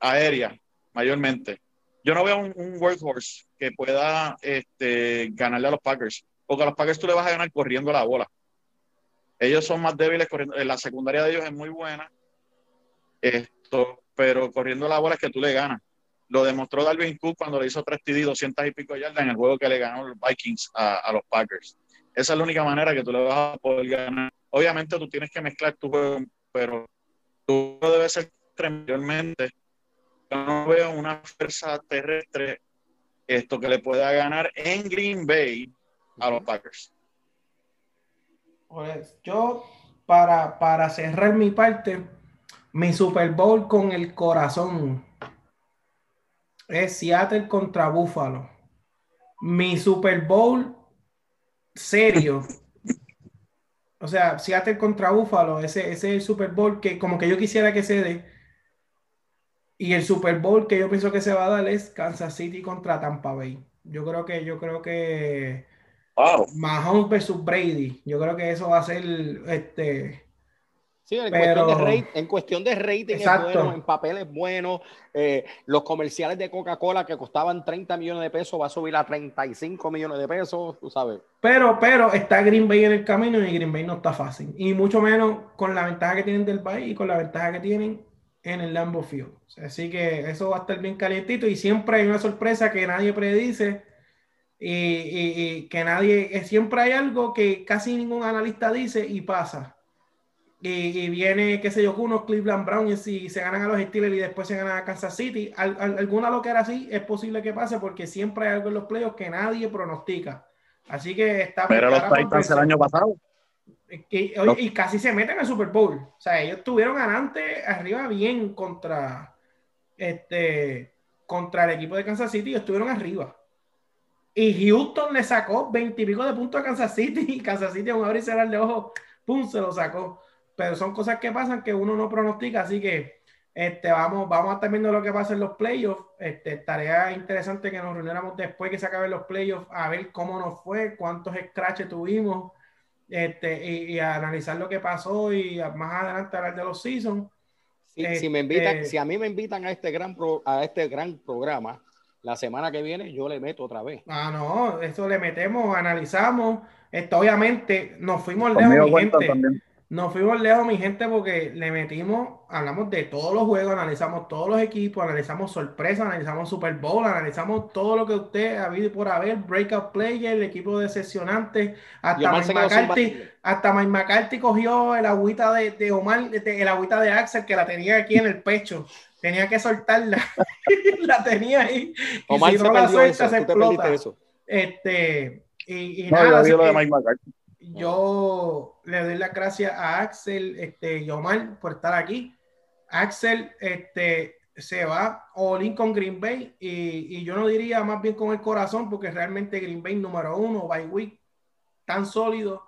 Speaker 3: aérea, mayormente. Yo no veo un, un workhorse que pueda este, ganarle a los Packers, porque a los Packers tú le vas a ganar corriendo la bola. Ellos son más débiles corriendo, eh, la secundaria de ellos es muy buena, esto, pero corriendo la bola es que tú le ganas. Lo demostró Dalvin Cook cuando le hizo 3 TD, 200 y pico yardas en el juego que le ganó los Vikings a, los Packers. Esa es la única manera que tú le vas a poder ganar. Obviamente tú tienes que mezclar tu juego, pero tú debes ser mayormente. Yo no veo una fuerza terrestre esto que le pueda ganar en Green Bay a los Packers.
Speaker 1: Pues yo, para, para cerrar mi parte, mi Super Bowl con el corazón es Seattle contra Buffalo. Mi Super Bowl serio. O sea, Seattle contra Buffalo, ese, ese es el Super Bowl que como que yo quisiera que se dé. Y el Super Bowl que yo pienso que se va a dar es Kansas City contra Tampa Bay. Yo creo que, yo creo que
Speaker 3: Wow.
Speaker 1: Mahomes versus Brady. Yo creo que eso va a ser este.
Speaker 2: Sí, en,
Speaker 1: Pero-
Speaker 2: cuestión de rate- en cuestión de rating
Speaker 1: Exacto.
Speaker 2: es bueno, en papel es bueno. eh, los comerciales de Coca-Cola que costaban 30 millones de pesos va a subir a 35 millones de pesos, tú sabes.
Speaker 1: Pero, pero está Green Bay en el camino y Green Bay no está fácil. Y mucho menos con la ventaja que tienen del país y con la ventaja que tienen en el Lambeau Field. Así que eso va a estar bien calientito y siempre hay una sorpresa que nadie predice y, y- y que nadie, siempre hay algo que casi ningún analista dice y pasa. Y, y viene, qué sé yo, unos Cleveland Browns y se ganan a los Steelers y después se ganan a Kansas City. Al- al- alguna lo que era así es posible que pase porque siempre hay algo en los playoffs que nadie pronostica. Así que está
Speaker 3: Pero los Titans el año pasado.
Speaker 1: Y, casi se meten al Super Bowl. O sea, ellos estuvieron ganante arriba bien contra este contra el equipo de Kansas City y estuvieron arriba. Y Houston le sacó 20 y pico de puntos a Kansas City y Kansas City, a un abrir y cerrar de ojos, pum, se lo sacó. Pero son cosas que pasan que uno no pronostica, así que este, vamos, vamos a estar viendo lo que pasa en los playoffs. Este, tarea interesante que nos reuniéramos después que se acaben los playoffs a ver cómo nos fue, cuántos scratches tuvimos este, y, y a analizar lo que pasó y a- más adelante hablar de los seasons.
Speaker 2: Si,
Speaker 1: Este-
Speaker 2: si me invitan, si a mí me invitan a este gran pro- a este gran programa la semana que viene, yo le meto otra vez.
Speaker 1: Ah, no, eso le metemos, analizamos. Esto obviamente nos fuimos lejos, mi gente.
Speaker 3: también.
Speaker 1: Nos fuimos lejos, mi gente, porque le metimos, hablamos de todos los juegos, analizamos todos los equipos, analizamos sorpresas, analizamos Super Bowl, analizamos todo lo que usted ha habido por haber, breakout player, el equipo decepcionante, hasta
Speaker 2: Yomar
Speaker 1: Mike McCarthy, hasta Mike McCarthy cogió el agüita de, de Omar, de- el agüita de Axel que la tenía aquí en el pecho. Tenía que soltarla. la tenía ahí. Y
Speaker 2: Omar
Speaker 1: si
Speaker 2: se
Speaker 1: no la suelta,
Speaker 2: eso,
Speaker 1: se explota.
Speaker 2: eso.
Speaker 1: Este, y, y
Speaker 3: No,
Speaker 1: nada,
Speaker 3: yo
Speaker 1: así
Speaker 3: vi lo de
Speaker 1: que
Speaker 3: Mike McCarthy.
Speaker 1: Yo le doy las gracias a Axel este, y Omar por estar aquí. Axel este, se va all con Green Bay y, y yo no diría más bien con el corazón porque realmente Green Bay número uno, by week, tan sólido.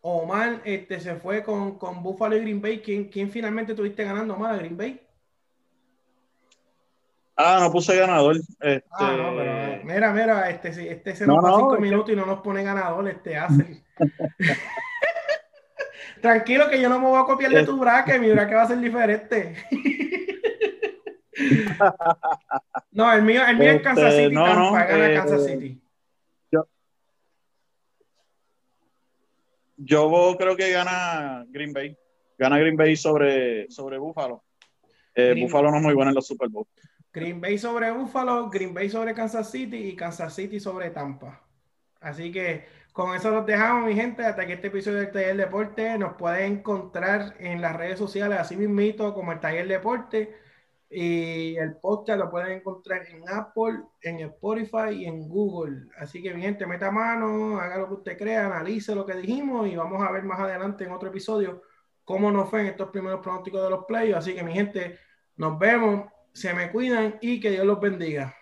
Speaker 1: Omar este, se fue con, con Buffalo y Green Bay. ¿Quién, quién finalmente tuviste ganando, Omar, a Green Bay?
Speaker 3: Ah, no puse ganador. Este,
Speaker 1: Ah, no, pero eh, mira, mira, este, este se
Speaker 3: No,
Speaker 1: nos va
Speaker 3: no,
Speaker 1: cinco
Speaker 3: es que-
Speaker 1: minutos y no nos pone ganador, este hace. Tranquilo que yo no me voy a copiar de tu bracket, mi bracket va a ser diferente. no, el mío, el mío es Kansas
Speaker 3: Este,
Speaker 1: City,
Speaker 3: no,
Speaker 1: Tampa,
Speaker 3: no,
Speaker 1: gana
Speaker 3: eh,
Speaker 1: Kansas City.
Speaker 3: Yo creo que gana Green Bay. Gana Green Bay sobre, sobre Buffalo. Eh, Buffalo no es muy bueno en los Super Bowl.
Speaker 1: Green Bay sobre Buffalo, Green Bay sobre Kansas City y Kansas City sobre Tampa. Así que con eso los dejamos, mi gente, hasta que este episodio del Taller Deporte nos pueden encontrar en las redes sociales, así mismito como el Taller Deporte. Y el podcast lo pueden encontrar en Apple, en Spotify y en Google. Así que, mi gente, meta mano, haga lo que usted crea, analice lo que dijimos y vamos a ver más adelante en otro episodio cómo nos fue en estos primeros pronósticos de los playoffs. Así que, mi gente, nos vemos, se me cuidan y que Dios los bendiga.